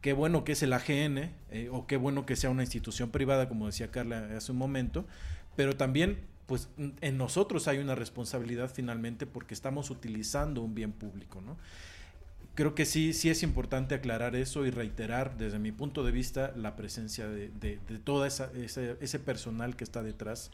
Speaker 1: qué bueno que es el AGN, eh, o qué bueno que sea una institución privada, como decía Carla hace un momento, pero también pues en nosotros hay una responsabilidad finalmente porque estamos utilizando un bien público, ¿no? creo que sí, sí es importante aclarar eso y reiterar desde mi punto de vista la presencia de, de, todo esa, ese, personal que está detrás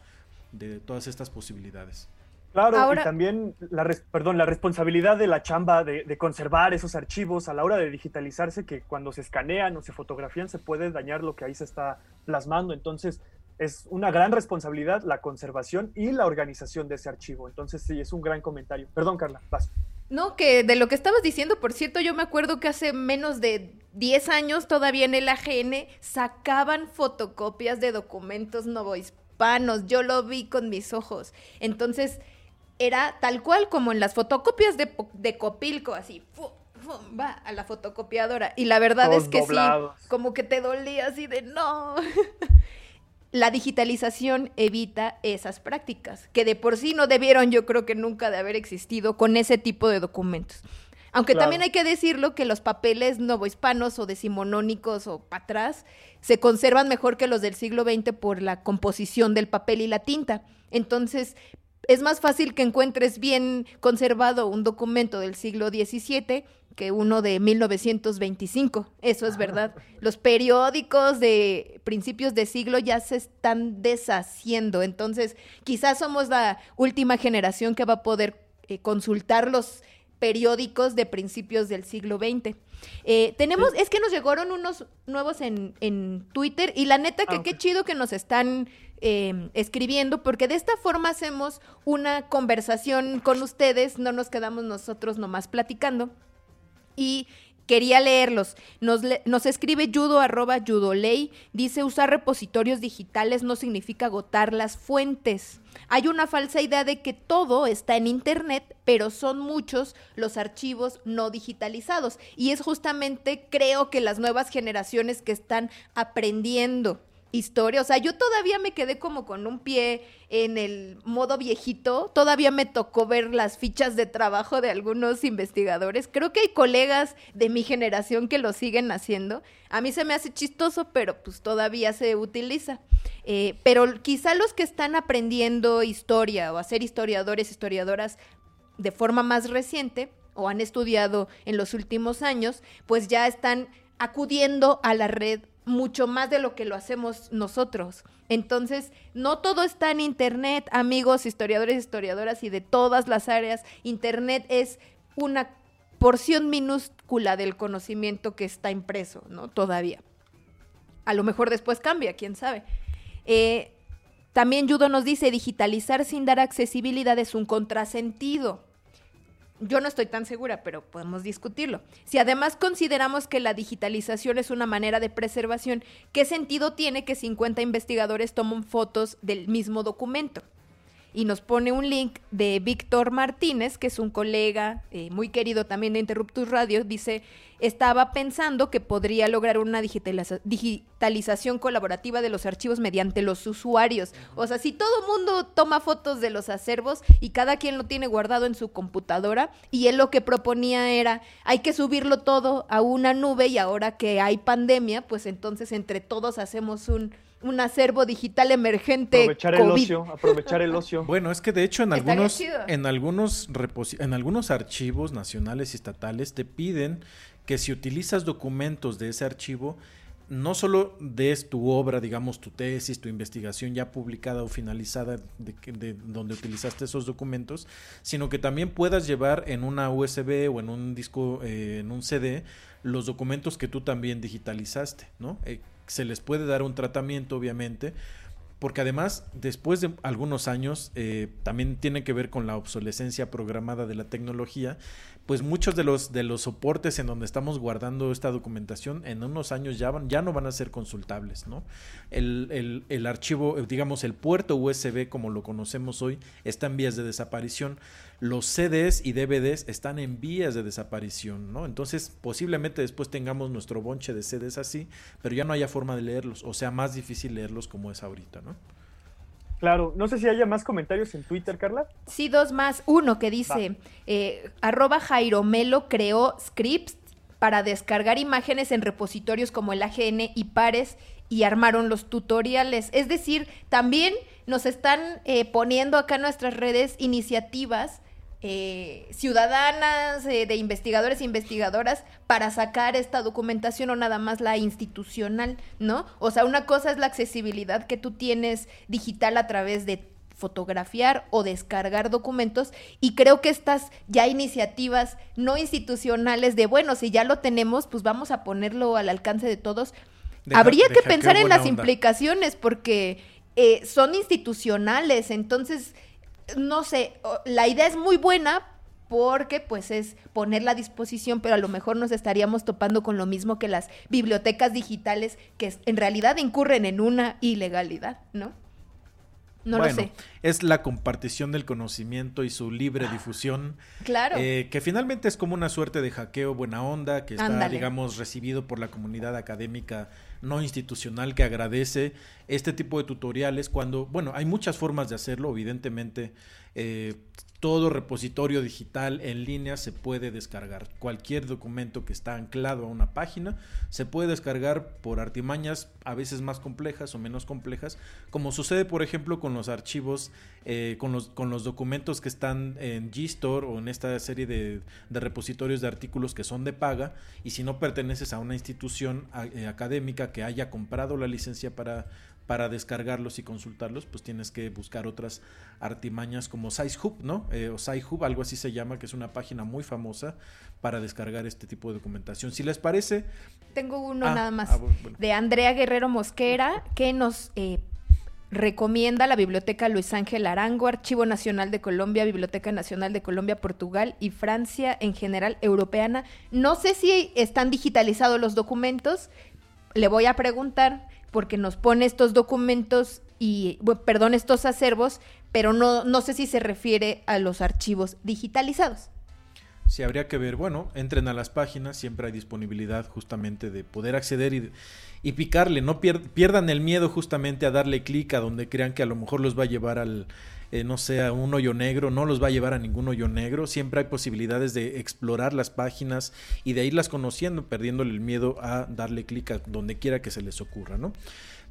Speaker 1: de todas estas posibilidades.
Speaker 3: Claro, y también la, perdón, la responsabilidad de la chamba de, de, conservar esos archivos a la hora de digitalizarse, que cuando se escanean o se fotografían se puede dañar lo que ahí se está plasmando. Entonces, es una gran responsabilidad la conservación y la organización de ese archivo. Entonces, sí, es un gran comentario. Perdón, Carla, vas.
Speaker 2: No, que de lo que estabas diciendo, por cierto, yo me acuerdo que hace menos de 10 años todavía en el AGN sacaban fotocopias de documentos novohispanos. Yo lo vi con mis ojos. Entonces, era tal cual como en las fotocopias de, de Copilco, así, va a la fotocopiadora. Y la verdad es que sí, como que te dolía así de no. la digitalización evita esas prácticas, que de por sí no debieron, yo creo que nunca de haber existido con ese tipo de documentos. Aunque también hay que decirlo que los papeles novohispanos o decimonónicos o para atrás se conservan mejor que los del siglo XX por la composición del papel y la tinta. Entonces, es más fácil que encuentres bien conservado un documento del siglo XVII que uno de 1925. Eso es verdad. Los periódicos de principios de siglo ya se están deshaciendo. Entonces, quizás somos la última generación que va a poder eh, consultar los periódicos de principios del siglo XX. Eh, tenemos, es que nos llegaron unos nuevos en, en Twitter y la neta que ah, qué chido que nos están eh, escribiendo, porque de esta forma hacemos una conversación con ustedes, no nos quedamos nosotros nomás platicando y quería leerlos. Nos, nos escribe judo arroba judoley, dice usar repositorios digitales no significa agotar las fuentes. Hay una falsa idea de que todo está en Internet, pero son muchos los archivos no digitalizados. Y es justamente, creo que las nuevas generaciones que están aprendiendo historia. O sea, yo todavía me quedé como con un pie en el modo viejito. Todavía me tocó ver las fichas de trabajo de algunos investigadores. Creo que hay colegas de mi generación que lo siguen haciendo. A mí se me hace chistoso, pero pues todavía se utiliza. Eh, pero quizá los que están aprendiendo historia o a ser historiadores, historiadoras de forma más reciente, o han estudiado en los últimos años, pues ya están acudiendo a la red mucho más de lo que lo hacemos nosotros. Entonces, no todo está en Internet, amigos, historiadores, historiadoras y de todas las áreas. Internet es una porción minúscula del conocimiento que está impreso, ¿no? Todavía. A lo mejor después cambia, quién sabe. Eh, también Judo nos dice, digitalizar sin dar accesibilidad es un contrasentido. Yo no estoy tan segura, pero podemos discutirlo. Si además consideramos que la digitalización es una manera de preservación, ¿qué sentido tiene que 50 investigadores tomen fotos del mismo documento? Y nos pone un link de Víctor Martínez, que es un colega eh, muy querido también de Interruptus Radio, dice, estaba pensando que podría lograr una digitalización colaborativa de los archivos mediante los usuarios. O sea, si todo mundo toma fotos de los acervos y cada quien lo tiene guardado en su computadora, y él lo que proponía era, hay que subirlo todo a una nube y ahora que hay pandemia, pues entonces entre todos hacemos un un acervo digital emergente.
Speaker 3: Aprovechar el ocio, aprovechar el ocio.
Speaker 1: Bueno, es que de hecho en algunos, en algunos en algunos archivos nacionales y estatales te piden que si utilizas documentos de ese archivo, no solo des tu obra, digamos tu tesis, tu investigación ya publicada o finalizada de, de, donde utilizaste esos documentos, sino que también puedas llevar en una USB o en un disco, eh, en un CD, los documentos que tú también digitalizaste, ¿no? Eh, se les puede dar un tratamiento, obviamente, porque además, después de algunos años, eh, también tiene que ver con la obsolescencia programada de la tecnología, pues muchos de los, de los soportes en donde estamos guardando esta documentación en unos años ya, van, ya no van a ser consultables, ¿no? El, el, archivo, digamos, el puerto USB como lo conocemos hoy está en vías de desaparición. Los CDs y DVDs están en vías de desaparición, ¿no? Entonces, posiblemente después tengamos nuestro bonche de CDs así, pero ya no haya forma de leerlos, o sea, más difícil leerlos como es ahorita, ¿no?
Speaker 3: Claro, no sé si haya más comentarios en Twitter, Carla.
Speaker 2: Sí, dos más. Uno que dice, eh, arroba Jairomelo creó scripts para descargar imágenes en repositorios como el AGN y Pares y armaron los tutoriales. Es decir, también nos están eh, poniendo acá en nuestras redes iniciativas eh, ciudadanas, eh, de investigadores e investigadoras para sacar esta documentación o nada más la institucional, ¿no? O sea, una cosa es la accesibilidad que tú tienes digital a través de fotografiar o descargar documentos y creo que estas ya iniciativas no institucionales de, bueno, si ya lo tenemos, pues vamos a ponerlo al alcance de todos. Habría que pensar en las implicaciones porque eh, son institucionales, entonces no sé, la idea es muy buena porque pues es ponerla a disposición, pero a lo mejor nos estaríamos topando con lo mismo que las bibliotecas digitales que en realidad incurren en una ilegalidad, ¿no?
Speaker 1: No lo sé. Es la compartición del conocimiento y su libre difusión.
Speaker 2: Claro.
Speaker 1: Eh, que finalmente es como una suerte de hackeo buena onda que está, digamos, recibido por la comunidad académica no institucional que agradece este tipo de tutoriales cuando, bueno, hay muchas formas de hacerlo, evidentemente. Eh, todo repositorio digital en línea se puede descargar. Cualquier documento que está anclado a una página se puede descargar por artimañas a veces más complejas o menos complejas, como sucede por ejemplo con los archivos, eh, con, los, con los documentos que están en GStore o en esta serie de, repositorios de artículos que son de paga y si no perteneces a una institución eh, académica que haya comprado la licencia para para descargarlos y consultarlos, pues tienes que buscar otras artimañas como SizeHub, ¿no? Eh, o SciHub, algo así se llama, que es una página muy famosa para descargar este tipo de documentación. Si les parece...
Speaker 2: Tengo uno ah, nada más ah, de Andrea Guerrero Mosquera que nos eh, recomienda la Biblioteca Luis Ángel Arango, Archivo Nacional de Colombia, Biblioteca Nacional de Colombia, Portugal y Francia en general europeana. No sé si están digitalizados los documentos, le voy a preguntar porque nos pone estos documentos y, perdón, estos acervos, pero no, no sé si se refiere a los archivos digitalizados.
Speaker 1: Sí, habría que ver, bueno, entren a las páginas, siempre hay disponibilidad justamente de poder acceder y, y picarle, no pierdan el miedo justamente a darle clic a donde crean que a lo mejor los va a llevar al, eh, no sé, a un hoyo negro, no los va a llevar a ningún hoyo negro, siempre hay posibilidades de explorar las páginas y de irlas conociendo, perdiéndole el miedo a darle clic a donde quiera que se les ocurra, ¿no?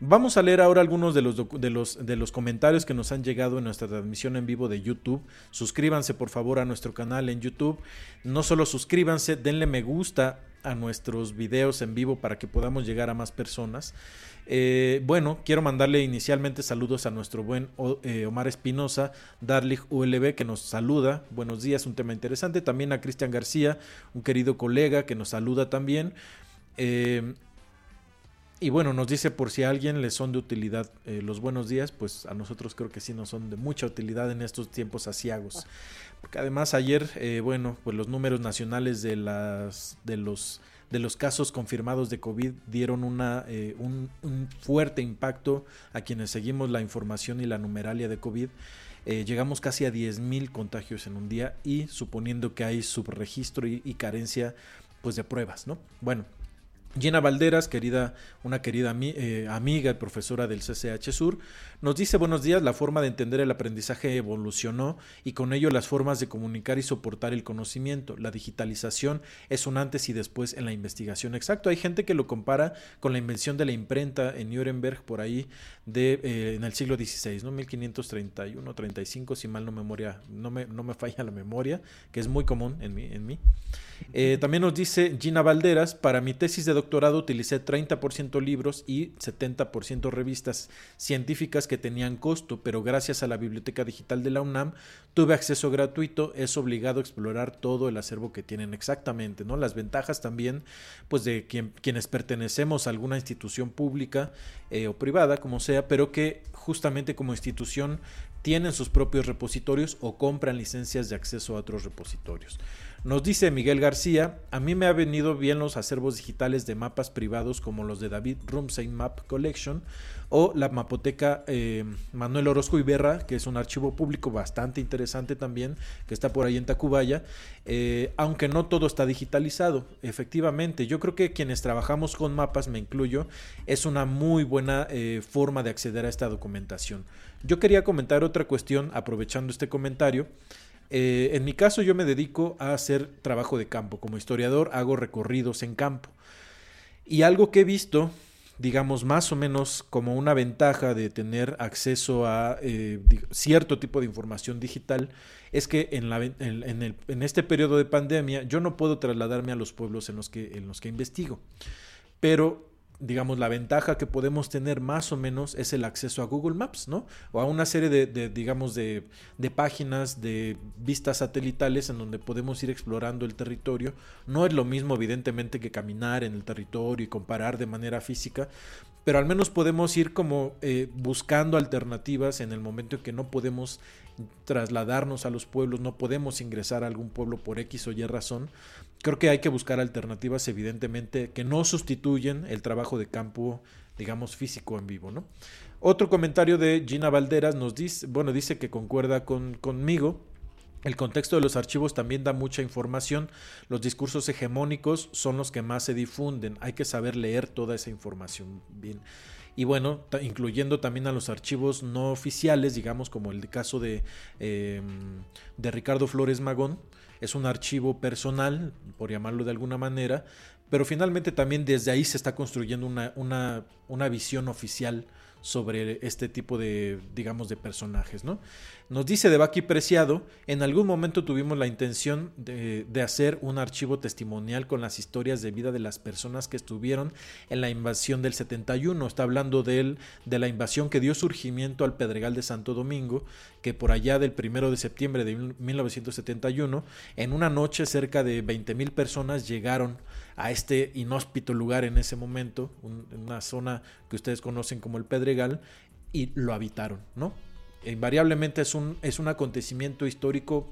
Speaker 1: Vamos a leer ahora algunos de los, de, los, de los comentarios que nos han llegado en nuestra transmisión en vivo de YouTube. Suscríbanse por favor a nuestro canal en YouTube. No solo suscríbanse, denle me gusta a nuestros videos en vivo para que podamos llegar a más personas. Eh, bueno, quiero mandarle inicialmente saludos a nuestro buen eh, Omar Espinosa, Darlich ULB, que nos saluda. Buenos días, un tema interesante. También a Cristian García, un querido colega que nos saluda también. Eh, y bueno, nos dice por si a alguien le son de utilidad los buenos días, pues a nosotros creo que sí nos son de mucha utilidad en estos tiempos asiagos. Porque además ayer, bueno, pues los números nacionales de las de los de los casos confirmados de COVID dieron una, eh, un, fuerte impacto a quienes seguimos la información y la numeralia de COVID. Eh, llegamos casi a 10.000 contagios en un día y suponiendo que hay subregistro y, y carencia pues de pruebas, ¿no? Bueno, Gina Valderas, querida, una querida eh, amiga y profesora del CCH Sur, nos dice buenos días, la forma de entender el aprendizaje evolucionó y con ello las formas de comunicar y soportar el conocimiento. La digitalización es un antes y después en la investigación. Exacto, hay gente que lo compara con la invención de la imprenta en Nuremberg por ahí de, eh, en el siglo XVI, ¿no? 1531, 35, si mal no, memoria, no, me, no me falla la memoria, que es muy común en mí. En mí. Eh, también nos dice Gina Valderas, para mi tesis de doctorado utilicé 30% libros y 70% revistas científicas que tenían costo, pero gracias a la biblioteca digital de la UNAM tuve acceso gratuito, es obligado a explorar todo el acervo que tienen exactamente, ¿no? Las ventajas también, pues de quienes pertenecemos a alguna institución pública eh, o privada, como sea, pero que justamente como institución tienen sus propios repositorios o compran licencias de acceso a otros repositorios. Nos dice Miguel García, a mí me ha venido bien los acervos digitales de mapas privados como los de David Rumsey Map Collection o la mapoteca eh, Manuel Orozco Iberra, que es un archivo público bastante interesante también, que está por ahí en Tacubaya, eh, aunque no todo está digitalizado. Efectivamente, yo creo que quienes trabajamos con mapas, me incluyo, es una muy buena eh, forma de acceder a esta documentación. Yo quería comentar otra cuestión aprovechando este comentario. Eh, en mi caso yo me dedico a hacer trabajo de campo. Como historiador hago recorridos en campo. Y algo que he visto, digamos, más o menos como una ventaja de tener acceso a eh, cierto tipo de información digital, es que en, este periodo de pandemia yo no puedo trasladarme a los pueblos en los que investigo. Pero digamos, la ventaja que podemos tener más o menos es el acceso a Google Maps, ¿no? O a una serie de, digamos, de, páginas de vistas satelitales en donde podemos ir explorando el territorio. No es lo mismo, evidentemente, que caminar en el territorio y comparar de manera física, pero al menos podemos ir como eh, buscando alternativas en el momento en que no podemos trasladarnos a los pueblos, no podemos ingresar a algún pueblo por X o Y razón. Creo que hay que buscar alternativas, evidentemente, que no sustituyen el trabajo de campo, digamos, físico en vivo, ¿no? Otro comentario de Gina Valderas nos dice, bueno, dice que concuerda con, conmigo el contexto de los archivos también da mucha información. Los discursos hegemónicos son los que más se difunden. Hay que saber leer toda esa información bien. Y bueno, incluyendo también a los archivos no oficiales, digamos como el caso de, em, de Ricardo Flores Magón. Es un archivo personal, por llamarlo de alguna manera, pero finalmente también desde ahí se está construyendo una, una, una visión oficial sobre este tipo de, digamos, de personajes, ¿no? Nos dice de Baki Preciado, en algún momento tuvimos la intención de, hacer un archivo testimonial con las historias de vida de las personas que estuvieron en la invasión del 71. Está hablando de él, de la invasión que dio surgimiento al Pedregal de Santo Domingo, que por allá del primero de septiembre de 1971, en una noche cerca de 20 mil personas llegaron a este inhóspito lugar en ese momento, una zona que ustedes conocen como el Pedregal, y lo habitaron, ¿no? Invariablemente es un, es un acontecimiento histórico,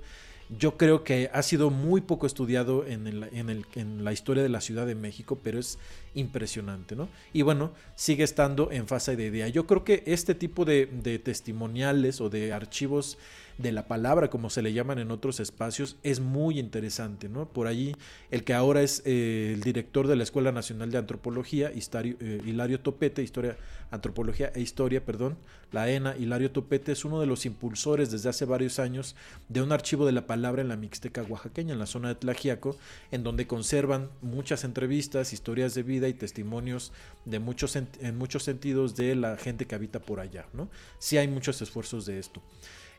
Speaker 1: yo creo que ha sido muy poco estudiado en, el, en, el, en, la historia de la Ciudad de México, pero es impresionante, ¿no? Y bueno, sigue estando en fase de idea. Yo creo que este tipo de, de testimoniales o de archivos de la palabra, como se le llaman en otros espacios, es muy interesante, ¿no? Por allí, el que ahora es eh, el director de la Escuela Nacional de Antropología, eh, Hilario Topete, Historia, Antropología e Historia, perdón, la ENA, Hilario Topete, es uno de los impulsores desde hace varios años de un archivo de la palabra en la Mixteca oaxaqueña, en la zona de Tlajiaco, en donde conservan muchas entrevistas, historias de vida y testimonios de muchos, en muchos sentidos de la gente que habita por allá, ¿no? Sí hay muchos esfuerzos de esto.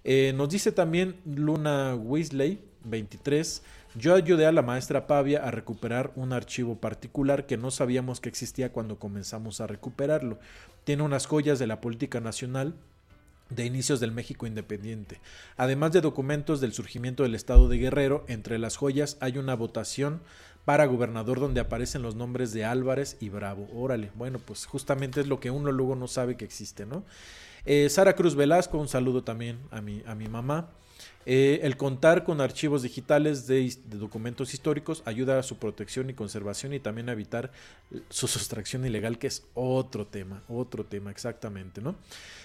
Speaker 1: Eh, nos dice también Luna Weasley, 23. Yo ayudé a la maestra Pavia a recuperar un archivo particular que no sabíamos que existía cuando comenzamos a recuperarlo. Tiene unas joyas de la política nacional de inicios del México independiente. Además de documentos del surgimiento del estado de Guerrero, entre las joyas hay una votación para gobernador donde aparecen los nombres de Álvarez y Bravo. Órale, bueno, pues justamente es lo que uno luego no sabe que existe, ¿no? Eh, Sara Cruz Velasco, un saludo también a mi, a mi mamá. Eh, el contar con archivos digitales de, documentos históricos ayuda a su protección y conservación y también a evitar su sustracción ilegal, que es otro tema, otro tema exactamente, ¿no?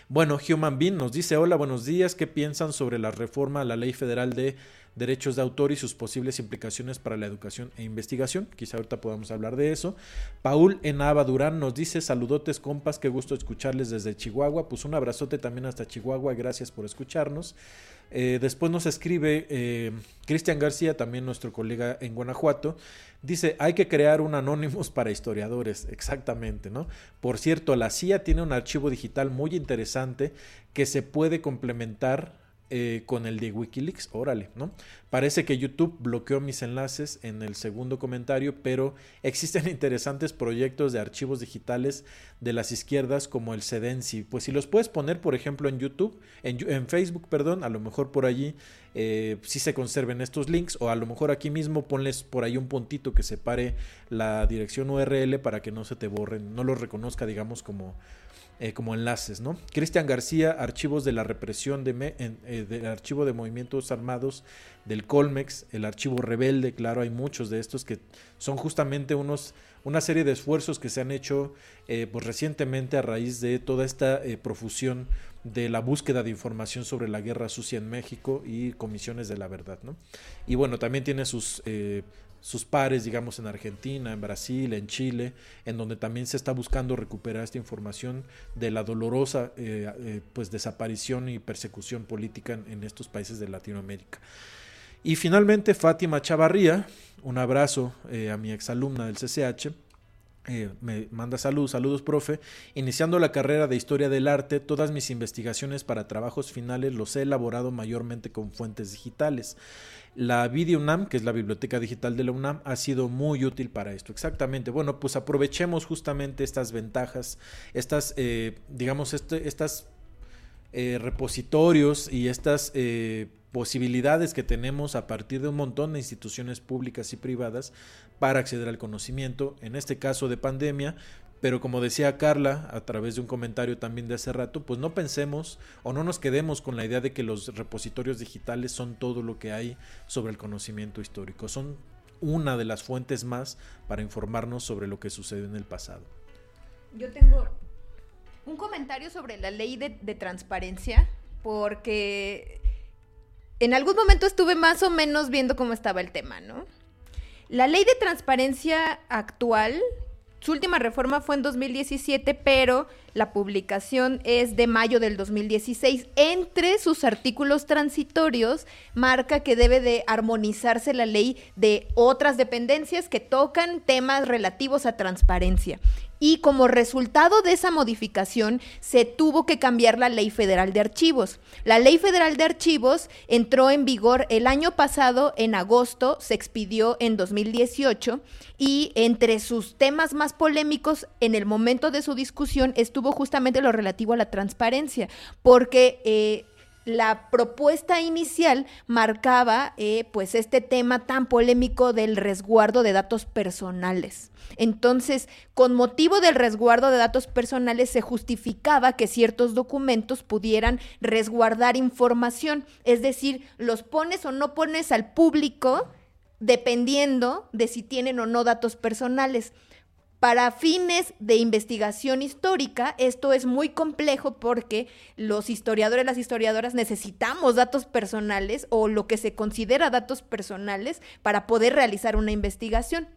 Speaker 1: Bueno, Human Being nos dice, hola, buenos días, ¿qué piensan sobre la reforma a la ley federal de derechos de autor y sus posibles implicaciones para la educación e investigación. Quizá ahorita podamos hablar de eso. Paul Enaba Durán nos dice, saludotes compas, qué gusto escucharles desde Chihuahua. Pues un abrazote también hasta Chihuahua, gracias por escucharnos. Eh, después nos escribe eh, Cristian García, también nuestro colega en Guanajuato. Dice, hay que crear un Anonymous para historiadores, exactamente, ¿no? Por cierto, la CIA tiene un archivo digital muy interesante que se puede complementar eh, con el de Wikileaks, órale, ¿no? Parece que YouTube bloqueó mis enlaces en el segundo comentario, pero existen interesantes proyectos de archivos digitales de las izquierdas como el Sedensi. Pues si los puedes poner, por ejemplo, en YouTube, en, Facebook, perdón, a lo mejor por allí eh, sí se conserven estos links, o a lo mejor aquí mismo ponles por ahí un puntito que separe la dirección URL para que no se te borren, no los reconozca, digamos, como eh, como enlaces, ¿no? Cristian García, archivos de la represión de eh, del archivo de movimientos armados del Colmex, el archivo rebelde, claro, hay muchos de estos que son justamente unos una serie de esfuerzos que se han hecho eh, pues recientemente a raíz de toda esta profusión de la búsqueda de información sobre la guerra sucia en México y comisiones de la verdad, ¿no? Y bueno, también tiene sus sus pares, digamos, en Argentina, en Brasil, en Chile, en donde también se está buscando recuperar esta información de la dolorosa eh, eh, pues desaparición y persecución política en, estos países de Latinoamérica. Y finalmente, Fátima Chavarría, un abrazo eh, a mi exalumna del CCH, me manda saludos, saludos, profe. Iniciando la carrera de historia del arte, todas mis investigaciones para trabajos finales los he elaborado mayormente con fuentes digitales. La UNAM, que es la biblioteca digital de la UNAM, ha sido muy útil para esto. Exactamente. Bueno, pues aprovechemos justamente estas ventajas, estas, eh, digamos, este, estas eh, repositorios y estas eh, posibilidades que tenemos a partir de un montón de instituciones públicas y privadas para acceder al conocimiento, en este caso de pandemia, pero como decía Carla a través de un comentario también de hace rato, pues no pensemos o no nos quedemos con la idea de que los repositorios digitales son todo lo que hay sobre el conocimiento histórico. Son una de las fuentes más para informarnos sobre lo que sucedió en el pasado.
Speaker 2: Yo tengo un comentario sobre la ley de, de transparencia, porque en algún momento estuve más o menos viendo cómo estaba el tema, ¿no? La ley de transparencia actual su última reforma fue en 2017, pero la publicación es de mayo del 2016. Entre sus artículos transitorios marca que debe de armonizarse la ley de otras dependencias que tocan temas relativos a transparencia y como resultado de esa modificación se tuvo que cambiar la Ley Federal de Archivos. La Ley Federal de Archivos entró en vigor el año pasado, en agosto, se expidió en 2018 y entre sus temas más polémicos en el momento de su discusión estuvo justamente lo relativo a la transparencia, porque... Eh, la propuesta inicial marcaba eh, pues este tema tan polémico del resguardo de datos personales. Entonces, con motivo del resguardo de datos personales se justificaba que ciertos documentos pudieran resguardar información, es decir, los pones o no pones al público dependiendo de si tienen o no datos personales. Para fines de investigación histórica, esto es muy complejo porque los historiadores, las historiadoras necesitamos datos personales o lo que se considera datos personales para poder realizar una investigación.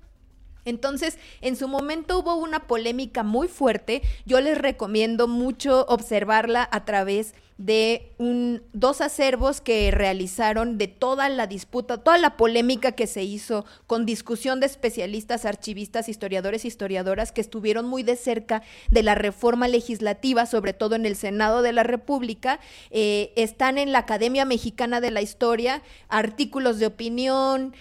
Speaker 2: Entonces, en su momento hubo una polémica muy fuerte. Yo les recomiendo mucho observarla a través de un, dos acervos que realizaron de toda la disputa, toda la polémica que se hizo con discusión de especialistas, archivistas, historiadores, historiadoras que estuvieron muy de cerca de la reforma legislativa, sobre todo en el Senado de la República. Eh, están en la Academia Mexicana de la Historia artículos de opinión,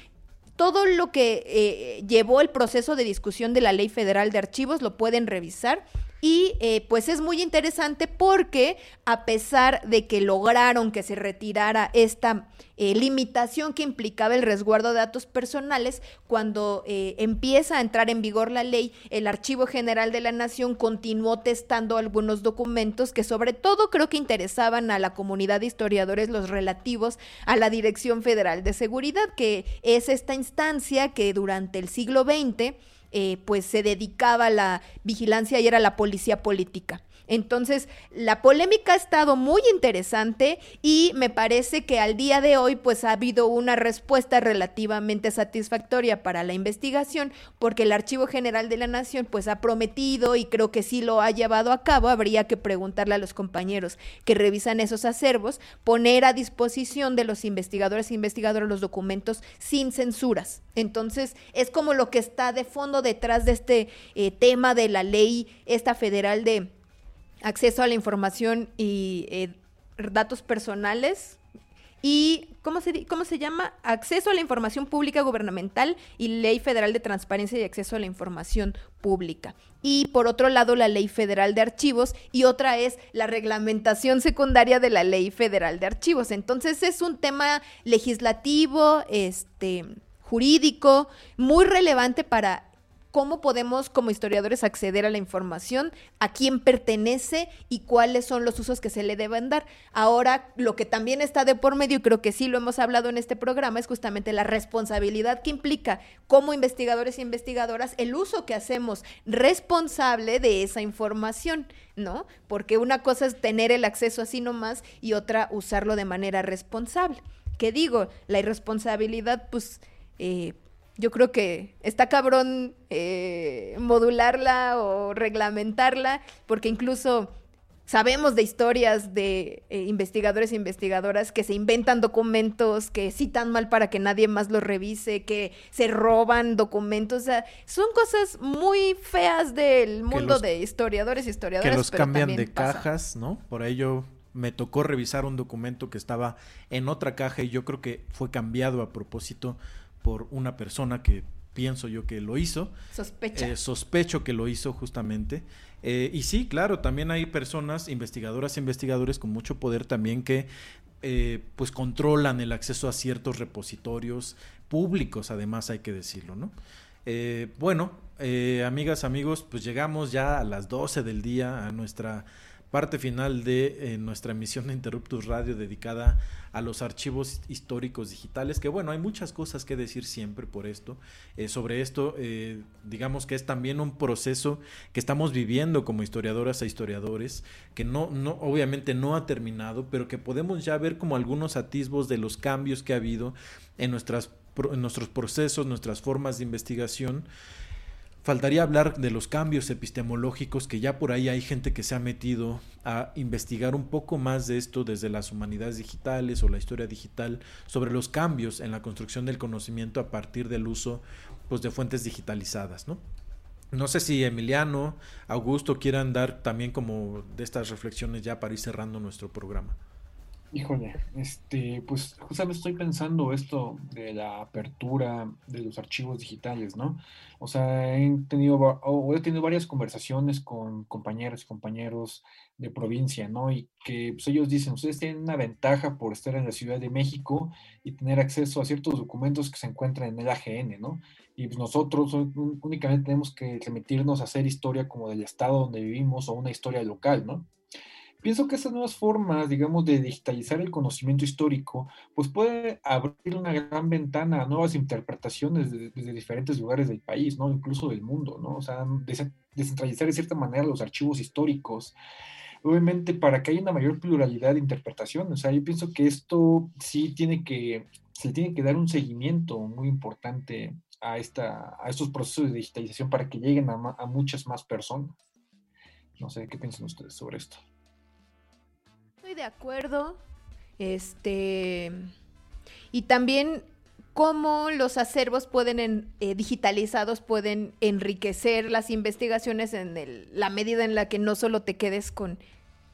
Speaker 2: todo lo que eh, llevó el proceso de discusión de la Ley Federal de Archivos lo pueden revisar. Y eh, pues es muy interesante porque a pesar de que lograron que se retirara esta eh, limitación que implicaba el resguardo de datos personales, cuando eh, empieza a entrar en vigor la ley, el Archivo General de la Nación continuó testando algunos documentos que sobre todo creo que interesaban a la comunidad de historiadores, los relativos a la Dirección Federal de Seguridad, que es esta instancia que durante el siglo XX eh, pues se dedicaba a la vigilancia y era la policía política. Entonces, la polémica ha estado muy interesante y me parece que al día de hoy pues ha habido una respuesta relativamente satisfactoria para la investigación porque el Archivo General de la Nación pues ha prometido y creo que sí lo ha llevado a cabo, habría que preguntarle a los compañeros que revisan esos acervos, poner a disposición de los investigadores e investigadoras los documentos sin censuras. Entonces, es como lo que está de fondo detrás de este eh, tema de la ley esta federal de acceso a la información y eh, datos personales y ¿cómo se, ¿cómo se llama? Acceso a la información pública gubernamental y Ley Federal de Transparencia y Acceso a la Información Pública. Y por otro lado, la Ley Federal de Archivos y otra es la reglamentación secundaria de la Ley Federal de Archivos. Entonces es un tema legislativo, este, jurídico, muy relevante para cómo podemos como historiadores acceder a la información, a quién pertenece y cuáles son los usos que se le deben dar. Ahora, lo que también está de por medio, y creo que sí lo hemos hablado en este programa, es justamente la responsabilidad que implica como investigadores e investigadoras el uso que hacemos responsable de esa información, ¿no? Porque una cosa es tener el acceso así nomás y otra usarlo de manera responsable. ¿Qué digo? La irresponsabilidad, pues... Eh, yo creo que está cabrón eh, modularla o reglamentarla, porque incluso sabemos de historias de eh, investigadores e investigadoras que se inventan documentos, que citan mal para que nadie más los revise, que se roban documentos. O sea, son cosas muy feas del mundo de historiadores y historiadoras.
Speaker 1: Que los cambian de cajas, ¿no? Por ello me tocó revisar un documento que estaba en otra caja y yo creo que fue cambiado a propósito por una persona que pienso yo que lo hizo.
Speaker 2: Sospecha.
Speaker 1: Eh, sospecho que lo hizo justamente. Eh, y sí, claro, también hay personas, investigadoras e investigadores con mucho poder también que eh, pues controlan el acceso a ciertos repositorios públicos, además hay que decirlo, ¿no? bueno, amigas, amigos, pues llegamos ya a las 12 del día a nuestra parte final de nuestra emisión de Interruptus Radio dedicada a los archivos históricos digitales, que bueno, hay muchas cosas que decir siempre por esto. Eh, sobre esto, eh, digamos que es también un proceso que estamos viviendo como historiadoras e historiadores, que no, no, obviamente no ha terminado, pero que podemos ya ver como algunos atisbos de los cambios que ha habido en, nuestras, en nuestros procesos, nuestras formas de investigación. Faltaría hablar de los cambios epistemológicos, que ya por ahí hay gente que se ha metido a investigar un poco más de esto desde las humanidades digitales o la historia digital, sobre los cambios en la construcción del conocimiento a partir del uso pues, de fuentes digitalizadas. ¿no? no sé si Emiliano, Augusto quieran dar también como de estas reflexiones ya para ir cerrando nuestro programa.
Speaker 4: Híjole, este, pues justamente estoy pensando esto de la apertura de los archivos digitales, ¿no? O sea, he tenido, o he tenido varias conversaciones con compañeros y compañeros de provincia, ¿no? Y que pues, ellos dicen, ustedes tienen una ventaja por estar en la Ciudad de México y tener acceso a ciertos documentos que se encuentran en el AGN, ¿no? Y pues nosotros únicamente tenemos que remitirnos a hacer historia como del estado donde vivimos o una historia local, ¿no? Pienso que estas nuevas formas, digamos, de digitalizar el conocimiento histórico, pues puede abrir una gran ventana a nuevas interpretaciones desde, diferentes lugares del país, ¿no? Incluso del mundo, ¿no? O sea, descentralizar de cierta manera los archivos históricos, obviamente para que haya una mayor pluralidad de interpretaciones. O sea, yo pienso que esto sí tiene que, se tiene que dar un seguimiento muy importante a, esta, a estos procesos de digitalización para que lleguen a, a muchas más personas. No sé, ¿qué piensan ustedes sobre esto?
Speaker 2: De acuerdo. Este. Y también cómo los acervos pueden eh, digitalizados pueden enriquecer las investigaciones en la medida en la que no solo te quedes con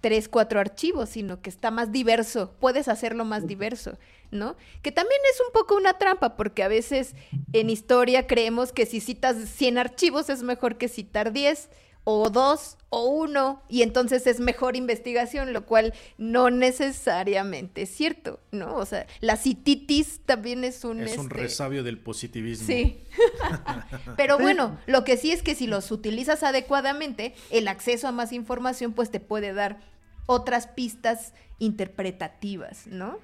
Speaker 2: tres, cuatro archivos, sino que está más diverso, puedes hacerlo más diverso, ¿no? Que también es un poco una trampa, porque a veces en historia creemos que si citas 100 archivos es mejor que citar 10, o dos o uno y entonces es mejor investigación, lo cual no necesariamente es cierto, ¿no? O sea, la cititis también es un...
Speaker 1: Es un este, resabio del positivismo.
Speaker 2: Sí. Pero bueno, lo que sí es que si los utilizas adecuadamente, el acceso a más información pues te puede dar otras pistas interpretativas, ¿no?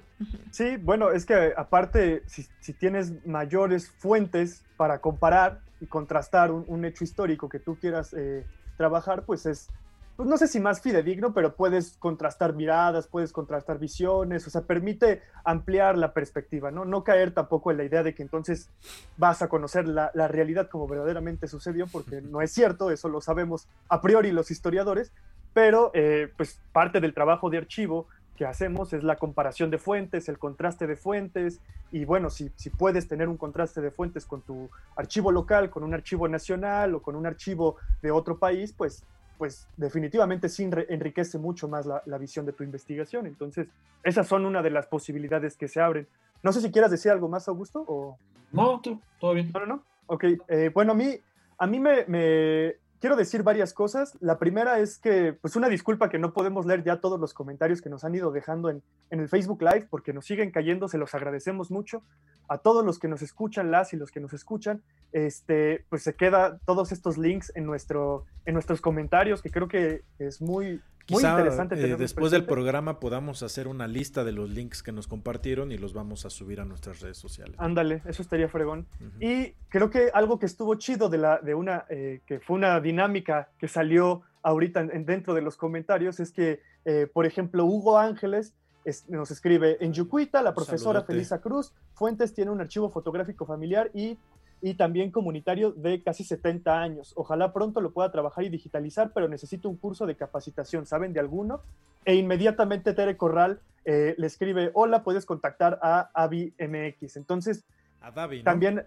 Speaker 3: Sí, bueno, es que aparte, si, tienes mayores fuentes para comparar y contrastar un, hecho histórico que tú quieras... Eh, trabajar, pues es, pues no sé si más fidedigno, pero puedes contrastar miradas, puedes contrastar visiones, o sea, permite ampliar la perspectiva, ¿no? No caer tampoco en la idea de que entonces vas a conocer la, realidad como verdaderamente sucedió, porque no es cierto, eso lo sabemos a priori los historiadores, pero eh, pues parte del trabajo de archivo que hacemos es la comparación de fuentes, el contraste de fuentes, y bueno, si, si, puedes tener un contraste de fuentes con tu archivo local, con un archivo nacional o con un archivo de otro país, pues, pues definitivamente sí enriquece mucho más la, la, visión de tu investigación. Entonces, esas son una de las posibilidades que se abren. No sé si quieras decir algo más, Augusto, o...
Speaker 4: No, todo bien.
Speaker 3: No, no, no. Ok, eh, bueno, a mí, a mí me, me quiero decir varias cosas. La primera es que, pues una disculpa que no podemos leer ya todos los comentarios que nos han ido dejando en, en, el Facebook Live, porque nos siguen cayendo, se los agradecemos mucho. A todos los que nos escuchan, las y los que nos escuchan, este, pues se queda todos estos links en, nuestro, en nuestros comentarios, que creo que es muy, muy interesante.
Speaker 1: Eh, después del programa podamos hacer una lista de los links que nos compartieron y los vamos a subir a nuestras redes sociales.
Speaker 3: Ándale, eso estaría fregón. Y creo que algo que estuvo chido de, la, de una, eh, que fue una dinámica que salió ahorita dentro de los comentarios, es que, eh, por ejemplo, Hugo Ángeles nos escribe, en Yucuita, la profesora Felisa Cruz Fuentes tiene un archivo fotográfico familiar y y también comunitario de casi 70 años. Ojalá pronto lo pueda trabajar y digitalizar, pero necesito un curso de capacitación. ¿Saben de alguno? E inmediatamente Tere Corral eh, le escribe, hola, puedes contactar a Avi MX. Entonces, también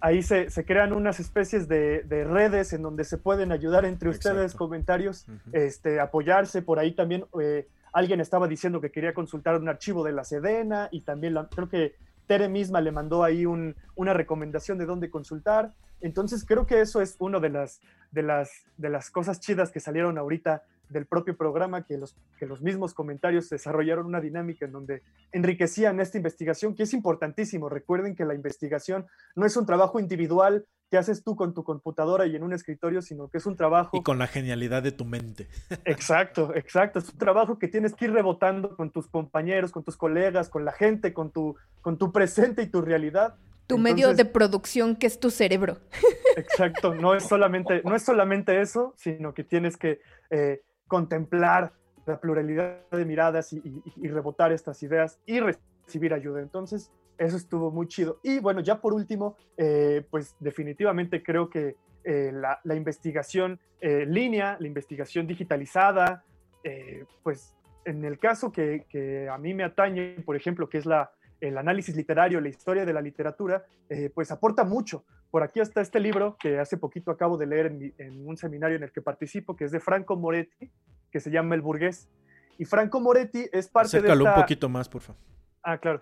Speaker 3: ahí se, crean unas especies de, redes en donde se pueden ayudar entre ustedes, comentarios, este, apoyarse. Por ahí también eh, alguien estaba diciendo que quería consultar un archivo de la Sedena y también creo que Tere misma le mandó ahí una recomendación de dónde consultar. Entonces creo que eso es una de las, de, las, de las cosas chidas que salieron ahorita del propio programa, que los, que los mismos comentarios desarrollaron una dinámica en donde enriquecían esta investigación, que es importantísimo. Recuerden que la investigación no es un trabajo individual que haces tú con tu computadora y en un escritorio, sino que es un trabajo...
Speaker 1: Y con la genialidad de tu mente.
Speaker 3: Exacto, exacto. Es un trabajo que tienes que ir rebotando con tus compañeros, con tus colegas, con la gente, con tu, con tu presente y tu realidad.
Speaker 2: Tu medio de producción que es tu cerebro.
Speaker 3: Exacto, no es solamente, no es solamente eso, sino que tienes que eh, contemplar la pluralidad de miradas y, y rebotar estas ideas y recibir ayuda. Entonces, eso estuvo muy chido. Y bueno, ya por último, eh, pues definitivamente creo que eh, la, investigación eh, línea, la investigación digitalizada, pues en el caso que, a mí me atañe, por ejemplo, que es la, el análisis literario, la historia de la literatura, pues aporta mucho. Por aquí está este libro que hace poquito acabo de leer en, un seminario en el que participo, que es de Franco Moretti, que se llama El Burgués. Y Franco Moretti es parte de esta...
Speaker 1: un poquito más, por favor.
Speaker 3: Ah, claro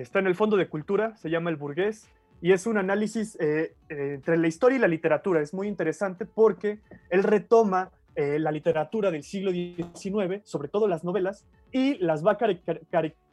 Speaker 3: está en el Fondo de Cultura, se llama El Burgués, y es un análisis eh, eh, entre la historia y la literatura. Es muy interesante porque él retoma eh, la literatura del siglo XIX, sobre todo las novelas, y las va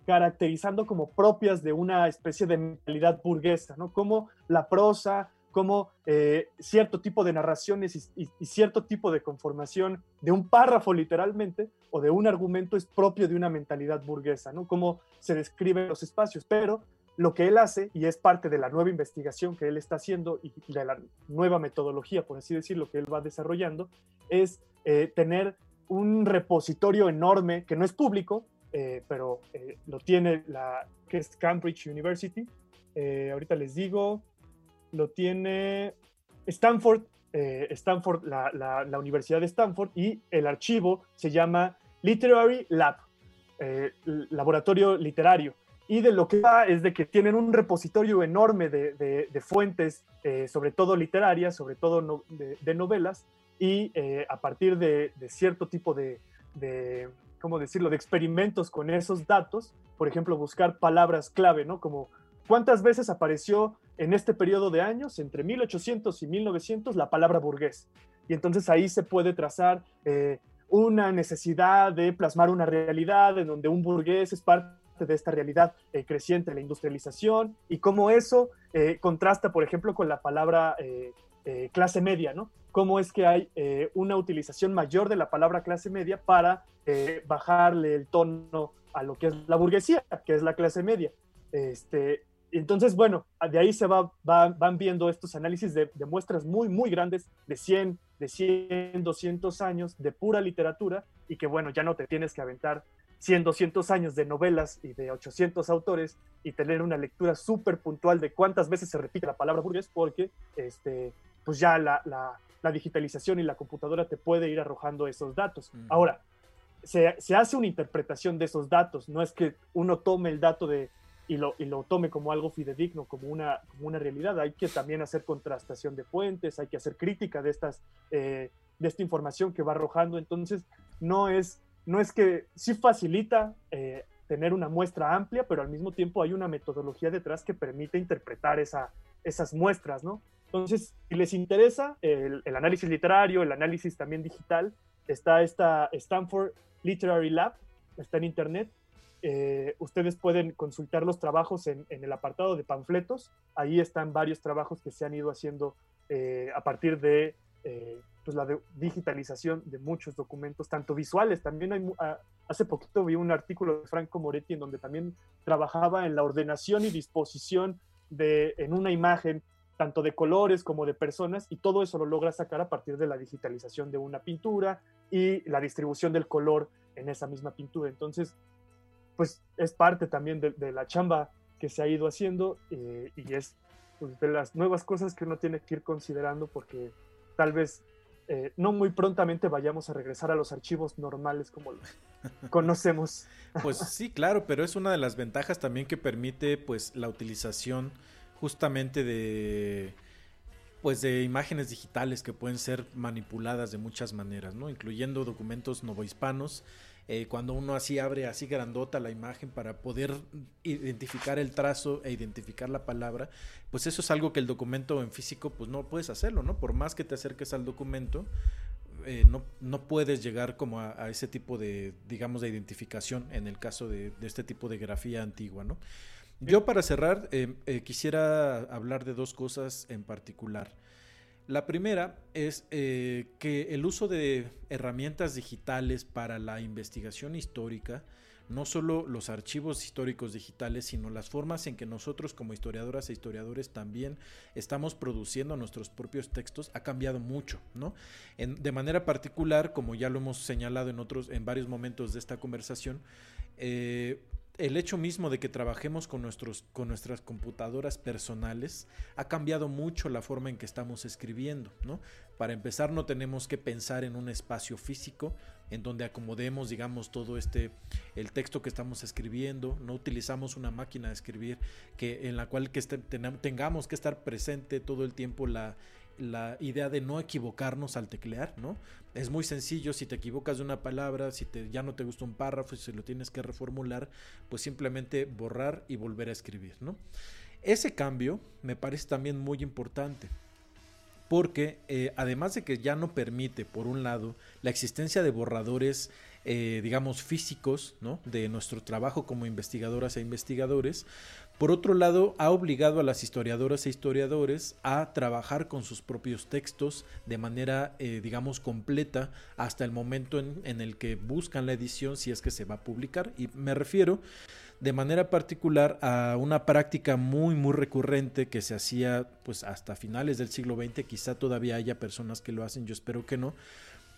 Speaker 3: caracterizando como propias de una especie de mentalidad burguesa, ¿no? Como la prosa, cómo eh, cierto tipo de narraciones y, cierto tipo de conformación de un párrafo literalmente o de un argumento es propio de una mentalidad burguesa, ¿no? Cómo se describen los espacios, pero lo que él hace, y es parte de la nueva investigación que él está haciendo y de la nueva metodología, por así decirlo, que él va desarrollando, es eh, tener un repositorio enorme que no es público, eh, pero lo tiene la que es Cambridge University. ahorita les digo, lo tiene Stanford, eh, Stanford la, Universidad de Stanford, y el archivo se llama Literary Lab, eh, laboratorio literario. Y de lo que va es de que tienen un repositorio enorme de, fuentes, eh, sobre todo literarias, sobre todo de, novelas, y a partir de, cierto tipo de, ¿cómo decirlo?, de experimentos con esos datos, por ejemplo, buscar palabras clave, ¿no? Como cuántas veces apareció en este periodo de años, entre 1800 y 1900, la palabra burgués. Y entonces ahí se puede trazar eh, una necesidad de plasmar una realidad en donde un burgués es parte de esta realidad eh, creciente, la industrialización, y cómo eso eh, contrasta, por ejemplo, con la palabra clase media, ¿no? Cómo es que hay una utilización mayor de la palabra clase media para bajarle el tono a lo que es la burguesía, que es la clase media. Este, entonces, bueno, de ahí se va, van viendo estos análisis de, muestras muy, muy grandes, de 100, de 100, 200 años de pura literatura, y que bueno, ya no te tienes que aventar 100, 200 años de novelas y de 800 autores y tener una lectura súper puntual de cuántas veces se repite la palabra burgués, porque este, pues ya la, digitalización y la computadora te puede ir arrojando esos datos. Ahora, se, se hace una interpretación de esos datos, no es que uno tome el dato de y lo, y lo tome como algo fidedigno, como una, como una realidad. Hay que también hacer contrastación de fuentes, hay que hacer crítica de, estas, eh, de esta información que va arrojando. Entonces, no es, no es que sí facilita eh, tener una muestra amplia, pero al mismo tiempo hay una metodología detrás que permite interpretar esa, esas muestras, ¿no? Entonces, si les interesa el, el análisis literario, el análisis también digital, está esta Stanford Literary Lab, está en internet, eh, ustedes pueden consultar los trabajos en, el apartado de panfletos. Ahí están varios trabajos que se han ido haciendo eh, a partir de eh, pues la digitalización de muchos documentos, tanto visuales. También hay, ah, hace poquito vi un artículo de Franco Moretti en donde también trabajaba en la ordenación y disposición de, en una imagen tanto de colores como de personas, y todo eso lo logra sacar a partir de la digitalización de una pintura y la distribución del color en esa misma pintura. Entonces, pues es parte también de, la chamba que se ha ido haciendo eh, y es pues, de las nuevas cosas que uno tiene que ir considerando porque tal vez eh, no muy prontamente vayamos a regresar a los archivos normales como los conocemos.
Speaker 1: Pues sí, claro, pero es una de las ventajas también que permite pues la utilización justamente de pues de imágenes digitales que pueden ser manipuladas de muchas maneras, ¿no? Incluyendo documentos novohispanos eh, cuando uno así abre así grandota la imagen para poder identificar el trazo e identificar la palabra, pues eso es algo que el documento en físico pues no puedes hacerlo, ¿no? Por más que te acerques al documento, eh, no, no, puedes llegar como a, ese tipo de, digamos, de identificación en el caso de, este tipo de grafía antigua, ¿no? Yo para cerrar eh, quisiera hablar de dos cosas en particular. La primera es eh, que el uso de herramientas digitales para la investigación histórica, no solo los archivos históricos digitales, sino las formas en que nosotros como historiadoras e historiadores también estamos produciendo nuestros propios textos ha cambiado mucho, ¿no? de manera particular, como ya lo hemos señalado en otros, en varios momentos de esta conversación, eh, el hecho mismo de que trabajemos con, nuestros, con nuestras computadoras personales ha cambiado mucho la forma en que estamos escribiendo, ¿no? Para empezar no tenemos que pensar en un espacio físico en donde acomodemos, digamos, todo este, el texto que estamos escribiendo, no utilizamos una máquina de escribir que, en la cual que tengamos que estar presente todo el tiempo la, la idea de no equivocarnos al teclear, ¿no? Es muy sencillo, si te equivocas de una palabra, si ya no te gusta un párrafo, si lo tienes que reformular, pues simplemente borrar y volver a escribir, ¿no? Ese cambio me parece también muy importante, porque eh, además de que ya no permite, por un lado, la existencia de borradores, eh, digamos, físicos, ¿no? De nuestro trabajo como investigadoras e investigadores, Por otro lado, ha obligado a las historiadoras e historiadores a trabajar con sus propios textos de manera, eh, digamos, completa hasta el momento en, el que buscan la edición si es que se va a publicar. Y me refiero de manera particular a una práctica muy, muy recurrente que se hacía pues hasta finales del siglo XX. Quizá todavía haya personas que lo hacen, yo espero que no.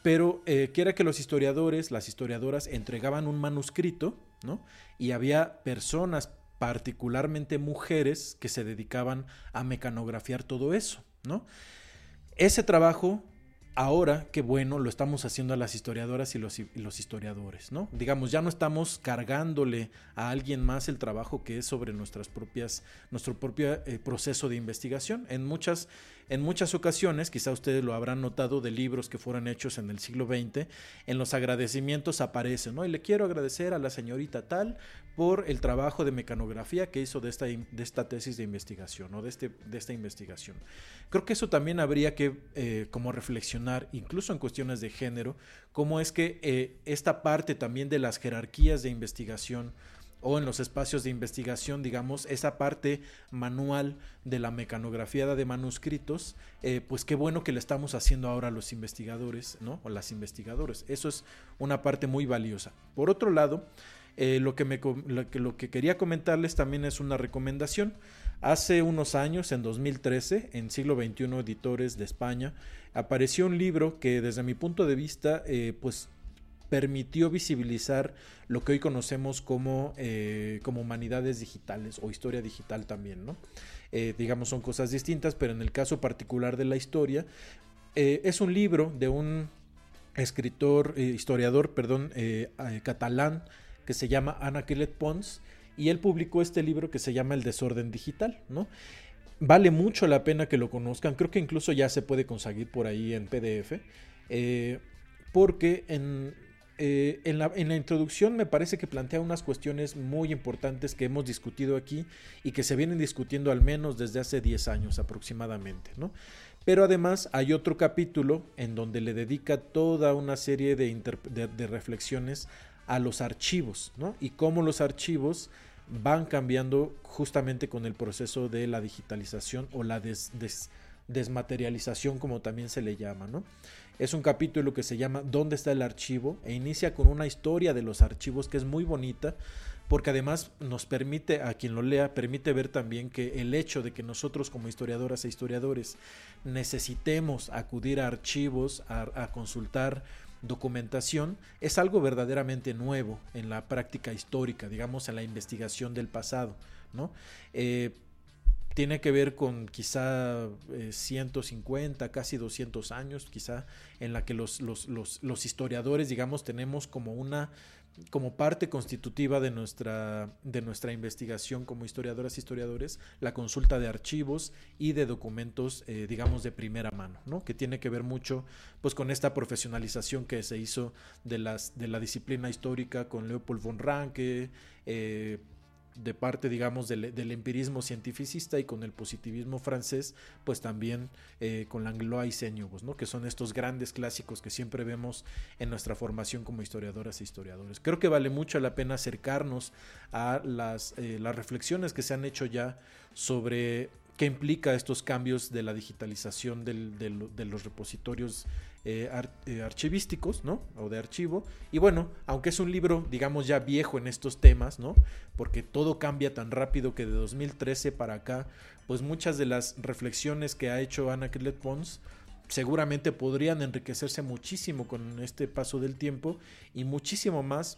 Speaker 1: Pero eh, que era que los historiadores, las historiadoras entregaban un manuscrito, ¿no? Y había personas particularmente mujeres que se dedicaban a mecanografiar todo eso, ¿no? Ese trabajo ahora, qué bueno, lo estamos haciendo a las historiadoras y los, historiadores, ¿no? Digamos, ya no estamos cargándole a alguien más el trabajo que es sobre nuestras propias, nuestro propio eh, proceso de investigación. En muchas en muchas ocasiones, quizá ustedes lo habrán notado de libros que fueron hechos en el siglo XX, en los agradecimientos aparece, ¿no? Y le quiero agradecer a la señorita tal por el trabajo de mecanografía que hizo de esta, de esta tesis de investigación o de, este, de esta investigación. Creo que eso también habría que eh, como reflexionar, incluso en cuestiones de género, cómo es que eh, esta parte también de las jerarquías de investigación, o en los espacios de investigación, digamos, esa parte manual de la mecanografía de manuscritos, eh, pues qué bueno que le estamos haciendo ahora a los investigadores, ¿no? O las investigadoras. Eso es una parte muy valiosa. Por otro lado, eh, lo, que me, lo, que, lo que quería comentarles también es una recomendación. Hace unos años, en 2013, en Siglo XXI Editores de España, apareció un libro que desde mi punto de vista, eh, pues permitió visibilizar lo que hoy conocemos como, eh, como humanidades digitales o historia digital también, ¿no? Eh, digamos, son cosas distintas, pero en el caso particular de la historia, eh, es un libro de un escritor, historiador, perdón, catalán, que se llama Ana Quelet Pons, y él publicó este libro que se llama El desorden digital, ¿no? Vale mucho la pena que lo conozcan, creo que incluso ya se puede conseguir por ahí en PDF, porque en, eh, en, la, introducción me parece que plantea unas cuestiones muy importantes que hemos discutido aquí y que se vienen discutiendo al menos desde hace 10 años aproximadamente, ¿no? Pero además hay otro capítulo en donde le dedica toda una serie de, reflexiones a los archivos, ¿no? Y cómo los archivos van cambiando justamente con el proceso de la digitalización o la desmaterialización, como también se le llama, ¿no? Es un capítulo que se llama ¿Dónde está el archivo? e inicia con una historia de los archivos que es muy bonita porque además nos permite, a quien lo lea, permite ver también que el hecho de que nosotros como historiadoras e historiadores necesitemos acudir a archivos, a, consultar documentación, es algo verdaderamente nuevo en la práctica histórica, digamos, en la investigación del pasado, ¿no? Eh, tiene que ver con quizá 150, eh, casi 200 años, quizá, en la que los, los, los, historiadores, digamos, tenemos como una como parte constitutiva de nuestra, de nuestra investigación como historiadoras e historiadores, la consulta de archivos y de documentos, eh, digamos, de primera mano, ¿no? que tiene que ver mucho pues, con esta profesionalización que se hizo de, las, de la disciplina histórica con Leopold von Ranke, eh, de parte, digamos, del, empirismo cientificista y con el positivismo francés, pues también eh, con Langlois y Señugos, ¿no? que son estos grandes clásicos que siempre vemos en nuestra formación como historiadoras e historiadores. Creo que vale mucho la pena acercarnos a las, eh, las reflexiones que se han hecho ya sobre qué implica estos cambios de la digitalización de los repositorios eh, eh, archivísticos, ¿no? O de archivo. Y bueno, aunque es un libro, digamos, ya viejo en estos temas, ¿no? Porque todo cambia tan rápido que de 2013 para acá, pues muchas de las reflexiones que ha hecho Ana Killet Pons seguramente podrían enriquecerse muchísimo con este paso del tiempo y muchísimo más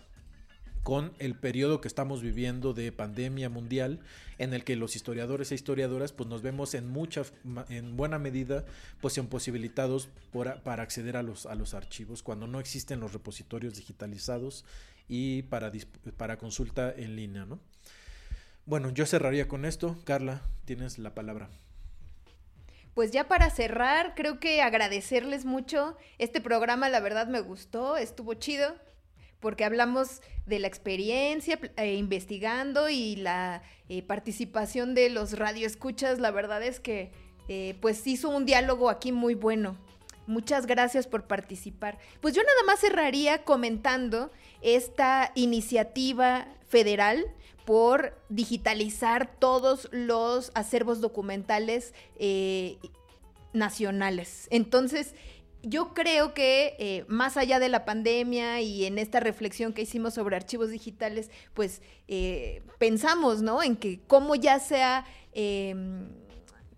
Speaker 1: con el periodo que estamos viviendo de pandemia mundial, en el que los historiadores e historiadoras pues nos vemos en mucha, en buena medida, pues imposibilitados para acceder a los, a los archivos cuando no existen los repositorios digitalizados y para, para consulta en línea, ¿no? Bueno, yo cerraría con esto. Carla, tienes la palabra.
Speaker 5: Pues ya para cerrar, creo que agradecerles mucho. Este programa, la verdad, me gustó, estuvo chido porque hablamos de la experiencia eh, investigando y la eh, participación de los radioescuchas. La verdad es que eh, pues hizo un diálogo aquí muy bueno. Muchas gracias por participar. Pues yo nada más cerraría comentando esta iniciativa federal
Speaker 2: por digitalizar todos los acervos documentales nacionales. Entonces, yo creo que eh, más allá de la pandemia y en esta reflexión que hicimos sobre archivos digitales, pues eh, pensamos, ¿no? En que como ya sea, em,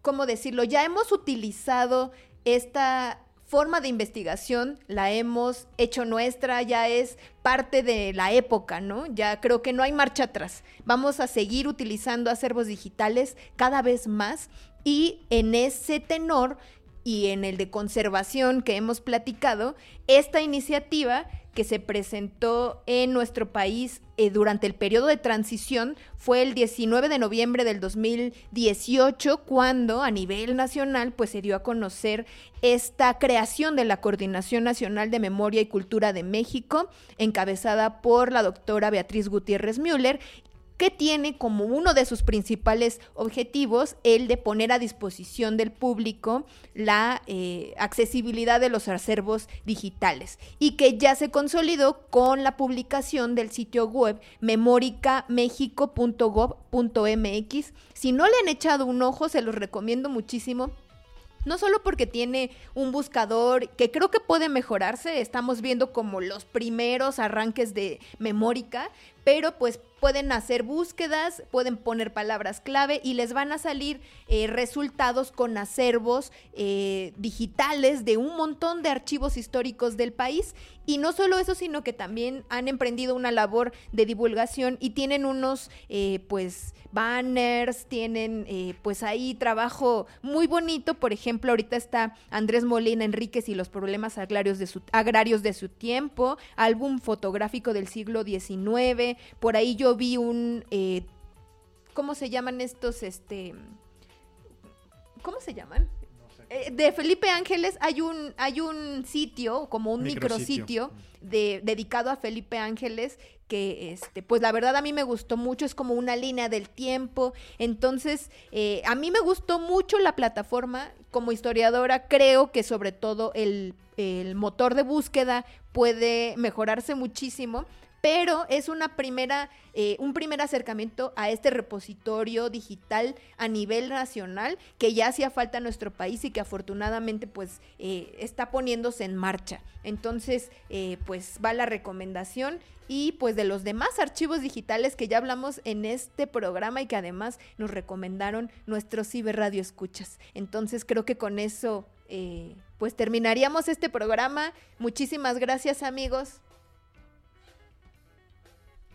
Speaker 2: ¿cómo decirlo? Ya hemos utilizado esta forma de investigación, la hemos hecho nuestra, ya es parte de la época, ¿no? Ya creo que no hay marcha atrás. Vamos a seguir utilizando acervos digitales cada vez más y en ese tenor y en el de conservación que hemos platicado, esta iniciativa que se presentó en nuestro país eh, durante el periodo de transición fue el 19 de noviembre del 2018 cuando a nivel nacional pues se dio a conocer esta creación de la Coordinación Nacional de Memoria y Cultura de México encabezada por la doctora Beatriz Gutiérrez Müller que tiene como uno de sus principales objetivos el de poner a disposición del público la eh, accesibilidad de los acervos digitales y que ya se consolidó con la publicación del sitio web memoricamexico.gov.mx. Si no le han echado un ojo, se los recomiendo muchísimo no solo porque tiene un buscador que creo que puede mejorarse, estamos viendo como los primeros arranques de Memórica, pero pues pueden hacer búsquedas, pueden poner palabras clave y les van a salir eh, resultados con acervos eh, digitales de un montón de archivos históricos del país. Y no solo eso, sino que también han emprendido una labor de divulgación y tienen unos, eh, pues, banners, tienen, pues, ahí trabajo muy bonito. Por ejemplo, ahorita está Andrés Molina Enríquez y los problemas agrarios de su, agrarios de su tiempo, álbum fotográfico del siglo XIX. Por ahí yo vi un, eh, ¿cómo se llaman estos? Este, ¿cómo se llaman? Eh, de Felipe Ángeles hay un, hay un sitio, como un micrositio, de, dedicado a Felipe Ángeles, que este, pues la verdad a mí me gustó mucho, es como una línea del tiempo. Entonces, eh, a mí me gustó mucho la plataforma. Como historiadora, creo que sobre todo el, el motor de búsqueda puede mejorarse muchísimo pero es una primera, eh, un primer acercamiento a este repositorio digital a nivel nacional que ya hacía falta en nuestro país y que afortunadamente pues eh, está poniéndose en marcha. Entonces, eh, pues va la recomendación y pues de los demás archivos digitales que ya hablamos en este programa y que además nos recomendaron nuestros ciberradio escuchas. Entonces creo que con eso pues terminaríamos este programa. Muchísimas gracias amigos.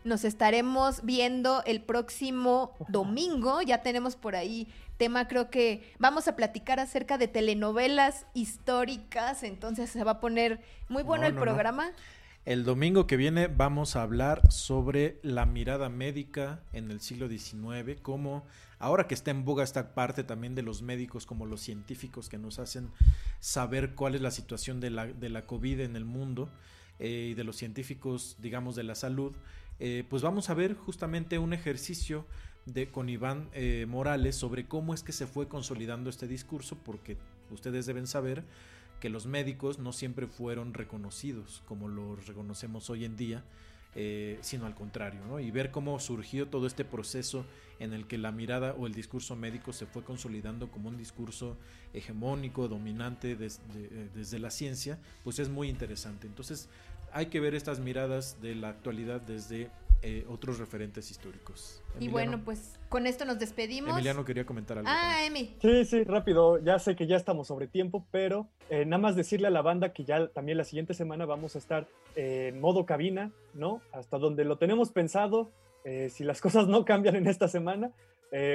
Speaker 2: Nos estaremos viendo el próximo domingo. Ya tenemos por ahí tema, creo que vamos a platicar acerca de telenovelas históricas. Entonces se va a poner muy bueno el programa.
Speaker 1: El domingo que viene vamos a hablar sobre la mirada médica en el siglo XIX, como ahora que está en boga esta parte también de los médicos como los científicos que nos hacen saber cuál es la situación de la, de la COVID en el mundo eh, y de los científicos, digamos, de la salud. Eh, pues vamos a ver justamente un ejercicio de, con Iván eh, Morales sobre cómo es que se fue consolidando este discurso, porque ustedes deben saber que los médicos no siempre fueron reconocidos como los reconocemos hoy en día, eh, sino al contrario, ¿no? y ver cómo surgió todo este proceso en el que la mirada o el discurso médico se fue consolidando como un discurso hegemónico, dominante desde la ciencia, pues es muy interesante. Entonces, hay que ver estas miradas de la actualidad desde eh, otros referentes históricos.
Speaker 2: Y bueno, pues con esto nos despedimos.
Speaker 1: Emiliano quería comentar algo.
Speaker 2: Ah, Emi.
Speaker 3: Sí, sí, rápido. Ya sé que ya estamos sobre tiempo, pero eh, nada más decirle a la banda que ya también la siguiente semana vamos a estar en modo cabina, ¿no? Hasta donde lo tenemos pensado. Eh, si las cosas no cambian en esta semana,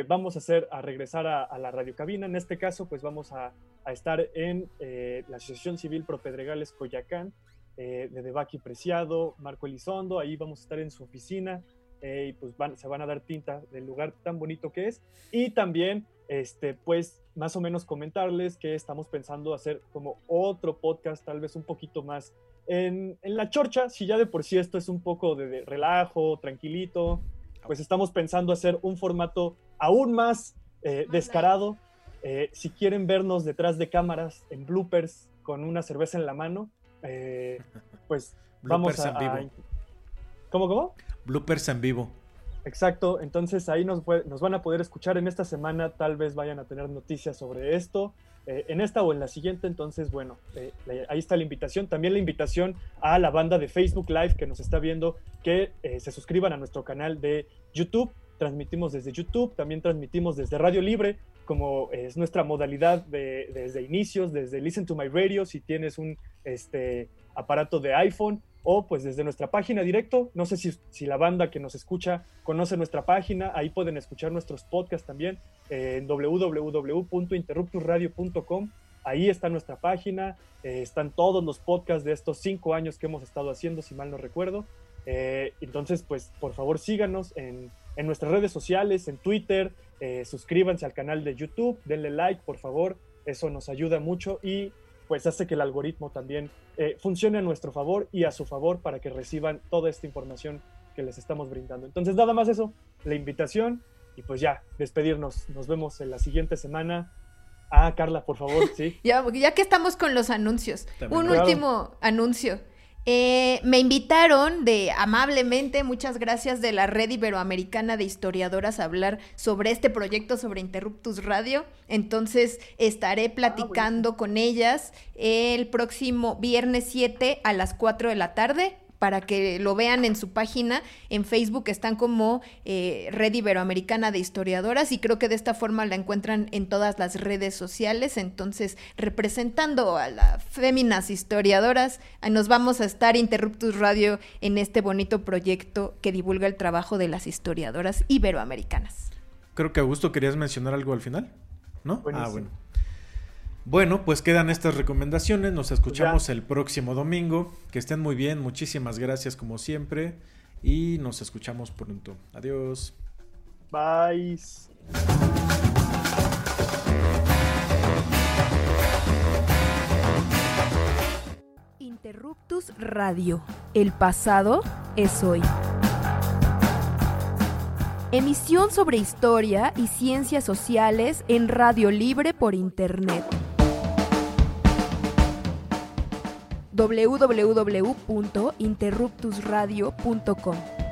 Speaker 3: vamos a hacer a regresar a, la radio cabina. En este caso, pues vamos a, a estar en la Asociación Civil Pro Pedregales Coyacán eh, de Debaki Preciado, Marco Elizondo, ahí vamos a estar en su oficina eh, y pues se van a dar tinta del lugar tan bonito que es. Y también, este, pues, más o menos comentarles que estamos pensando hacer como otro podcast, tal vez un poquito más en, la chorcha, si ya de por sí esto es un poco de, relajo, tranquilito, pues estamos pensando hacer un formato aún más eh, descarado. si quieren vernos detrás de cámaras en bloopers con una cerveza en la mano, eh, pues vamos a,
Speaker 1: en vivo.
Speaker 3: ¿Cómo, cómo?
Speaker 1: Bloopers en vivo.
Speaker 3: Exacto, entonces ahí nos, nos, van a poder escuchar en esta semana, tal vez vayan a tener noticias sobre esto, eh, en esta o en la siguiente, entonces bueno, eh, ahí está la invitación, también la invitación a la banda de Facebook Live que nos está viendo, que eh, se suscriban a nuestro canal de YouTube, transmitimos desde YouTube, también transmitimos desde Radio Libre, como es nuestra modalidad de, desde inicios, desde Listen to My Radio, si tienes un este, aparato de iPhone, o pues desde nuestra página directo. No sé si, si, la banda que nos escucha conoce nuestra página, ahí pueden escuchar nuestros podcasts también en www.interruptusradio.com. Ahí está nuestra página, eh, están todos los podcasts de estos cinco años que hemos estado haciendo, si mal no recuerdo. Eh, entonces, pues por favor síganos en, en nuestras redes sociales, en Twitter, eh, suscríbanse al canal de YouTube, denle like, por favor, eso nos ayuda mucho y pues hace que el algoritmo también eh, funcione a nuestro favor y a su favor para que reciban toda esta información que les estamos brindando. Entonces, nada más eso, la invitación y pues ya, despedirnos. Nos vemos en la siguiente semana. Ah, Carla, por favor, sí.
Speaker 2: ya, ya que estamos con los anuncios, un último anuncio. Eh, me invitaron de amablemente, muchas gracias, de la Red Iberoamericana de Historiadoras a hablar sobre este proyecto sobre Interruptus Radio. Entonces estaré ah, platicando con ellas el próximo viernes 7 a las 4 de la tarde para que lo vean en su página. En Facebook están como eh, Red Iberoamericana de Historiadoras y creo que de esta forma la encuentran en todas las redes sociales. Entonces, representando a las féminas historiadoras, nos vamos a estar Interruptus Radio en este bonito proyecto que divulga el trabajo de las historiadoras iberoamericanas.
Speaker 1: Creo que Augusto querías mencionar algo al final, ¿no? Ah, bueno. Bueno, pues quedan estas recomendaciones. Nos escuchamos el próximo domingo. Que estén muy bien. Muchísimas gracias como siempre. Y nos escuchamos pronto. Adiós.
Speaker 3: Bye.
Speaker 2: Interruptus Radio. El pasado es hoy. Emisión sobre historia y ciencias sociales en Radio Libre por Internet. www.interruptusradio.com